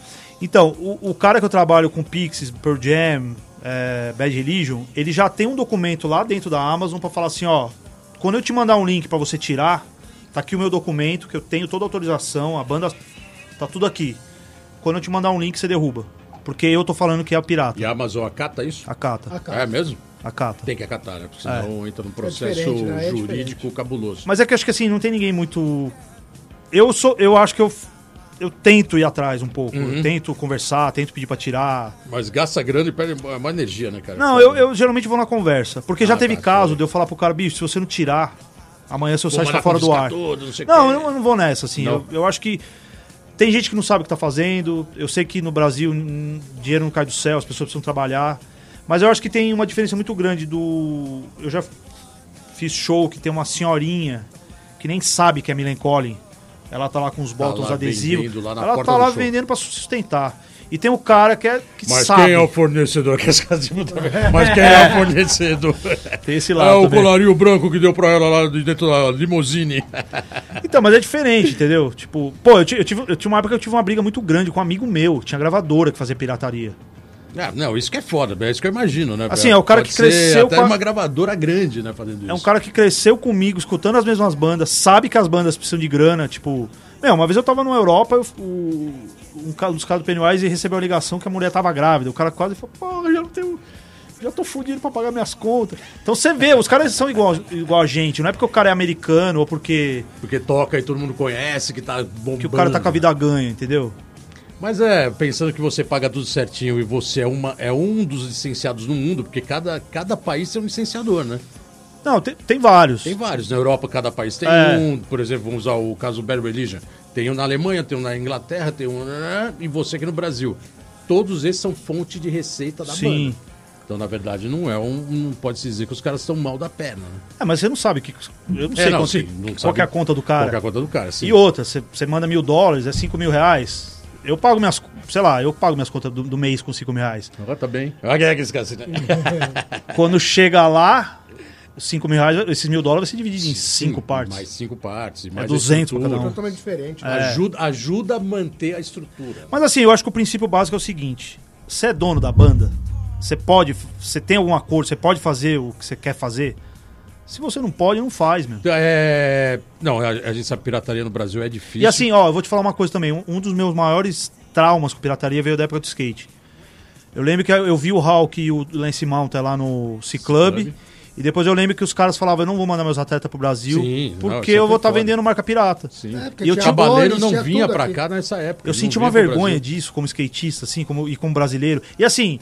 Speaker 4: Então, o, o cara que eu trabalho com Pixies, Pearl Jam, é, Bad Religion, ele já tem um documento lá dentro da Amazon pra falar assim, ó, quando eu te mandar um link pra você tirar, tá aqui o meu documento, que eu tenho toda a autorização, a banda tá tudo aqui. Quando eu te mandar um link, você derruba. Porque eu tô falando que é a pirata.
Speaker 1: E a Amazon acata isso?
Speaker 4: Acata.
Speaker 2: Cara.
Speaker 1: É mesmo?
Speaker 4: Acata.
Speaker 1: Tem que acatar, né? Porque senão entra num processo
Speaker 2: diferente, né? É
Speaker 1: jurídico cabuloso.
Speaker 4: Mas é que acho que assim, não tem ninguém muito. Eu sou. Eu acho que eu. Eu tento ir atrás um pouco.
Speaker 1: Uhum.
Speaker 4: Eu tento conversar, tento pedir pra tirar.
Speaker 1: Mas gasta grana e perde mais energia, né, cara?
Speaker 4: Não, eu, eu geralmente vou na conversa. Porque já
Speaker 1: Ah,
Speaker 4: teve
Speaker 1: tá,
Speaker 4: caso
Speaker 1: foi.
Speaker 4: de eu falar pro cara, bicho, se você não tirar, amanhã seu site tá fora do ar.
Speaker 1: tudo, não
Speaker 4: Não, eu não, vou nessa, assim. Eu, eu acho que tem gente que não sabe o que tá fazendo. Eu sei que no Brasil dinheiro não cai do céu, as pessoas precisam trabalhar. Mas eu acho que tem uma diferença muito grande do. Eu já fiz show que tem uma senhorinha que nem sabe que é Millen Collin. Ela tá lá com os botões
Speaker 1: lá
Speaker 4: adesivos. Ela
Speaker 1: porta
Speaker 4: tá lá vendendo pra sustentar. E tem o cara que, é, que
Speaker 1: Mas
Speaker 4: sabe.
Speaker 1: quem é o fornecedor? Que. Mas quem é o fornecedor?
Speaker 4: Tem esse
Speaker 1: É
Speaker 4: lado
Speaker 1: o
Speaker 4: também.
Speaker 1: colarinho branco que deu pra ela lá de dentro da limousine.
Speaker 4: Então, mas é diferente, entendeu? Tipo, pô, eu, ti- eu tive, eu tinha uma época que eu tive uma briga muito grande com um amigo meu, que tinha gravadora que fazia pirataria.
Speaker 1: Ah, não, isso que é foda, é isso que eu imagino, né?
Speaker 4: Assim, é o cara
Speaker 1: Pode
Speaker 4: que cresceu
Speaker 1: Até
Speaker 4: com a-
Speaker 1: uma gravadora grande, né, fazendo isso.
Speaker 4: É um cara que cresceu comigo, escutando as mesmas bandas, sabe que as bandas precisam de grana, tipo, Meu, uma vez eu tava na Europa, eu- o- um, um dos caras do Pennywise recebeu a ligação que a mulher tava grávida. O cara quase falou, pô, eu já não tenho. Já tô fudido pra pagar minhas contas. Então você vê, os caras são igual, igual a gente. Não é porque o cara é americano ou porque
Speaker 1: Porque toca e todo mundo conhece, que tá bombando.
Speaker 4: que o cara tá com a vida ganha, entendeu?
Speaker 1: Mas é, pensando que você paga tudo certinho e você é, uma, é um dos licenciados no mundo, porque cada, cada país tem um licenciador, né?
Speaker 4: Não, tem, tem vários.
Speaker 1: Tem vários. Na Europa, cada país tem
Speaker 4: É.
Speaker 1: um. Por exemplo, vamos usar o caso Bad Religion. Tem um na Alemanha, tem um na Inglaterra, tem um. E você aqui no Brasil. Todos esses são fonte de receita da
Speaker 4: Sim.
Speaker 1: banda. Então, na verdade, não é um. Não pode se dizer que os caras estão mal da perna, né?
Speaker 4: É, mas você não sabe que. Eu não
Speaker 1: É,
Speaker 4: sei
Speaker 1: não,
Speaker 4: quanto-
Speaker 1: sim, não
Speaker 4: qual é a conta do cara.
Speaker 1: Qual é a conta do cara, sim.
Speaker 4: E outra, você, você manda mil dólares, é cinco mil reais. Eu pago minhas. Sei lá, eu pago minhas contas do, do mês com cinco mil reais.
Speaker 1: Agora tá bem. Olha assim, né?
Speaker 4: Quando chega lá, os cinco mil reais, esses mil dólares vai ser dividido em cinco
Speaker 1: Sim,
Speaker 4: partes.
Speaker 1: Mais cinco partes. e mais
Speaker 4: 200 pra
Speaker 1: estrutura.
Speaker 4: cada um.
Speaker 2: Totalmente diferente.
Speaker 4: É.
Speaker 1: Ajuda, ajuda a manter a estrutura.
Speaker 4: Mas assim, eu acho que o princípio básico é o seguinte: você é dono da banda, você pode. Você tem algum acordo, você pode fazer o que você quer fazer. Se você não pode, não faz, meu.
Speaker 1: É... Não, a, a gente sabe pirataria no Brasil é difícil.
Speaker 4: E assim, ó, eu vou te falar uma coisa também. Um, um dos meus maiores traumas com pirataria veio da época do skate. Eu lembro que eu eu vi o Hulk e o Lance Mountain lá no C-Club. E depois eu lembro que os caras falavam, eu não vou mandar meus atletas pro Brasil,
Speaker 1: Sim, não,
Speaker 4: porque eu
Speaker 1: é
Speaker 4: vou estar
Speaker 1: foda.
Speaker 4: vendendo marca pirata.
Speaker 1: Sim.
Speaker 2: É, porque
Speaker 4: E eu
Speaker 2: tinha
Speaker 4: tinha-
Speaker 1: O Cabaleiro
Speaker 2: Boris,
Speaker 1: não
Speaker 2: tinha
Speaker 1: vinha
Speaker 2: aqui.
Speaker 1: cá nessa época.
Speaker 4: Eu senti
Speaker 1: não
Speaker 4: uma vergonha disso como skatista, assim, como, e como brasileiro. E assim,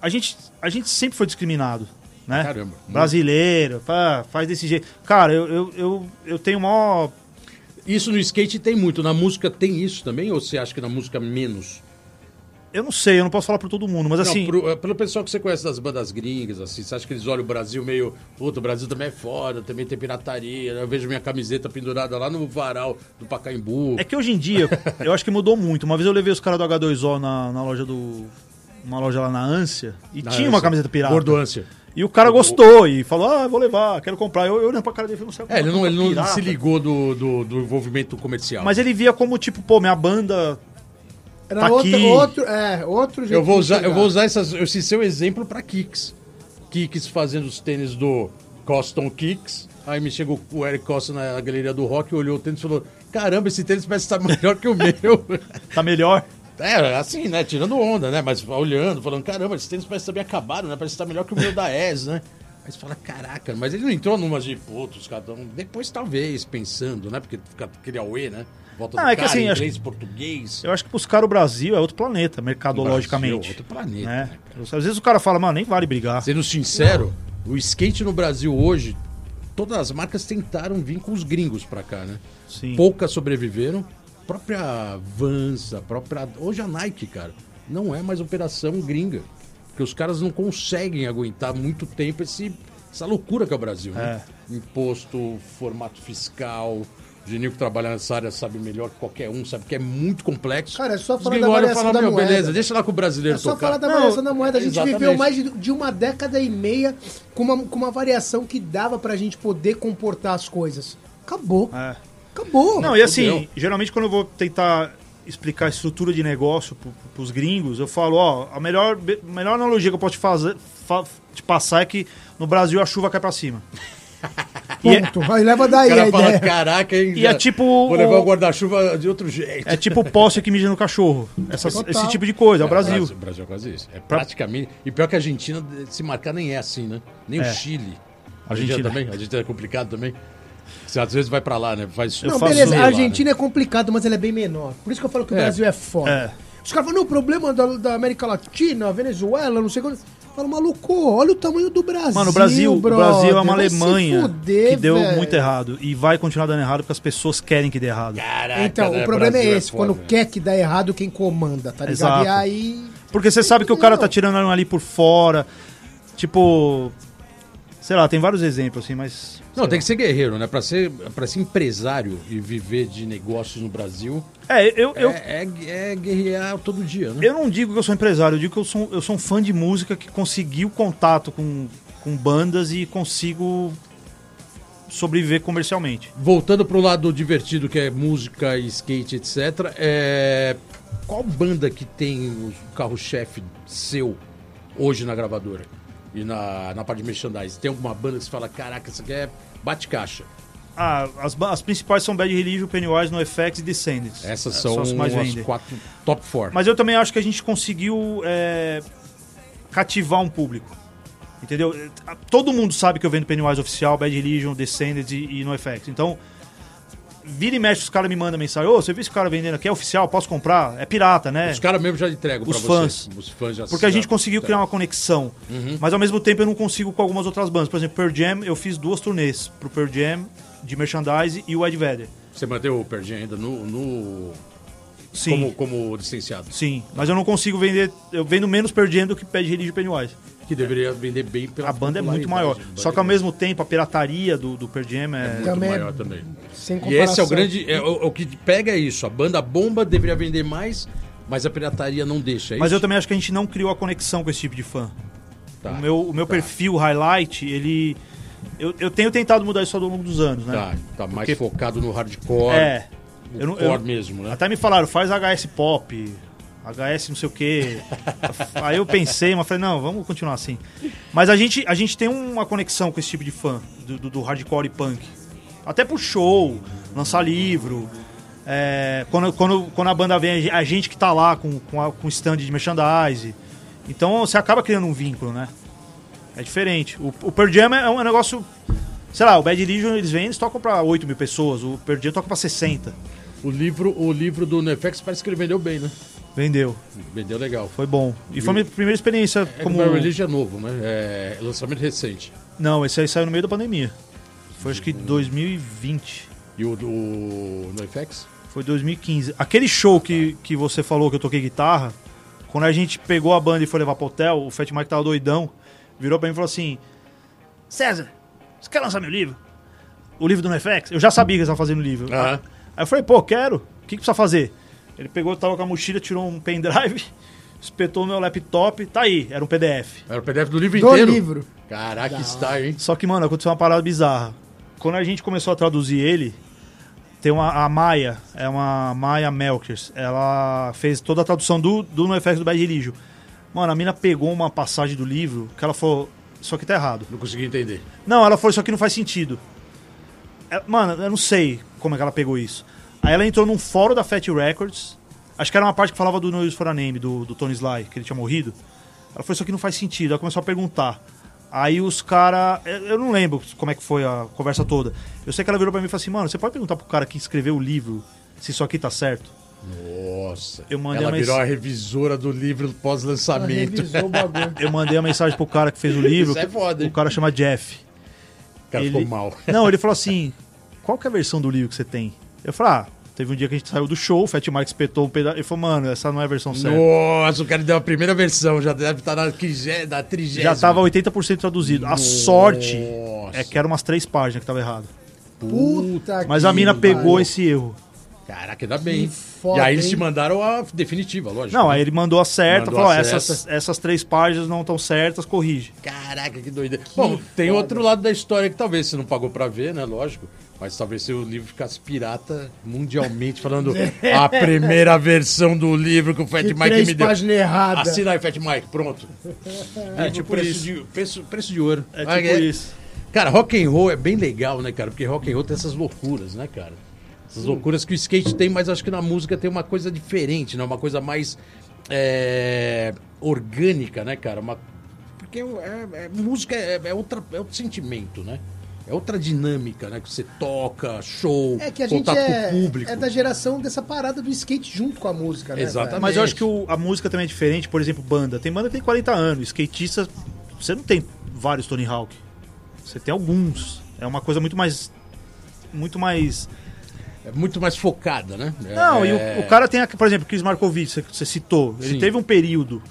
Speaker 4: a gente, a gente sempre foi discriminado, né?
Speaker 1: Caramba.
Speaker 4: Brasileiro, pá, faz desse jeito. Cara, eu, eu, eu, eu tenho maior.
Speaker 1: Isso no skate tem muito. Na música tem isso também? Ou você acha que na música menos?
Speaker 4: Eu não sei, eu não posso falar por todo mundo, mas assim.
Speaker 1: Não, pro- pelo pessoal que você conhece das bandas gringas, assim, você acha que eles olham o Brasil meio. Puta, o Brasil também é foda, também tem pirataria. Eu vejo minha camiseta pendurada lá no varal do Pacaembu.
Speaker 4: É que hoje em dia, eu acho que mudou muito. Uma vez eu levei os caras do H2O na, na loja do. Uma loja lá na Ânsia e
Speaker 1: Na
Speaker 4: tinha uma camiseta pirata.
Speaker 1: Gordo ânsia.
Speaker 4: E o cara gostou e falou: Ah, vou levar, quero comprar. Eu, eu olhando pra cara dele e falei, não sei
Speaker 1: É, ele não, ele não
Speaker 4: pirata.
Speaker 1: se ligou do, do, do envolvimento comercial.
Speaker 4: Mas ele via como, tipo, pô, minha banda.
Speaker 2: Era
Speaker 4: Tá
Speaker 2: outro,
Speaker 4: aqui.
Speaker 2: outro, é, outro jeito
Speaker 1: Eu vou usar, eu vou usar essas, esse seu exemplo pra Kicks. Kicks fazendo os tênis do Coston Kicks. Aí me chegou o Eric Costa na galeria do rock, olhou o tênis e falou: Caramba, esse tênis parece estar melhor que o meu.
Speaker 4: Tá melhor.
Speaker 1: É, assim, né? Tirando onda, né? Mas olhando, falando, caramba, esse tênis parece estar bem acabado, né? Parece estar melhor que o meu da ES, né? Aí você fala, caraca, mas ele não entrou numa de, putz, os caras tão... Depois, talvez, pensando, né? Porque fica aquele auê, né? Volta
Speaker 4: Ah,
Speaker 1: do
Speaker 4: é que
Speaker 1: cara,
Speaker 4: assim, acho-
Speaker 1: inglês, português.
Speaker 4: Eu acho que buscar o Brasil é outro planeta, mercadologicamente.
Speaker 1: Brasil é outro planeta,
Speaker 4: né?
Speaker 1: né,
Speaker 4: Às vezes o cara fala, mano, nem vale brigar.
Speaker 1: Sendo sincero, o skate no Brasil hoje, todas as marcas tentaram vir com os gringos pra cá, né?
Speaker 4: Sim.
Speaker 1: Poucas sobreviveram. A própria Vans, a própria. Hoje a Nike, cara, não é mais operação gringa. Porque os caras não conseguem aguentar muito tempo esse, essa loucura que é o Brasil, né? Imposto, formato fiscal. O Geninho que trabalha nessa área sabe melhor que qualquer um, sabe que é muito complexo.
Speaker 2: Cara, é só falar da variação da
Speaker 1: meu,
Speaker 2: moeda.
Speaker 1: beleza, deixa lá com o brasileiro
Speaker 2: É só
Speaker 1: tocar.
Speaker 2: falar da
Speaker 4: Não,
Speaker 2: variação da moeda. A gente
Speaker 1: exatamente.
Speaker 2: viveu mais de, de uma década e meia com uma, com uma variação que dava pra gente poder comportar as coisas. Acabou.
Speaker 4: É.
Speaker 2: Acabou.
Speaker 4: Não, e assim,
Speaker 1: Fudeu.
Speaker 4: geralmente quando eu vou tentar explicar a estrutura de negócio pro, pros gringos, eu falo, ó, a melhor, melhor analogia que eu posso te fazer, fa- te passar é que no Brasil a chuva cai pra cima. E é,
Speaker 2: Ponto. Aí leva daí a
Speaker 1: fala,
Speaker 2: ideia.
Speaker 1: caraca, hein?
Speaker 4: E
Speaker 1: já-
Speaker 4: é tipo
Speaker 1: Vou levar
Speaker 4: o-
Speaker 1: o guarda-chuva de outro jeito.
Speaker 4: é tipo o poste que mija no cachorro. Essa- esse tipo de coisa, é o Brasil.
Speaker 1: O Brasil é quase isso. É praticamente. E pior que a Argentina, se marcar, nem é assim, né? Nem
Speaker 4: É.
Speaker 1: o Chile. A
Speaker 4: Argentina.
Speaker 1: Argentina também? A Argentina é complicado também. Você às vezes vai pra lá, né? Faz
Speaker 2: Não,
Speaker 4: faço
Speaker 2: beleza,
Speaker 4: lá,
Speaker 2: a
Speaker 1: né?
Speaker 2: Argentina é complicado, mas ela é bem menor. Por isso que eu falo que o
Speaker 1: É.
Speaker 2: Brasil é foda.
Speaker 4: É.
Speaker 2: Os caras falam, não, o problema da, da América Latina, Venezuela, não sei quando. Fala, maluco, olha o tamanho do Brasil.
Speaker 4: Mano, o Brasil, o
Speaker 2: brother,
Speaker 4: Brasil é uma Alemanha
Speaker 2: fuder,
Speaker 4: que deu
Speaker 2: velho.
Speaker 4: muito errado. E vai continuar dando errado porque as pessoas querem que dê errado.
Speaker 1: Caraca,
Speaker 2: Então,
Speaker 1: né?
Speaker 2: o problema
Speaker 1: Brasil
Speaker 2: é esse,
Speaker 1: foda.
Speaker 2: quando quer que dá errado, quem comanda, tá ligado?
Speaker 4: Exato.
Speaker 2: E aí.
Speaker 4: Porque você sabe que o cara tá tirando ali por fora. Tipo. Sei lá, tem vários exemplos assim, mas.
Speaker 1: Não, tem que ser guerreiro, né? Pra ser, pra ser empresário e viver de negócios no Brasil,
Speaker 4: É, eu, eu,
Speaker 1: é, é, é guerrear todo dia, né?
Speaker 4: eu não digo que eu sou empresário, eu digo que eu sou, eu sou um fã de música que conseguiu contato com, com bandas e consigo sobreviver comercialmente.
Speaker 1: Voltando pro lado divertido que é música, skate, etc. É... Qual banda que tem o carro-chefe seu hoje na gravadora? E na, na parte de merchandise? Tem alguma banda que você fala, caraca, isso aqui é bate-caixa?
Speaker 4: Ah, as, as principais são Bad Religion, Pennywise, NoFX e Descendants.
Speaker 1: Essas
Speaker 4: É,
Speaker 1: são
Speaker 4: as que mais
Speaker 1: as
Speaker 4: vendem.
Speaker 1: quatro top four.
Speaker 4: Mas eu também acho que a gente conseguiu é, cativar um público. Entendeu? Todo mundo sabe que eu vendo Pennywise oficial, Bad Religion, Descendants e, e NoFX. Então, vira e mexe, os caras me mandam mensagem: Ô, você viu esse cara vendendo aqui? É oficial? Posso comprar? É pirata, né?
Speaker 1: Os caras mesmo já entregam
Speaker 4: Os
Speaker 1: pra
Speaker 4: fãs.
Speaker 1: você. Os fãs já
Speaker 4: Porque a gente conseguiu criar uma conexão.
Speaker 1: Uhum.
Speaker 4: Mas ao mesmo tempo eu não consigo com algumas outras bandas. Por exemplo, Pearl Jam, eu fiz duas turnês pro Pearl Jam de merchandise e o Ed Vedder.
Speaker 1: Você manteve o Perdinho ainda no, no-
Speaker 4: Sim.
Speaker 1: Como, como licenciado.
Speaker 4: Sim, mas eu não consigo vender. Eu vendo menos Pearl Jam do que Bad Religion e Pennywise.
Speaker 1: Que deveria vender bem pela
Speaker 4: A banda é muito maior. Só que ao
Speaker 1: é
Speaker 4: mesmo tempo a pirataria do, do Pearl Jam é.
Speaker 1: muito
Speaker 2: Também é
Speaker 1: maior também.
Speaker 2: Sem
Speaker 1: E esse é o grande. é, o, o que pega é isso. A banda bomba deveria vender mais, mas a pirataria não deixa. É
Speaker 4: Mas
Speaker 1: isso?
Speaker 4: eu também acho que a gente não criou a conexão com esse tipo de fã.
Speaker 1: Tá,
Speaker 4: o meu, o meu perfil highlight, ele. Eu, eu tenho tentado mudar isso ao longo dos anos, né?
Speaker 1: Tá, tá mais
Speaker 4: Porque-
Speaker 1: focado no hardcore.
Speaker 4: É.
Speaker 1: no
Speaker 4: Eu não-
Speaker 1: core
Speaker 4: eu-
Speaker 1: mesmo, né?
Speaker 4: Até me falaram, faz HS pop, HS não sei o quê. Aí eu pensei, mas falei, não, vamos continuar assim. Mas a gente, a gente tem uma conexão com esse tipo de fã, do, do- do hardcore e punk. Até pro show, lançar livro. é, quando, quando, quando a banda vem, a gente que tá lá com, com, com stand de merchandise. Então você acaba criando um vínculo, né? É diferente. O, o Pearl Jam é um negócio. Sei lá, o Bad Religion eles vêm, eles tocam pra 8 mil pessoas, o Pearl Jam toca pra 60.
Speaker 1: O livro, o livro do NFX parece que ele vendeu bem, né?
Speaker 4: Vendeu.
Speaker 1: Vendeu legal.
Speaker 4: Foi bom. E foi a minha primeira experiência
Speaker 1: É
Speaker 4: como.
Speaker 1: como... O Religion é novo, né? É lançamento recente.
Speaker 4: Não, esse aí saiu no meio da pandemia. Foi acho que 2020.
Speaker 1: E o do NoFX?
Speaker 4: Foi 2015. Aquele show que, que você falou que eu toquei guitarra, quando a gente pegou a banda e foi levar pro hotel, o Fat Mike tava doidão, virou pra mim e falou assim: César, você quer lançar meu livro? O livro do NFX? Eu já sabia que eles estavam fazendo livro. Aí eu falei, pô, quero. O que, que precisa fazer? Ele pegou, tava com a mochila, tirou um pendrive, espetou no meu laptop, tá aí, era um PDF.
Speaker 1: Era o PDF do livro
Speaker 2: Do
Speaker 1: inteiro?
Speaker 2: livro.
Speaker 1: Caraca, que style, hein?
Speaker 4: Só que, mano, aconteceu uma parada bizarra. Quando a gente começou a traduzir ele, tem uma a Maia, é uma Maia Melkers, ela fez toda a tradução do, do NoFX do Bad Religion. Mano, a mina pegou uma passagem do livro que ela falou, isso aqui tá errado.
Speaker 1: Não consegui entender.
Speaker 4: Não, ela falou, isso aqui não faz sentido. Ela- mano, eu não sei como é que ela pegou isso. Aí ela entrou num fórum da Fat Records, acho que era uma parte que falava do No Use for a Name, do, do Tony Sly, que ele tinha morrido. Ela falou, isso aqui não faz sentido. Ela começou a perguntar. Aí os caras. Eu não lembro como é que foi a conversa toda. Eu sei que ela virou pra mim e falou assim, mano, você pode perguntar pro cara que escreveu o livro se isso aqui tá certo?
Speaker 1: Nossa.
Speaker 4: Eu mandei
Speaker 1: Ela
Speaker 4: uma
Speaker 1: virou a revisora do livro pós-lançamento.
Speaker 2: revisou o bagulho.
Speaker 4: Eu mandei a mensagem pro cara que fez o livro.
Speaker 1: Isso é foda, hein?
Speaker 4: o cara chama Jeff.
Speaker 1: O cara
Speaker 4: Ele-
Speaker 1: ficou mal.
Speaker 4: Não, ele falou assim: qual que é a versão do livro que você tem? Eu falei, ah, teve um dia que a gente saiu do show, o Fat Mike espetou um pedaço. Ele falou, mano, essa não é a versão certa.
Speaker 1: Nossa, o cara deu a primeira versão, já deve estar na, quinzé- na trigésima.
Speaker 4: Já tava 80% traduzido. A sorte
Speaker 1: Nossa.
Speaker 4: é que eram umas três páginas que tava errado.
Speaker 2: Puta
Speaker 4: Mas
Speaker 2: que
Speaker 4: a mina pegou esse erro.
Speaker 1: Caraca, ainda bem. hein?
Speaker 2: foda,
Speaker 1: e aí eles
Speaker 2: hein?
Speaker 1: te mandaram a definitiva, lógico.
Speaker 4: Não, aí ele mandou a certa,
Speaker 1: Mandou
Speaker 4: falou:
Speaker 1: a
Speaker 4: ó,
Speaker 1: certa.
Speaker 4: essas, essas três páginas não estão certas, corrige.
Speaker 1: Caraca, que doideira. Bom, tem outro lado da história que talvez você não pagou pra ver, né? Lógico. Mas talvez se o livro ficasse pirata mundialmente, falando a primeira versão do livro que o Fat
Speaker 2: Que
Speaker 1: Mike
Speaker 2: três
Speaker 1: me deu.
Speaker 2: páginas erradas.
Speaker 1: Assina aí, Fat Mike, pronto. É,
Speaker 4: tipo
Speaker 1: preço
Speaker 4: isso.
Speaker 1: De, preço, preço de ouro.
Speaker 4: É tipo isso.
Speaker 1: Cara, rock and roll é bem legal, né, cara? Porque rock and roll tem essas loucuras, né, cara? Essas loucuras que o skate tem, mas acho que na música tem uma coisa diferente, né? Uma coisa mais é, orgânica, né, cara? Uma, porque é, é- música é, é outra, é outro sentimento, né? É outra dinâmica, né? Que você toca, show,
Speaker 2: É que a gente
Speaker 1: contato
Speaker 2: é,
Speaker 1: com o público.
Speaker 2: é da geração dessa parada do skate junto com a música, né?
Speaker 1: Exatamente.
Speaker 4: Mas eu acho que o- a música também é diferente. Por exemplo, banda. Tem banda que tem 40 anos. Skatista, você não tem vários Tony Hawk. Você tem alguns. É uma coisa muito mais. Muito mais.
Speaker 1: É muito mais focada, né?
Speaker 4: Não,
Speaker 1: é...
Speaker 4: e o, o cara tem, a- por exemplo, Chris Markovich, você, você citou. Ele
Speaker 1: Sim.
Speaker 4: teve um período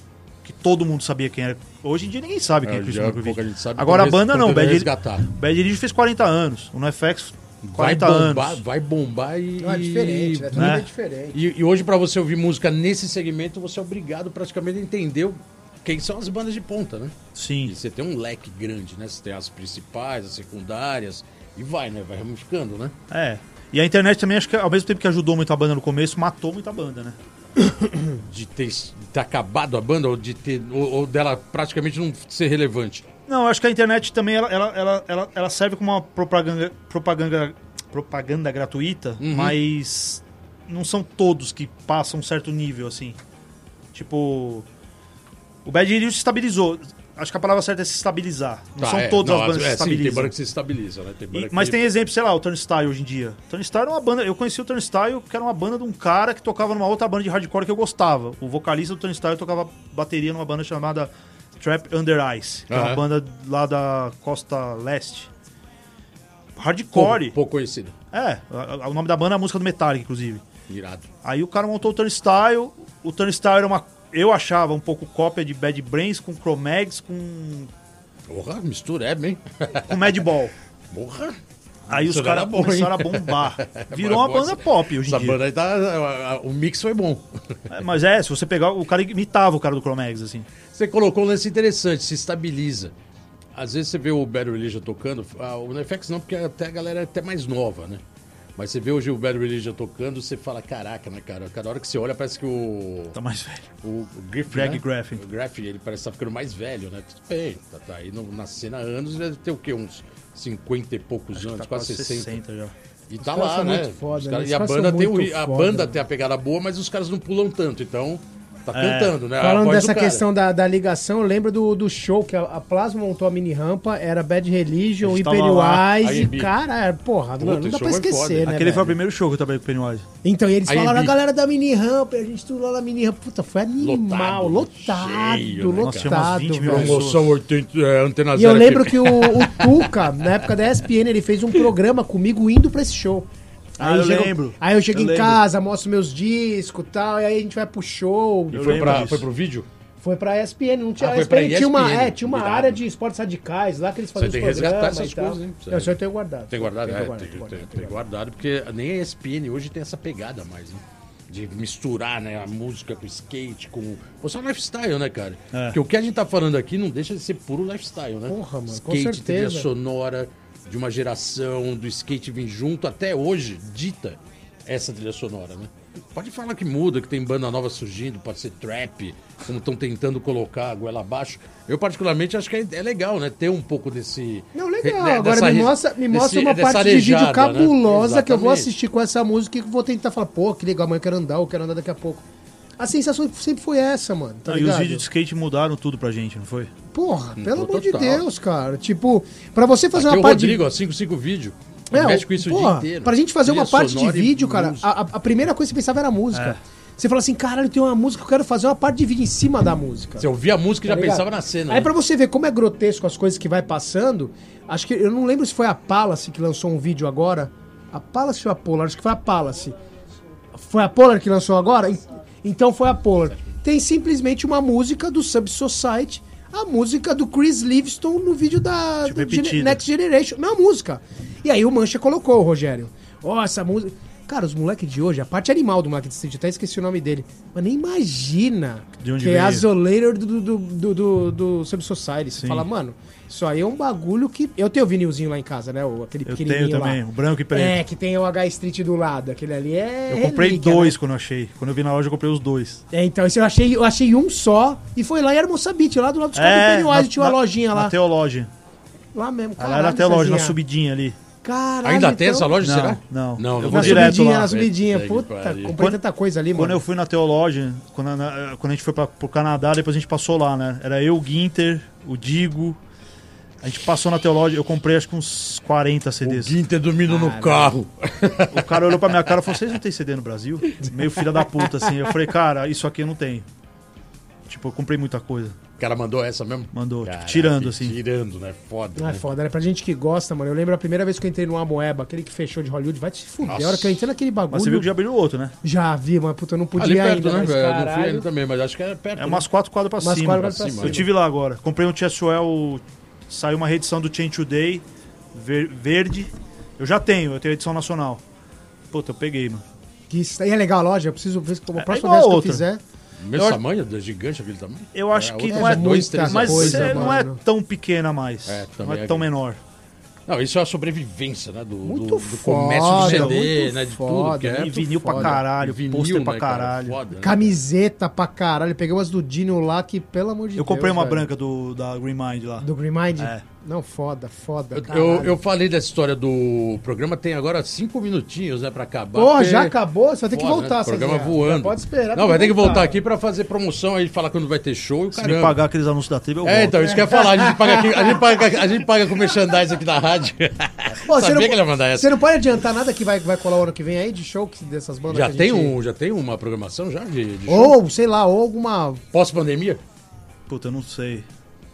Speaker 4: que todo mundo sabia quem era. Hoje em dia ninguém sabe quem é,
Speaker 1: É,
Speaker 4: Chris Markovich. Agora a banda não. Bad,
Speaker 1: resgatar.
Speaker 4: Bad Religion fez 40 anos. O NoFX,
Speaker 1: Vai
Speaker 4: 40
Speaker 1: bombar,
Speaker 4: anos.
Speaker 1: vai bombar e.
Speaker 2: Não é diferente, né? Tudo
Speaker 4: né?
Speaker 2: é diferente.
Speaker 1: E, e hoje, pra você ouvir música nesse segmento, você é obrigado praticamente a entender quem são as bandas de ponta, né?
Speaker 4: Sim.
Speaker 1: E você tem um leque grande, né? Você tem as principais, as secundárias, e vai, né? Vai ramificando, né?
Speaker 4: É. E a internet também, acho que ao mesmo tempo que ajudou muito a banda no começo, matou muita banda, né?
Speaker 1: De ter, de ter acabado a banda, ou de ter. Ou, ou dela praticamente não ser relevante.
Speaker 4: Não, eu acho que a internet também ela, ela, ela, ela, serve como uma propaganda, propaganda, propaganda gratuita,
Speaker 1: Uhum.
Speaker 4: mas não são todos que passam um certo nível, assim. Tipo, o Bad Religion se estabilizou. Acho que a palavra certa é se estabilizar. Não
Speaker 1: Tá,
Speaker 4: são
Speaker 1: é,
Speaker 4: todas
Speaker 1: não,
Speaker 4: as bandas que
Speaker 1: é,
Speaker 4: se
Speaker 1: sim, tem
Speaker 4: estabilizam.
Speaker 1: banda que se estabiliza, né? Tem
Speaker 4: E-
Speaker 1: que-
Speaker 4: mas tem exemplo, sei lá, o Turnstile hoje em dia. Turnstile era uma banda. Eu conheci o Turnstile, que era uma banda de um cara que tocava numa outra banda de hardcore que eu gostava. O vocalista do Turnstile tocava bateria numa banda chamada Trap Under Ice, que é uma banda lá da costa leste.
Speaker 1: pouco,
Speaker 4: Hardcore.
Speaker 1: pouco conhecido.
Speaker 4: É, o nome da banda é a música do Metallica, inclusive.
Speaker 1: Irado.
Speaker 4: Aí o cara montou o Turnstile. O Turnstile era uma. Eu achava um pouco cópia de Bad Brains com Chromags com,
Speaker 1: Porra, mistura é bem.
Speaker 4: com Madball.
Speaker 1: Porra.
Speaker 4: Aí os caras começaram a bombar. Virou uma banda pop hoje em
Speaker 1: Essa
Speaker 4: dia.
Speaker 1: banda aí tá. O mix foi bom.
Speaker 4: É, mas é, se você pegar, o cara imitava o cara do Chromags, assim.
Speaker 1: Você colocou um lance interessante, se estabiliza. Às vezes você vê o Bad Religion tocando, ah, o NFX não, porque até a galera é até mais nova, né? Mas você vê hoje o Bad Religion tocando, você fala, caraca, né, cara? Cada hora que você olha, parece que o.
Speaker 4: Tá mais velho.
Speaker 1: O, o Griffin,
Speaker 4: Greg
Speaker 1: né?
Speaker 4: Graffin.
Speaker 1: O Graffin, ele parece estar ficando mais velho, né? Tudo bem, tá, tá aí no- na cena há anos, deve ter o quê? Uns 50 e poucos anos,
Speaker 4: Tá
Speaker 1: quase
Speaker 4: quase
Speaker 1: 60.
Speaker 4: 60 já.
Speaker 1: E tá
Speaker 2: caras
Speaker 1: lá,
Speaker 2: são
Speaker 1: né?
Speaker 2: muito foda,
Speaker 1: Os
Speaker 2: né?
Speaker 1: caras-
Speaker 2: Os
Speaker 1: E a banda, tem, o- a
Speaker 2: foda,
Speaker 1: banda
Speaker 2: né?
Speaker 1: tem a pegada boa, mas os caras não pulam tanto, então tá
Speaker 4: É.
Speaker 1: cantando, né?
Speaker 2: Falando dessa questão da, da ligação, eu lembro do, do show que a, a Plasma montou a mini rampa, era Bad Religion,
Speaker 4: A gente
Speaker 2: Hyper
Speaker 4: tava lá,
Speaker 2: Wise,
Speaker 1: AMB.
Speaker 2: cara, é, porra,
Speaker 1: Puta,
Speaker 2: mano, não dá pra
Speaker 1: foi
Speaker 2: esquecer,
Speaker 1: foda.
Speaker 2: né?
Speaker 4: Aquele foi o
Speaker 2: velho?
Speaker 4: primeiro show que eu trabalhei com o Pennywise.
Speaker 2: Então, e eles falaram, a galera da mini rampa, a gente tudo lá na mini rampa, puta, foi animal,
Speaker 1: Lotado,
Speaker 2: lotado,
Speaker 1: cheio, né,
Speaker 4: Nossa, tinha umas
Speaker 2: lotado,
Speaker 4: 20 mil
Speaker 2: velho.
Speaker 1: Promoção 80, é, antena
Speaker 2: E eu lembro
Speaker 1: aqui.
Speaker 2: que o, o Tuca, na época da ESPN, ele fez um programa comigo indo pra esse show.
Speaker 4: Ah, eu
Speaker 2: chego-
Speaker 4: lembro.
Speaker 2: Aí eu chego
Speaker 4: Eu
Speaker 2: em
Speaker 4: lembro.
Speaker 2: casa, mostro meus discos e tal, e aí a gente vai pro show.
Speaker 1: E
Speaker 4: Eu
Speaker 1: foi, pra,
Speaker 4: disso.
Speaker 1: foi pro vídeo?
Speaker 2: Foi pra ESPN, não tinha.
Speaker 1: Ah, pra
Speaker 2: ESPN tinha uma,
Speaker 1: ESPN,
Speaker 2: é, tinha uma área de esportes radicais lá que eles faziam
Speaker 1: Você
Speaker 2: os
Speaker 1: tem que resgatar essas coisas, hein?
Speaker 2: Não, isso eu tenho guardado.
Speaker 1: Tem guardado?
Speaker 2: Tenho
Speaker 1: É,
Speaker 2: guardado,
Speaker 1: tem,
Speaker 2: tenho
Speaker 1: tem-
Speaker 2: guardado,
Speaker 1: tem guardado, porque nem a ESPN hoje tem essa pegada mais, né? De misturar né, a música com o skate, com. Ou só lifestyle, né, cara?
Speaker 4: É.
Speaker 1: Porque o que a gente tá falando aqui não deixa de ser puro lifestyle, né?
Speaker 2: Porra, mano, com
Speaker 1: skate, trilha
Speaker 2: certeza.
Speaker 1: sonora de uma geração, do skate vir junto, até hoje, dita essa trilha sonora, né? Pode falar que muda, que tem banda nova surgindo, pode ser trap, como estão tentando colocar a goela abaixo. Eu, particularmente, acho que é, é legal, né? Ter um pouco desse.
Speaker 2: Não, legal.
Speaker 1: né,
Speaker 2: Agora
Speaker 1: dessa
Speaker 2: me mostra, me mostra
Speaker 1: desse-
Speaker 2: uma parte de vídeo
Speaker 1: arejada, né?
Speaker 2: cabulosa que eu vou assistir com essa música e vou tentar falar, pô, que legal, mas eu quero andar, eu quero andar daqui a pouco. A sensação sempre foi essa, mano. Tá
Speaker 4: Não, e os vídeos de skate mudaram tudo pra gente, não foi?
Speaker 2: Porra, pelo
Speaker 1: Total.
Speaker 2: amor de Deus, cara. Tipo, pra você fazer
Speaker 1: Aqui
Speaker 2: uma
Speaker 1: o
Speaker 2: parte
Speaker 1: Rodrigo,
Speaker 2: de...
Speaker 1: ó, 55 vídeo.
Speaker 2: É,
Speaker 1: mexe com isso o
Speaker 2: porra,
Speaker 1: dia inteiro.
Speaker 2: Pra gente fazer uma parte de vídeo, cara, a, a- primeira coisa que você pensava era a música. Você fala assim, caralho, tem uma música, eu quero fazer uma parte de vídeo em cima da música.
Speaker 1: Você ouvia a música e
Speaker 2: Tá
Speaker 1: já
Speaker 2: ligado?
Speaker 1: pensava na cena.
Speaker 2: Aí
Speaker 1: né?
Speaker 2: pra você ver como é grotesco as coisas que vai passando, acho que eu não lembro se foi a Palace que lançou um vídeo agora. A Palace ou a Polar? Acho que foi a Palace. Foi a Polar que lançou agora? En- Então foi a Polar. Tem simplesmente uma música do Sub Society, a música do Chris Livingston no vídeo da
Speaker 4: Tipo, repetida.
Speaker 2: Next Generation. Mesma música. E aí o Mancha colocou, Rogério. Ó, essa música. Cara, os moleques de hoje, a parte animal do moleque de Street, até esqueci o nome dele. Mas nem imagina
Speaker 4: De onde
Speaker 2: que é a Zolator do, do, do, do, do Sub Society. Você fala, mano, isso aí é um bagulho que. Eu tenho o vinilzinho lá em casa, né? O, aquele
Speaker 4: Eu
Speaker 2: pequenininho
Speaker 4: tenho também,
Speaker 2: lá.
Speaker 4: o branco e preto.
Speaker 2: É, que tem o H Street do lado. Aquele ali é.
Speaker 4: eu comprei
Speaker 2: relíquia,
Speaker 4: dois
Speaker 2: né?
Speaker 4: quando eu achei. Quando eu vi na loja, eu comprei os dois.
Speaker 2: É, então, esse eu achei, eu achei um só. E foi lá em Hermoçabit, lá do lado dos caras do Pennywise, tinha uma lojinha lá.
Speaker 4: É, Na Teológia.
Speaker 2: Lá mesmo,
Speaker 4: Lá era
Speaker 2: caralho,
Speaker 4: na Teológia, na subidinha ali.
Speaker 2: Caralho,
Speaker 1: Ainda tem
Speaker 2: então-
Speaker 1: essa loja,
Speaker 4: Não,
Speaker 1: será?
Speaker 4: não.
Speaker 1: Não,
Speaker 4: Eu
Speaker 1: não
Speaker 4: vou
Speaker 2: Na
Speaker 4: direto
Speaker 2: subidinha,
Speaker 4: lá.
Speaker 2: na subidinha.
Speaker 1: Puta
Speaker 2: comprei
Speaker 4: Quando-
Speaker 2: tanta coisa ali,
Speaker 4: Quando
Speaker 2: mano.
Speaker 4: eu fui na Teológia, quando, na- quando a gente foi pra, pro Canadá, depois a gente passou lá, né? Era eu, o Guinter, o Digo. A gente passou na Teológia, eu comprei acho que uns 40
Speaker 1: O
Speaker 4: CDs.
Speaker 1: Guinter dormindo no carro.
Speaker 4: O cara olhou pra minha cara e falou: Vocês não tem CD no Brasil? Meio filha da puta, assim. Eu falei: Cara, isso aqui eu não tenho. Tipo, eu comprei muita coisa.
Speaker 1: O cara mandou essa mesmo?
Speaker 4: Mandou, tipo,
Speaker 1: Caraca,
Speaker 4: tirando, assim.
Speaker 1: Tirando, né? Foda.
Speaker 2: Não é
Speaker 1: né?
Speaker 2: foda, né? Pra gente que gosta, mano. Eu lembro a primeira vez que eu entrei no Amoeba, aquele que fechou de Hollywood, vai te fuder.
Speaker 1: Nossa.
Speaker 2: A hora que eu entrei naquele bagulho.
Speaker 4: Mas você viu que já abriu outro, né?
Speaker 2: Já vi, mas puta, eu não
Speaker 1: Ali
Speaker 2: podia
Speaker 1: perto,
Speaker 2: ainda.
Speaker 1: né?
Speaker 2: mas,
Speaker 1: velho? Eu não fui ainda também, mas acho que é perto.
Speaker 4: É umas quatro quadras pra
Speaker 2: Umas
Speaker 4: cima.
Speaker 2: quatro quadras
Speaker 1: pra
Speaker 4: Eu
Speaker 1: cima.
Speaker 4: tive lá agora. Comprei um Cheswell. Saiu uma reedição do Chain Today ver- verde. Eu já tenho, eu tenho a edição nacional. Puta, eu peguei, mano.
Speaker 2: Que isso aí é legal a loja, eu preciso ver se a
Speaker 4: É
Speaker 2: próxima
Speaker 4: igual
Speaker 2: vez que eu
Speaker 4: outra.
Speaker 2: fizer.
Speaker 1: Mesmo
Speaker 4: Eu-
Speaker 1: tamanho, da gigante aquele tamanho?
Speaker 4: Eu acho
Speaker 1: É,
Speaker 4: que não é,
Speaker 1: é dois, três
Speaker 4: mas
Speaker 2: coisa,
Speaker 4: é, não é tão pequena mais.
Speaker 1: É,
Speaker 4: não
Speaker 1: também
Speaker 4: é
Speaker 1: é
Speaker 4: tão
Speaker 1: que-
Speaker 4: menor.
Speaker 1: Não, isso é a sobrevivência, né? Do,
Speaker 2: Muito
Speaker 1: do, do comércio do
Speaker 2: foda,
Speaker 1: CD,
Speaker 2: muito
Speaker 1: né? De
Speaker 2: foda,
Speaker 1: tudo. Que é
Speaker 4: E vinil pra
Speaker 2: foda.
Speaker 4: caralho,
Speaker 1: vinil,
Speaker 4: pôster pra
Speaker 1: né, cara?
Speaker 4: caralho.
Speaker 1: Foda, né?
Speaker 2: Camiseta pra caralho. Peguei umas do Dino lá que, pelo amor de
Speaker 4: Eu
Speaker 2: Deus.
Speaker 4: comprei uma
Speaker 2: velho.
Speaker 4: branca do, da Green Mind lá.
Speaker 2: Do Green Mind?
Speaker 4: É.
Speaker 2: Não, foda, foda.
Speaker 1: Eu, eu, falei dessa história do programa, tem agora cinco minutinhos, né, pra acabar.
Speaker 2: Porra,
Speaker 1: porque-
Speaker 2: já acabou? Você vai ter que
Speaker 1: né?
Speaker 2: voltar,
Speaker 1: Programa
Speaker 2: Cezé.
Speaker 1: voando.
Speaker 2: Já Pode esperar.
Speaker 1: Não, vai ter que voltar aqui pra fazer promoção aí, falar quando vai ter show e o
Speaker 4: Se me pagar aqueles anúncios da tribo, eu
Speaker 1: É,
Speaker 4: volto.
Speaker 1: então, isso que eu ia falar. A gente paga, aqui, a gente paga, a gente paga com merchandise aqui da rádio.
Speaker 2: Pô, você
Speaker 1: Sabia
Speaker 2: não,
Speaker 1: que ele ia mandar essa.
Speaker 2: Você não pode adiantar nada que vai, vai colar o ano que vem aí de show que- dessas bandas
Speaker 1: Já tem,
Speaker 2: gente-
Speaker 1: um, já tem uma programação já de, de show?
Speaker 2: Ou, sei lá, ou alguma...
Speaker 1: Pós-pandemia?
Speaker 4: Puta, eu não sei.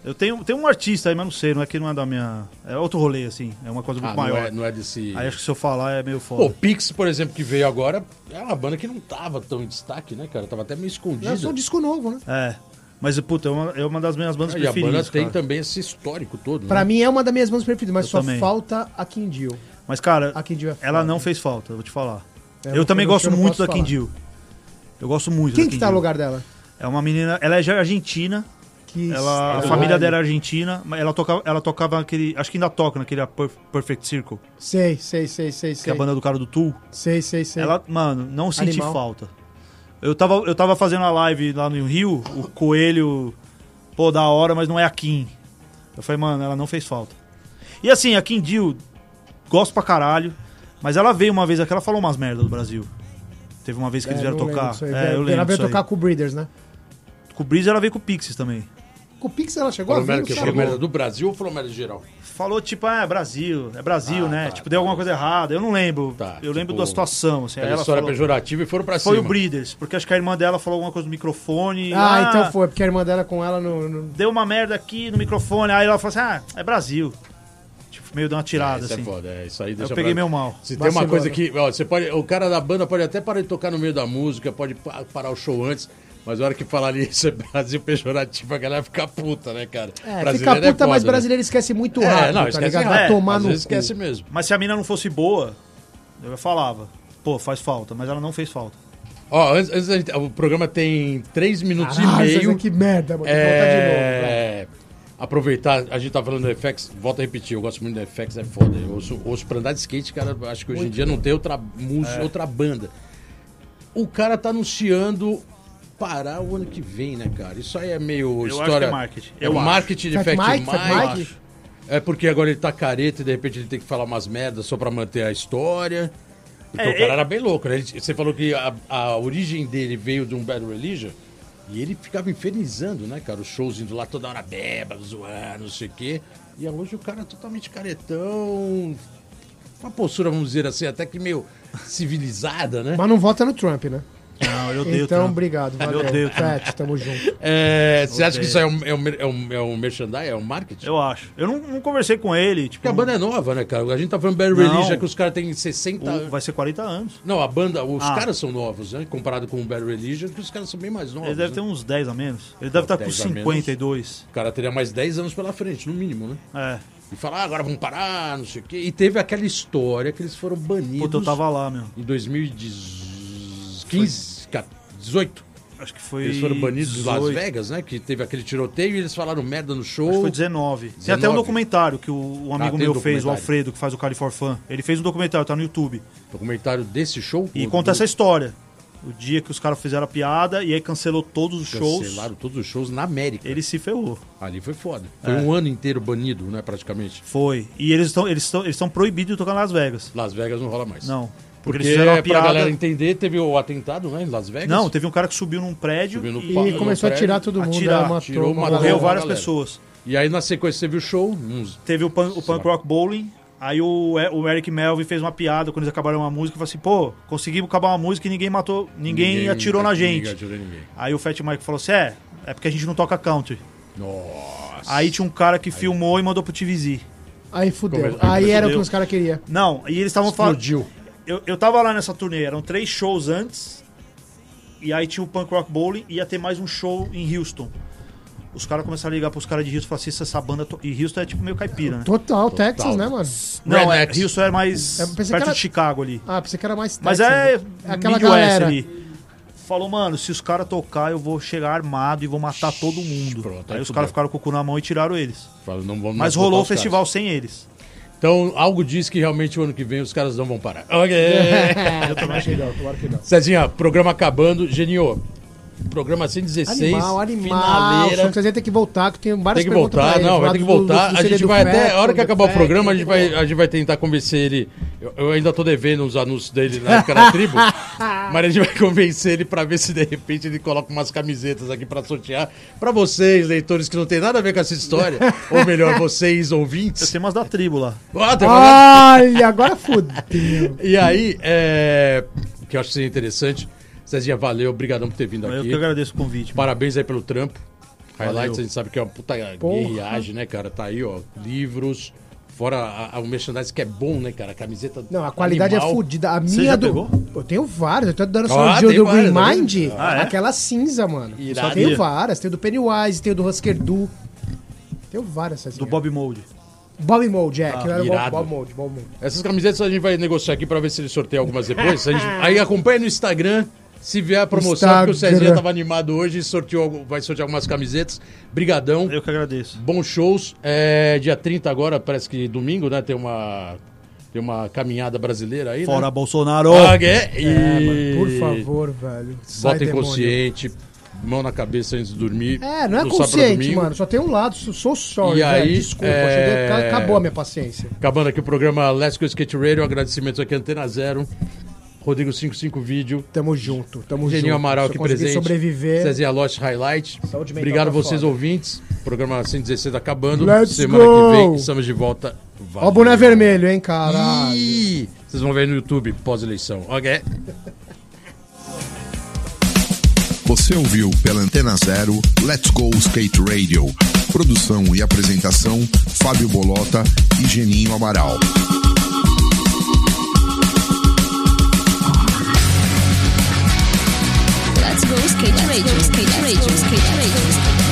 Speaker 4: Eu tenho, tenho um artista aí, mas não sei, não é que não é da minha. É outro rolê, assim. É uma coisa muito
Speaker 1: Ah, não
Speaker 4: maior.
Speaker 1: é, não é desse...
Speaker 4: Aí acho que se eu falar é meio
Speaker 1: Pô,
Speaker 4: foda.
Speaker 1: Pix, por exemplo, que veio agora, é uma banda que não tava tão em destaque, né, cara? Tava até meio escondida.
Speaker 2: É só um disco novo, né?
Speaker 4: É. Mas, puta, é uma, é uma das minhas bandas
Speaker 1: E a banda
Speaker 4: preferidas.
Speaker 1: tem
Speaker 4: cara.
Speaker 1: também esse histórico todo,
Speaker 2: Pra
Speaker 1: né?
Speaker 2: mim é uma das minhas bandas preferidas, mas
Speaker 4: Eu
Speaker 2: só
Speaker 4: também.
Speaker 2: falta a Kindle.
Speaker 4: Mas, cara,
Speaker 2: A Kindle é
Speaker 4: ela
Speaker 2: foda.
Speaker 4: não fez falta, eu vou te falar.
Speaker 2: É,
Speaker 4: eu
Speaker 2: não-
Speaker 4: também
Speaker 2: não-
Speaker 4: gosto
Speaker 2: eu não
Speaker 4: muito da. Kindle. Eu gosto muito
Speaker 2: Quem
Speaker 4: da
Speaker 2: que tá no lugar dela?
Speaker 4: É uma menina, ela é argentina.
Speaker 2: Que
Speaker 4: Ela, a família dela é argentina, mas ela tocava, ela tocava naquele. Acho que ainda toca naquele Perf- Perfect Circle,
Speaker 2: Sei, sei, sei, sei,
Speaker 4: que
Speaker 2: sei.
Speaker 4: é a banda do cara do Tool.
Speaker 2: Sei, sei, sei.
Speaker 4: Ela, mano, não senti
Speaker 2: Animal.
Speaker 4: falta. Eu tava, eu tava fazendo a live lá no Rio, o Coelho, pô, da hora, mas não é a Kim. Eu falei, mano, ela não fez falta. E assim, a Kim Deal, gosto pra caralho, mas ela veio uma vez aqui, ela falou umas merdas do Brasil. Teve uma vez que
Speaker 2: É,
Speaker 4: eles vieram
Speaker 2: não lembro
Speaker 4: tocar. É, eu lembro.
Speaker 2: Ela veio
Speaker 4: disso aí.
Speaker 2: tocar com o Breeders, né?
Speaker 4: Com o Breeze ela veio com o Pixies também.
Speaker 2: Com o Pix ela chegou
Speaker 1: Falou
Speaker 2: a vir,
Speaker 1: que
Speaker 2: chegou.
Speaker 1: falou merda do Brasil ou falou merda geral?
Speaker 4: Falou tipo, ah, é Brasil, é Brasil,
Speaker 1: Ah,
Speaker 4: né?
Speaker 1: tá,
Speaker 4: tipo,
Speaker 1: tá.
Speaker 4: deu alguma coisa errada. Eu não lembro.
Speaker 1: Tá,
Speaker 4: eu lembro
Speaker 1: tipo,
Speaker 4: da situação. Assim, ela
Speaker 1: história
Speaker 4: falou,
Speaker 1: pejorativa e foram pra
Speaker 4: foi
Speaker 1: cima.
Speaker 4: o Breeders, porque acho que a irmã dela falou alguma coisa no microfone.
Speaker 2: Ah, então foi, porque a irmã dela com ela no... no-
Speaker 4: Deu uma merda aqui no microfone, aí ela falou assim: ah, é Brasil. Tipo, meio deu uma tirada,
Speaker 1: Isso
Speaker 4: assim.
Speaker 1: é foda, é, isso aí
Speaker 4: eu
Speaker 1: deixa
Speaker 4: peguei
Speaker 1: pra-
Speaker 4: meu mal.
Speaker 1: Se tem uma coisa
Speaker 2: né?
Speaker 1: que. Ó, você pode, o cara da banda pode até parar de tocar no meio da música, pode pa- parar o show antes, mas a hora que falar ali isso é Brasil pejorativo, a galera fica puta, né, cara?
Speaker 2: É,
Speaker 1: Brasileiro
Speaker 2: fica puta,
Speaker 1: foda,
Speaker 2: mas
Speaker 1: né?
Speaker 2: brasileiro esquece muito
Speaker 1: É,
Speaker 2: rápido,
Speaker 1: não,
Speaker 2: tá
Speaker 1: esquece
Speaker 2: ligado?
Speaker 1: rápido.
Speaker 2: Vai tomar no
Speaker 1: esquece mesmo.
Speaker 4: Mas se a mina não fosse boa, eu falava: pô, faz falta. Mas ela não fez falta.
Speaker 1: Ó, antes, antes da gente- o programa tem três minutos
Speaker 2: Caralho,
Speaker 1: e meio.
Speaker 2: Que merda, mano. Vou voltar de novo, velho.
Speaker 1: É, aproveitar, a gente tá falando do FX, volto a repetir, eu gosto muito do FX, é foda. Eu ouço, ouço pra andar de skate, cara, acho que hoje em dia não tem outra música,
Speaker 4: É.
Speaker 1: outra banda. O cara tá anunciando parar o ano que vem, né, cara? Isso aí é meio
Speaker 4: acho
Speaker 1: história.
Speaker 4: que é marketing.
Speaker 1: É
Speaker 4: Eu
Speaker 1: o
Speaker 4: acho.
Speaker 1: marketing de
Speaker 2: Fat
Speaker 1: Fat
Speaker 2: Mike?
Speaker 1: É porque agora ele tá careta e de repente ele tem que falar umas merdas só pra manter a história. Porque
Speaker 4: É,
Speaker 1: o cara
Speaker 4: é-
Speaker 1: era bem louco, né? Ele- Você falou que a, a origem dele veio de um Bad Religion e ele ficava infernizando, né, cara? Os shows indo lá toda hora bêbado, zoando, não sei o quê. E hoje o cara é totalmente caretão. Uma postura, vamos dizer assim, até que meio civilizada, né?
Speaker 2: Mas não vota no Trump, né?
Speaker 4: Não, eu odeio
Speaker 2: Então,
Speaker 4: Trump.
Speaker 2: obrigado. Valeu.
Speaker 4: Eu odeio.
Speaker 2: Fat, tamo junto.
Speaker 1: É, você acha que isso é um, é um, é um, é um merchandise, é um marketing?
Speaker 4: Eu acho. Eu não, não conversei com ele. Tipo,
Speaker 1: Porque a banda é nova, né, cara? A gente tá falando Bad
Speaker 4: Não.
Speaker 1: Religion, que os caras têm 60
Speaker 4: o- vai ser 40 anos.
Speaker 1: Não, a banda, os
Speaker 4: Ah.
Speaker 1: caras são novos, né? Comparado com o Bad Religion, que os caras são bem mais novos.
Speaker 4: Ele deve
Speaker 1: né?
Speaker 4: ter uns 10 a menos. Ele deve estar com
Speaker 1: 10 a menos.
Speaker 4: 52.
Speaker 1: O cara teria mais 10 anos pela frente, no mínimo, né?
Speaker 4: É.
Speaker 1: E falar, ah, agora vamos parar, não sei o quê. E teve aquela história que eles foram banidos
Speaker 4: Puta, eu tava lá, meu.
Speaker 1: em 2015, 18.
Speaker 4: Acho que foi.
Speaker 1: Eles foram banidos de Las
Speaker 4: 18.
Speaker 1: Vegas, né? Que teve aquele tiroteio e eles falaram merda no show.
Speaker 4: Acho que foi 19. Tem
Speaker 1: 19.
Speaker 4: até um documentário que o, um amigo
Speaker 1: tem
Speaker 4: meu
Speaker 1: um
Speaker 4: fez, o. Alfredo, que faz o Cali for Fun. Ele fez um documentário, tá no YouTube.
Speaker 1: Documentário desse show.
Speaker 4: E conta
Speaker 1: do-
Speaker 4: essa história. O dia que os caras fizeram a piada e aí cancelou todos os shows.
Speaker 1: Cancelaram todos os shows na América.
Speaker 4: Ele se ferrou.
Speaker 1: Ali foi foda. Foi
Speaker 4: É.
Speaker 1: um ano inteiro banido, né? Praticamente.
Speaker 4: Foi. E eles estão eles estão eles estão proibidos de tocar em Las Vegas.
Speaker 1: Las Vegas não rola mais.
Speaker 4: Não. Porque,
Speaker 1: Porque,
Speaker 4: eles fizeram uma
Speaker 1: pra galera
Speaker 4: piada.
Speaker 1: entender, teve o atentado, né? Em Las Vegas.
Speaker 4: Não, teve um cara que subiu num prédio
Speaker 1: Subiu
Speaker 4: e.
Speaker 2: E começou a tirar todo mundo.
Speaker 4: atirar.
Speaker 2: né? matou,
Speaker 1: Tirou, matou.
Speaker 4: morreu várias pessoas.
Speaker 1: E aí na sequência teve o show. Uns...
Speaker 4: Teve o, punk, o punk rock bowling. Aí o, o Eric Melvin fez uma piada quando eles acabaram uma música. Falou assim: pô, conseguimos acabar uma música e ninguém matou, ninguém, atirou na
Speaker 1: ninguém
Speaker 4: gente.
Speaker 1: atirou ninguém.
Speaker 4: Aí o Fat Mike falou assim: é, é porque a gente não toca country.
Speaker 1: Nossa.
Speaker 4: Aí tinha um cara que filmou e mandou pro TVZ.
Speaker 2: Aí fudeu.
Speaker 1: Come-
Speaker 2: Aí era o que os caras queriam.
Speaker 4: Não, e eles estavam falando.
Speaker 1: Explodiu.
Speaker 4: Eu, eu tava lá nessa turnê, eram três shows antes. E aí tinha o Punk Rock Bowling e ia ter mais um show em Houston. Os caras começaram a ligar pros caras de Houston e falaram assim: "Se essa banda. To... E Houston é tipo meio caipira, né?
Speaker 2: Total, Texas, né, mano?
Speaker 4: Não, é. Houston é mais
Speaker 2: que
Speaker 4: perto
Speaker 2: era-
Speaker 4: de Chicago ali.
Speaker 2: Ah, pensei que era mais
Speaker 4: Mas
Speaker 2: Texas,
Speaker 4: é,
Speaker 2: né? aquela galera.
Speaker 4: ali. Falou, mano, se os caras tocar, eu vou chegar armado e vou matar todo mundo.
Speaker 1: Pronto, aí
Speaker 4: aí os caras ficaram com o cu na mão e tiraram eles.
Speaker 1: Fala, não vamos
Speaker 4: Mas rolou o festival sem eles.
Speaker 1: Então, algo diz que realmente o ano que vem os caras não vão parar. Ok.
Speaker 2: eu também acho legal, claro que não.
Speaker 1: Cezinha, programa acabando. Geninho, programa 116.
Speaker 2: Animal, animal.
Speaker 1: Finaleira.
Speaker 2: Só que vocês vão ter que voltar, que tem várias
Speaker 1: Tem que
Speaker 2: perguntas
Speaker 1: voltar, não, vai ter que
Speaker 2: do- do-
Speaker 1: voltar.
Speaker 2: do
Speaker 1: a gente vai até, a hora que acabar o programa, a
Speaker 2: tem
Speaker 1: gente, vai,
Speaker 2: voltar.
Speaker 1: a gente vai tentar convencer ele. Eu, eu ainda tô devendo os anúncios dele na época da tribo, mas a gente vai convencer ele pra ver se de repente ele coloca umas camisetas aqui pra sortear pra vocês, leitores, que não tem nada a ver com essa história, ou melhor, vocês
Speaker 4: Eu
Speaker 1: ouvintes.
Speaker 4: tenho umas da tribo lá.
Speaker 1: Ah, tem
Speaker 2: Olha, agora fudeu.
Speaker 1: E aí, é, o que eu acho que seria interessante, Cezinha, valeu, obrigadão por ter vindo
Speaker 4: Eu
Speaker 1: aqui.
Speaker 4: que agradeço o convite.
Speaker 1: Parabéns aí pelo trampo. Highlights,
Speaker 4: Valeu.
Speaker 1: a gente sabe que é uma puta guerreagem, né, cara? Tá aí, ó, livros, fora a- a- o merchandising que é bom, né, cara? A camiseta
Speaker 2: Não, a qualidade é
Speaker 1: animal.
Speaker 2: fodida. A
Speaker 4: Você
Speaker 2: minha
Speaker 4: já
Speaker 2: do.
Speaker 4: pegou?
Speaker 2: Eu tenho várias. Eu tô dando
Speaker 1: Ah,
Speaker 2: só dia do Green
Speaker 1: tá vendo?
Speaker 2: Mind.
Speaker 4: Ah, é?
Speaker 2: Aquela cinza, mano.
Speaker 1: Irado.
Speaker 2: Só tenho várias. Tenho do Pennywise, tenho do Husker Du. Tenho várias, Cezinha.
Speaker 4: Do Bob Mold.
Speaker 2: Bob Mold, é. que era Bob,
Speaker 1: irado.
Speaker 2: Bob Mold, Bob Mold.
Speaker 1: Essas camisetas a gente vai negociar aqui pra ver se ele sorteia algumas depois. A gente- aí acompanha no Instagram. Se vier a promoção, porque o. Cezinha tava animado hoje e sorteou, vai sortear algumas camisetas. Brigadão.
Speaker 4: Eu que agradeço.
Speaker 1: Bons shows. É, dia 30 agora, parece que domingo, né? Tem uma, tem uma caminhada brasileira aí,
Speaker 4: Fora
Speaker 1: né?
Speaker 4: Bolsonaro.
Speaker 1: Ah, é? E...
Speaker 2: É, mano, por favor, velho.
Speaker 1: Bota inconsciente, mão na cabeça antes de dormir.
Speaker 2: É, não é consciente, mano. Só tem um lado. Sou- sorry,
Speaker 1: E aí,
Speaker 2: Desculpa.
Speaker 1: é-
Speaker 2: cheguei- acabou a minha paciência.
Speaker 1: Acabando aqui o programa Let's Go Skate Radio, agradecimentos aqui Antena Zero, Rodrigo 55 Vídeo,
Speaker 2: Tamo junto, tamo junto.
Speaker 1: Geninho Amaral
Speaker 2: Se
Speaker 1: aqui presente,
Speaker 2: sobreviver.
Speaker 1: Cezinha Lost Highlight.
Speaker 2: Saúde mental
Speaker 1: Obrigado a
Speaker 2: tá
Speaker 1: vocês
Speaker 2: foda.
Speaker 1: ouvintes. Programa 116 acabando.
Speaker 2: Let's
Speaker 1: Semana
Speaker 2: go!
Speaker 1: que vem estamos de volta.
Speaker 2: Ó o boné vermelho, hein, caralho.
Speaker 1: Ih, Vocês vão ver no YouTube pós-eleição. Ok?
Speaker 3: Você ouviu pela Antena Zero Let's Go Skate Radio. Produção e apresentação Fábio Bolota e Geninho Amaral.
Speaker 5: Cage Radio, Cage Radio, Cage Radio.